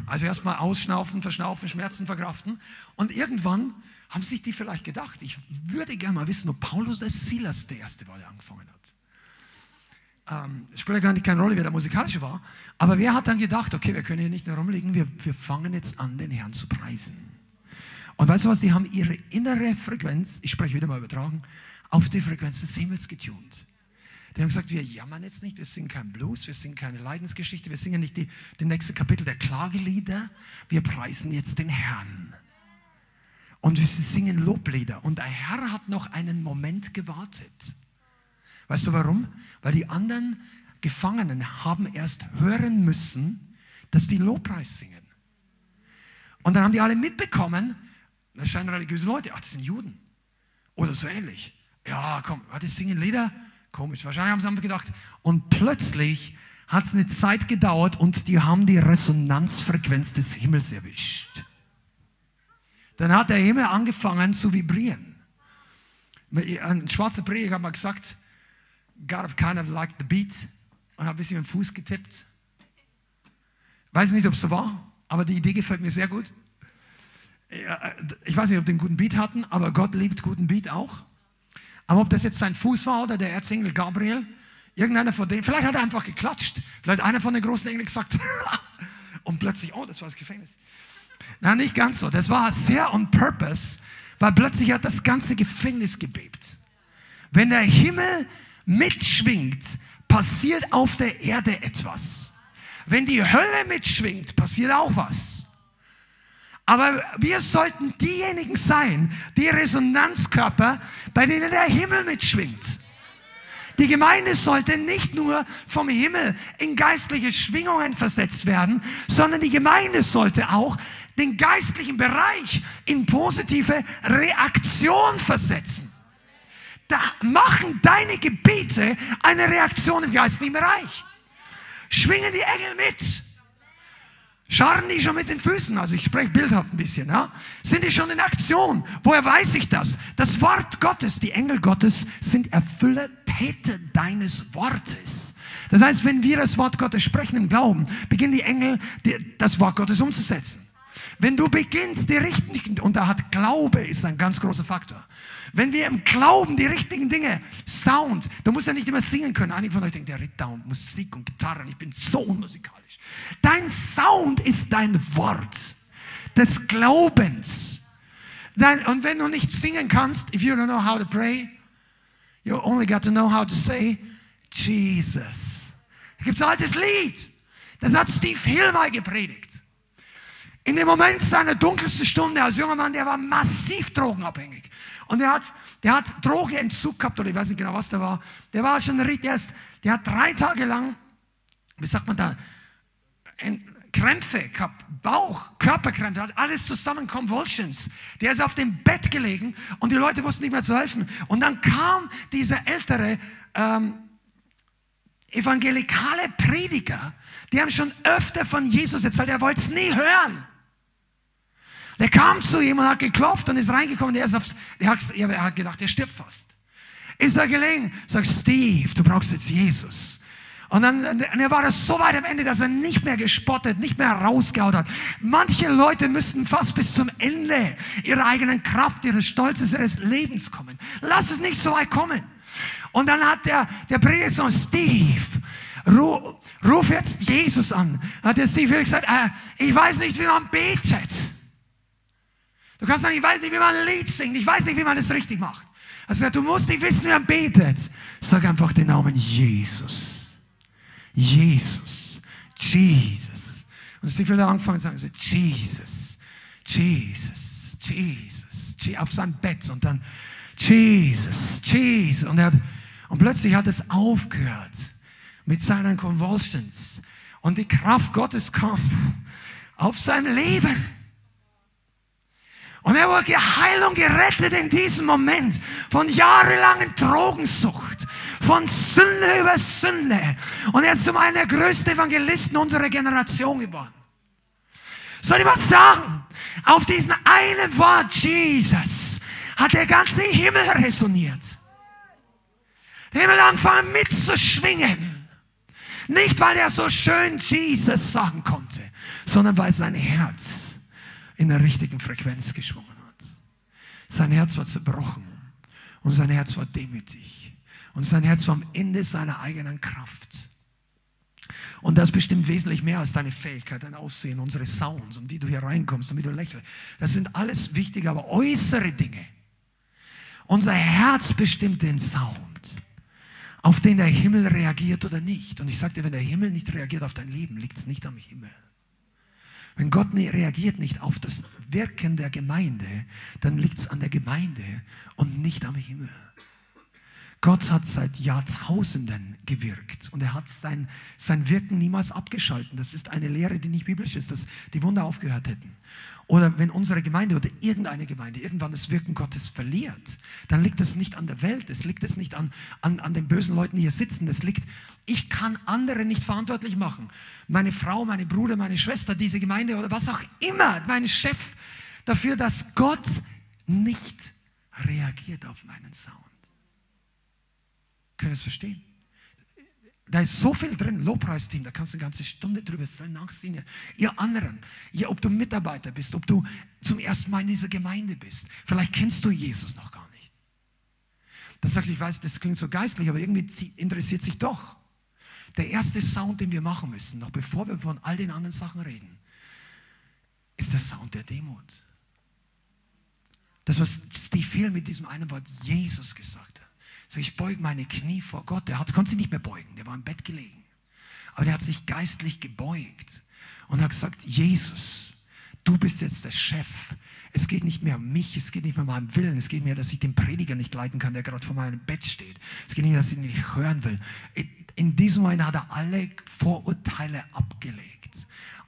Speaker 2: Also erstmal ausschnaufen, verschnaufen, Schmerzen verkraften. Und irgendwann haben sich die vielleicht gedacht, ich würde gerne mal wissen, ob Paulus oder Silas der Erste war, der angefangen hat. Ähm, spielt ja gar nicht keine Rolle, wer der Musikalische war. Aber wer hat dann gedacht, okay, wir können hier nicht nur rumliegen, wir, wir fangen jetzt an, den Herrn zu preisen. Und weißt du was, die haben ihre innere Frequenz, ich spreche wieder mal übertragen, auf die Frequenz des Himmels getunt. Die haben gesagt, wir jammern jetzt nicht, wir singen keinen Blues, wir singen keine Leidensgeschichte, wir singen nicht die, die nächste Kapitel der Klagelieder, wir preisen jetzt den Herrn. Und wir singen Loblieder. Und der Herr hat noch einen Moment gewartet. Weißt du warum? Weil die anderen Gefangenen haben erst hören müssen, dass die Lobpreis singen. Und dann haben die alle mitbekommen, das scheinen religiöse Leute. Ach, das sind Juden. Oder so ähnlich. Ja, komm, die singen Lieder. Komisch. Wahrscheinlich haben sie einfach gedacht. Und plötzlich hat es eine Zeit gedauert und die haben die Resonanzfrequenz des Himmels erwischt. Dann hat der Himmel angefangen zu vibrieren. Ein schwarzer Prediger hat mal gesagt, God kind of like the beat und hat ein bisschen mit dem Fuß getippt. Weiß nicht, ob es so war, aber die Idee gefällt mir sehr gut. Äh, ich weiß nicht, ob die einen guten Beat hatten, aber Gott liebt guten Beat auch. Aber ob das jetzt sein Fuß war oder der Erzengel Gabriel, irgendeiner von denen, vielleicht hat er einfach geklatscht. Vielleicht einer von den großen Engeln gesagt, und plötzlich, oh, das war das Gefängnis. Nein, nicht ganz so. Das war sehr on purpose, weil plötzlich hat das ganze Gefängnis gebebt. Wenn der Himmel mitschwingt, passiert auf der Erde etwas. Wenn die Hölle mitschwingt, passiert auch was. Aber wir sollten diejenigen sein, die Resonanzkörper, bei denen der Himmel mitschwingt. Die Gemeinde sollte nicht nur vom Himmel in geistliche Schwingungen versetzt werden, sondern die Gemeinde sollte auch den geistlichen Bereich in positive Reaktion versetzen. Da machen deine Gebete eine Reaktion im geistlichen Bereich. schwingen die Engel mit. Scharren die schon mit den Füßen, also ich spreche bildhaft ein bisschen, ja? Sind die schon in Aktion? Woher weiß ich das? Das Wort Gottes, die Engel Gottes sind Erfüller, Täter deines Wortes. Das heißt, wenn wir das Wort Gottes sprechen im Glauben, beginnen die Engel das Wort Gottes umzusetzen. Wenn du beginnst, die richtigen, und da hat Glaube ist ein ganz großer Faktor. Wenn wir im Glauben die richtigen Dinge, Sound, du musst ja nicht immer singen können. Einige von euch denken, der redet dauernd Musik und Gitarren, ich bin so unmusikalisch. Dein Sound ist dein Wort des Glaubens. Dein, und wenn du nicht singen kannst, if you don't know how to pray, you only got to know how to say, Jesus. Da gibt es ein altes Lied. Das hat Steve Hilwey gepredigt. In dem Moment seiner dunkelsten Stunde als junger Mann, der war massiv drogenabhängig. Und der hat, der hat Drogenentzug gehabt, oder ich weiß nicht genau, was da war. Der war schon richtig, erst, der hat drei Tage lang, wie sagt man da, Krämpfe gehabt, Bauch, Körperkrämpfe, also alles zusammen, Convulsions. Der ist auf dem Bett gelegen und die Leute wussten nicht mehr zu helfen. Und dann kam dieser ältere ähm, evangelikale Prediger, die haben schon öfter von Jesus erzählt, er wollte es nie hören. Der kam zu ihm und hat geklopft und ist reingekommen. Der, ist aufs, der, hat, er hat gedacht, er stirbt fast. Ist er gelegen? Sagt Steve, du brauchst jetzt Jesus. Und dann und er war das so weit am Ende, dass er nicht mehr gespottet, nicht mehr rausgehaut hat. Manche Leute müssen fast bis zum Ende ihrer eigenen Kraft, ihres Stolzes, ihres Lebens kommen. Lass es nicht so weit kommen. Und dann hat der, der Prediger so, Steve, ruf, ruf jetzt Jesus an. Hat der Steve gesagt, äh, ich weiß nicht, wie man betet. Du kannst sagen, ich weiß nicht, wie man ein Lied singt, ich weiß nicht, wie man das richtig macht. Also du musst nicht wissen, wie man betet. Sag einfach den Namen Jesus. Jesus. Jesus. Und Steve hat angefangen zu sagen, so, Jesus, Jesus, Jesus, auf seinem Bett und dann Jesus, Jesus. Und, er hat, und plötzlich hat es aufgehört mit seinen Convulsions. Und die Kraft Gottes kam auf sein Leben. Und er wurde geheilt und gerettet in diesem Moment von jahrelangen Drogensucht, von Sünde über Sünde. Und er ist zum einen der größten Evangelisten unserer Generation geworden. Soll ich was sagen? Auf diesen einen Wort Jesus hat der ganze Himmel resoniert. Der Himmel angefangen mitzuschwingen. Nicht, weil er so schön Jesus sagen konnte, sondern weil sein Herz in der richtigen Frequenz geschwungen hat. Sein Herz war zerbrochen und sein Herz war demütig und sein Herz war am Ende seiner eigenen Kraft. Und das bestimmt wesentlich mehr als deine Fähigkeit, dein Aussehen, unsere Sounds und wie du hier reinkommst und wie du lächelst. Das sind alles wichtige, aber äußere Dinge. Unser Herz bestimmt den Sound, auf den der Himmel reagiert oder nicht. Und ich dir, wenn der Himmel nicht reagiert auf dein Leben, liegt es nicht am Himmel. Wenn Gott nie reagiert nicht auf das Wirken der Gemeinde, dann liegt es an der Gemeinde und nicht am Himmel. Gott hat seit Jahrtausenden gewirkt und er hat sein, sein Wirken niemals abgeschalten. Das ist eine Lehre, die nicht biblisch ist, dass die Wunder aufgehört hätten. Oder wenn unsere Gemeinde oder irgendeine Gemeinde irgendwann das Wirken Gottes verliert, dann liegt es nicht an der Welt, es liegt es nicht an, an, an den bösen Leuten, die hier sitzen, es liegt, ich kann andere nicht verantwortlich machen. Meine Frau, meine Bruder, meine Schwester, diese Gemeinde oder was auch immer, mein Chef, dafür, dass Gott nicht reagiert auf meinen Sound. Können es verstehen? Da ist so viel drin, Lobpreisteam, da kannst du eine ganze Stunde drüber erzählen, nachsehen. Ihr anderen, ihr, ob du Mitarbeiter bist, ob du zum ersten Mal in dieser Gemeinde bist, vielleicht kennst du Jesus noch gar nicht. Dann sagst du, ich weiß, das klingt so geistlich, aber irgendwie interessiert sich doch. Der erste Sound, den wir machen müssen, noch bevor wir von all den anderen Sachen reden, ist der Sound der Demut. Das, was Steve Hill mit diesem einen Wort Jesus gesagt hat. So, ich beuge meine Knie vor Gott. Der hat, konnte sich nicht mehr beugen, der war im Bett gelegen. Aber der hat sich geistlich gebeugt und hat gesagt, Jesus, du bist jetzt der Chef. Es geht nicht mehr um mich, es geht nicht mehr um meinen Willen, es geht mehr, dass ich den Prediger nicht leiten kann, der gerade vor meinem Bett steht. Es geht nicht, dass ich ihn nicht hören will. In diesem Moment hat er alle Vorurteile abgelegt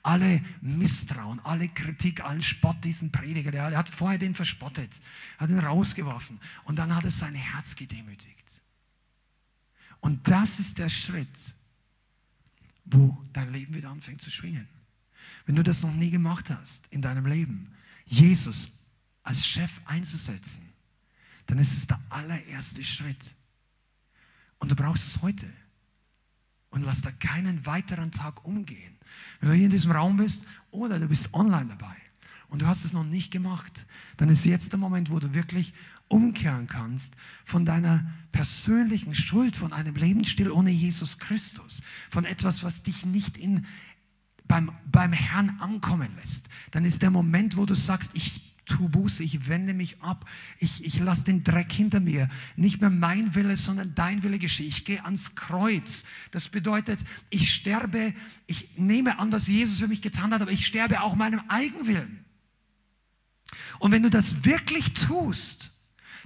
Speaker 2: alle Misstrauen, alle Kritik, allen Spott diesen Prediger. Der, der hat vorher den verspottet, hat ihn rausgeworfen und dann hat er sein Herz gedemütigt. Und das ist der Schritt, wo dein Leben wieder anfängt zu schwingen. Wenn du das noch nie gemacht hast in deinem Leben, Jesus als Chef einzusetzen, dann ist es der allererste Schritt. Und du brauchst es heute. Und lass da keinen weiteren Tag umgehen. Wenn du hier in diesem Raum bist oder du bist online dabei und du hast es noch nicht gemacht, dann ist jetzt der Moment, wo du wirklich umkehren kannst von deiner persönlichen Schuld, von einem Lebensstil ohne Jesus Christus, von etwas, was dich nicht in, beim, beim Herrn ankommen lässt. Dann ist der Moment, wo du sagst, ich tu Buße, ich wende mich ab, ich, ich lasse den Dreck hinter mir. Nicht mehr mein Wille, sondern dein Wille geschehe. Ich gehe ans Kreuz. Das bedeutet, ich sterbe, ich nehme an, was Jesus für mich getan hat, aber ich sterbe auch meinem Eigenwillen. Und wenn du das wirklich tust,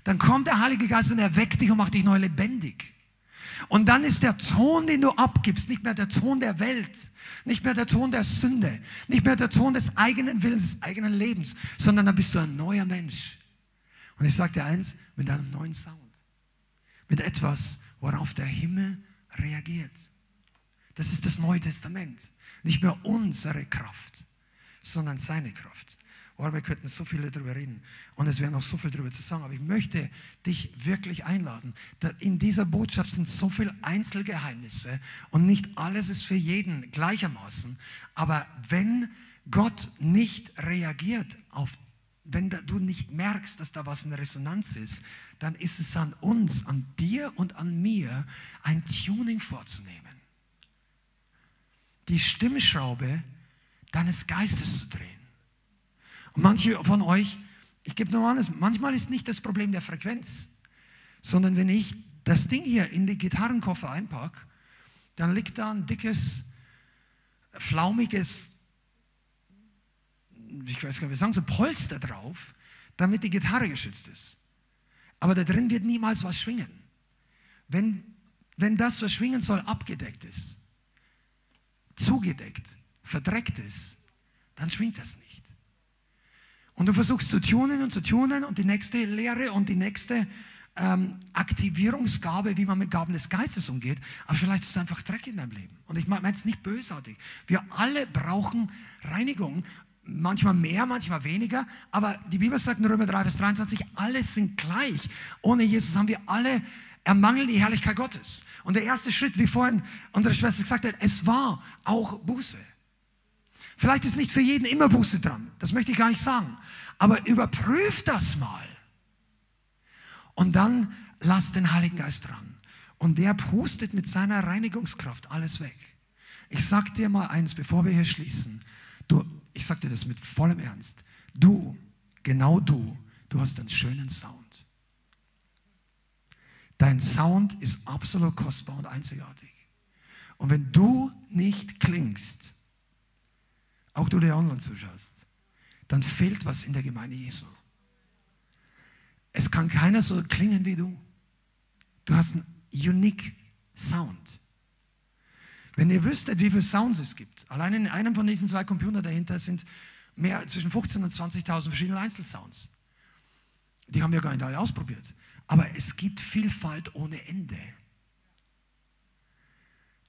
Speaker 2: dann kommt der Heilige Geist und erweckt dich und macht dich neu lebendig. Und dann ist der Ton, den du abgibst, nicht mehr der Ton der Welt, nicht mehr der Ton der Sünde, nicht mehr der Ton des eigenen Willens, des eigenen Lebens, sondern dann bist du ein neuer Mensch. Und ich sage dir eins, mit einem neuen Sound, mit etwas, worauf der Himmel reagiert. Das ist das Neue Testament. Nicht mehr unsere Kraft, sondern seine Kraft. Oh, wir könnten so viele darüber reden und es wäre noch so viel darüber zu sagen, aber ich möchte dich wirklich einladen. In dieser Botschaft sind so viele Einzelgeheimnisse und nicht alles ist für jeden gleichermaßen. Aber wenn Gott nicht reagiert auf wenn du nicht merkst, dass da was in Resonanz ist, dann ist es an uns, an dir und an mir, ein Tuning vorzunehmen. Die Stimmschraube deines Geistes zu drehen. Und manche von euch, ich gebe nur an, manchmal ist nicht das Problem der Frequenz, sondern wenn ich das Ding hier in die Gitarrenkoffer einpacke, dann liegt da ein dickes, flaumiges, ich weiß gar nicht, wie sagen, so Polster drauf, damit die Gitarre geschützt ist. Aber da drin wird niemals was schwingen. Wenn, wenn das, was schwingen soll, abgedeckt ist, zugedeckt, verdreckt ist, dann schwingt das nicht. Und du versuchst zu tunen und zu tunen und die nächste Lehre und die nächste ähm, Aktivierungsgabe, wie man mit Gaben des Geistes umgeht. Aber vielleicht ist es einfach Dreck in deinem Leben. Und ich meine es nicht bösartig. Wir alle brauchen Reinigung. Manchmal mehr, manchmal weniger. Aber die Bibel sagt in Römer 3, Vers 23, alle sind gleich. Ohne Jesus haben wir alle ermangeln die Herrlichkeit Gottes. Und der erste Schritt, wie vorhin unsere Schwester gesagt hat, es war auch Buße. Vielleicht ist nicht für jeden immer Buße dran, das möchte ich gar nicht sagen. Aber überprüf das mal. Und dann lass den Heiligen Geist dran. Und der pustet mit seiner Reinigungskraft alles weg. Ich sag dir mal eins, bevor wir hier schließen. Du, ich sag dir das mit vollem Ernst. Du, genau du, du hast einen schönen Sound. Dein Sound ist absolut kostbar und einzigartig. Und wenn du nicht klingst, auch du, der online zuschaust, dann fehlt was in der Gemeinde Jesu. Es kann keiner so klingen wie du. Du hast einen unique Sound. Wenn ihr wüsstet, wie viele Sounds es gibt, allein in einem von diesen zwei Computern dahinter sind mehr zwischen 15.000 und 20.000 verschiedene Einzelsounds. Die haben wir gar nicht alle ausprobiert. Aber es gibt Vielfalt ohne Ende.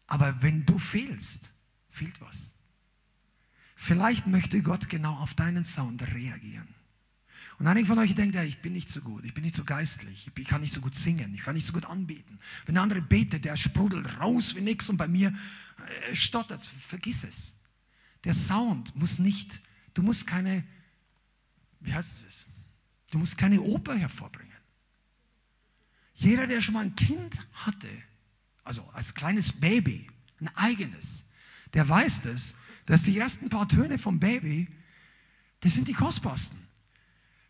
Speaker 2: Aber wenn du fehlst, fehlt was. Vielleicht möchte Gott genau auf deinen Sound reagieren. Und einige von euch denken, ja, ich bin nicht so gut, ich bin nicht so geistlich, ich kann nicht so gut singen, ich kann nicht so gut anbieten. Wenn der andere betet, der sprudelt raus wie nix und bei mir äh, stottert vergiss es. Der Sound muss nicht, du musst keine, wie heißt es, du musst keine Oper hervorbringen. Jeder, der schon mal ein Kind hatte, also als kleines Baby, ein eigenes, der weiß das, dass die ersten paar Töne vom Baby, das sind die kostbarsten.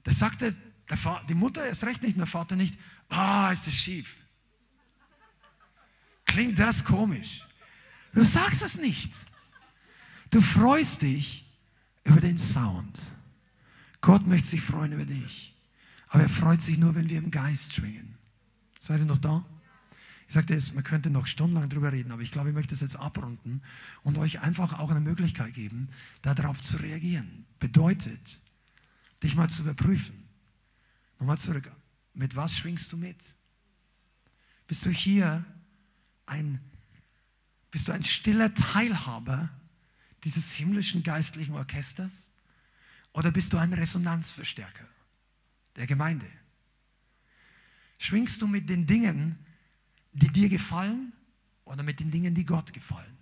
Speaker 2: Da sagte die Mutter erst recht nicht und der Vater nicht, ah, oh, ist das schief. Klingt das komisch. Du sagst es nicht. Du freust dich über den Sound. Gott möchte sich freuen über dich. Aber er freut sich nur, wenn wir im Geist schwingen. Seid ihr noch da? Ich sagte es, man könnte noch stundenlang drüber reden, aber ich glaube, ich möchte es jetzt abrunden und euch einfach auch eine Möglichkeit geben, darauf zu reagieren. Bedeutet, dich mal zu überprüfen. Nochmal zurück. Mit was schwingst du mit? Bist du hier ein Bist du ein stiller Teilhaber dieses himmlischen geistlichen Orchesters? Oder bist du ein Resonanzverstärker der Gemeinde? Schwingst du mit den Dingen, die dir gefallen oder mit den Dingen, die Gott gefallen?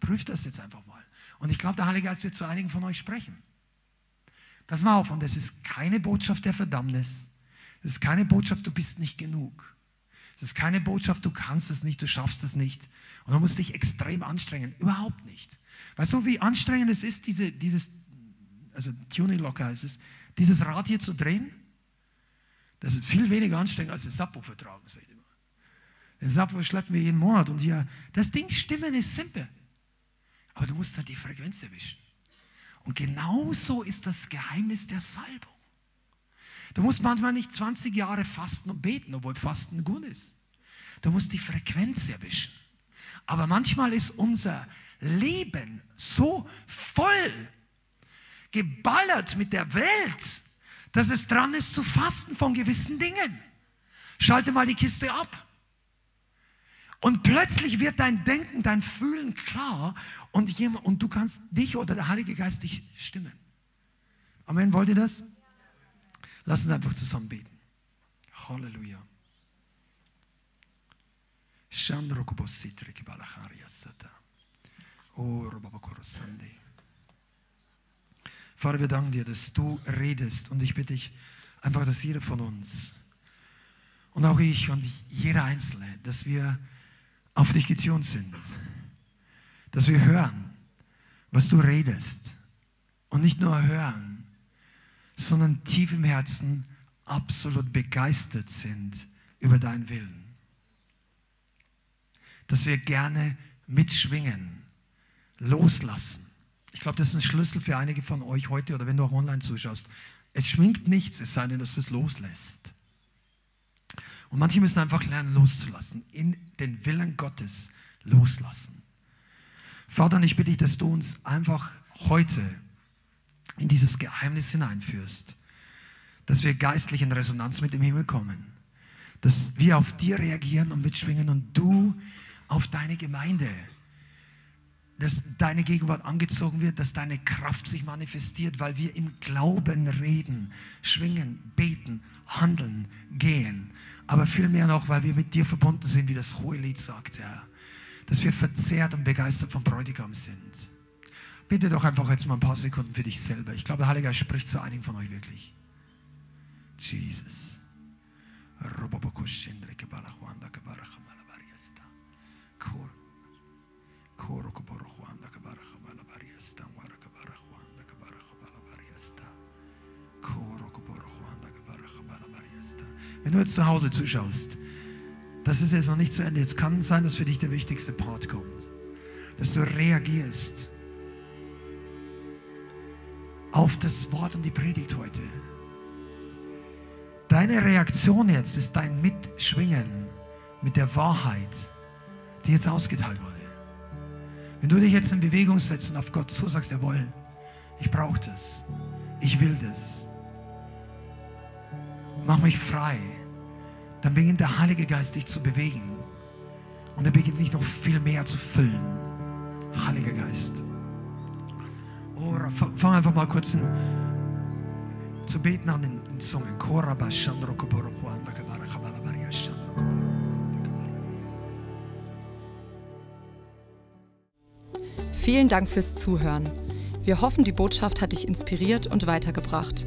Speaker 2: Prüf das jetzt einfach mal. Und ich glaube, der Heilige Geist wird zu einigen von euch sprechen. Pass mal auf, und es ist keine Botschaft der Verdammnis. Es ist keine Botschaft, du bist nicht genug. Es ist keine Botschaft, du kannst es nicht, du schaffst es nicht. Und du musst dich extrem anstrengen. Überhaupt nicht. Weißt du, wie anstrengend es ist, diese, dieses, also Tuning Locker heißt es, dieses Rad hier zu drehen? Das ist viel weniger anstrengend als das Sappo-Vertrag, sag Sappo schleppen wir jeden Monat und hier, das Ding Stimmen ist simpel. Aber du musst halt die Frequenz erwischen. Und genauso ist das Geheimnis der Salbung. Du musst manchmal nicht 20 Jahre fasten und beten, obwohl Fasten gut ist. Du musst die Frequenz erwischen. Aber manchmal ist unser Leben so voll geballert mit der Welt, dass es dran ist zu fasten von gewissen Dingen. Schalte mal die Kiste ab. Und plötzlich wird dein Denken, dein Fühlen klar und, jemand, und du kannst dich oder der Heilige Geist dich stimmen. Amen, wollt ihr das? Lass uns einfach zusammen beten. Halleluja. Vater, wir danken dir, dass du redest und ich bitte dich einfach, dass jeder von uns und auch ich und jeder Einzelne, dass wir auf dich getunt sind. Dass wir hören, was du redest. Und nicht nur hören, sondern tief im Herzen absolut begeistert sind über deinen Willen. Dass wir gerne mitschwingen, loslassen. Ich glaube, das ist ein Schlüssel für einige von euch heute oder wenn du auch online zuschaust. Es schwingt nichts, es sei denn, dass du es loslässt. Und manche müssen einfach lernen, loszulassen, in den Willen Gottes loslassen. Vater, ich bitte dich, dass du uns einfach heute in dieses Geheimnis hineinführst, dass wir geistlich in Resonanz mit dem Himmel kommen, dass wir auf dir reagieren und mitschwingen und du auf deine Gemeinde, dass deine Gegenwart angezogen wird, dass deine Kraft sich manifestiert, weil wir im Glauben reden, schwingen, beten, handeln, gehen aber vielmehr noch, weil wir mit dir verbunden sind, wie das hohe Lied sagt, Herr. Dass wir verzehrt und begeistert vom Bräutigam sind. Bitte doch einfach jetzt mal ein paar Sekunden für dich selber. Ich glaube, der Heilige Geist spricht zu einigen von euch wirklich. Jesus. Wenn du jetzt zu Hause zuschaust, das ist jetzt noch nicht zu Ende. Jetzt kann es sein, dass für dich der wichtigste Part kommt. Dass du reagierst auf das Wort und die Predigt heute. Deine Reaktion jetzt ist dein Mitschwingen mit der Wahrheit, die jetzt ausgeteilt wurde. Wenn du dich jetzt in Bewegung setzt und auf Gott zusagst, jawohl, ich brauche das, ich will das, mach mich frei, dann beginnt der Heilige Geist dich zu bewegen. Und er beginnt dich noch viel mehr zu füllen. Heiliger Geist. Oh, fang einfach mal kurz an zu beten an in, in Zungen.
Speaker 3: Vielen Dank fürs Zuhören. Wir hoffen, die Botschaft hat dich inspiriert und weitergebracht.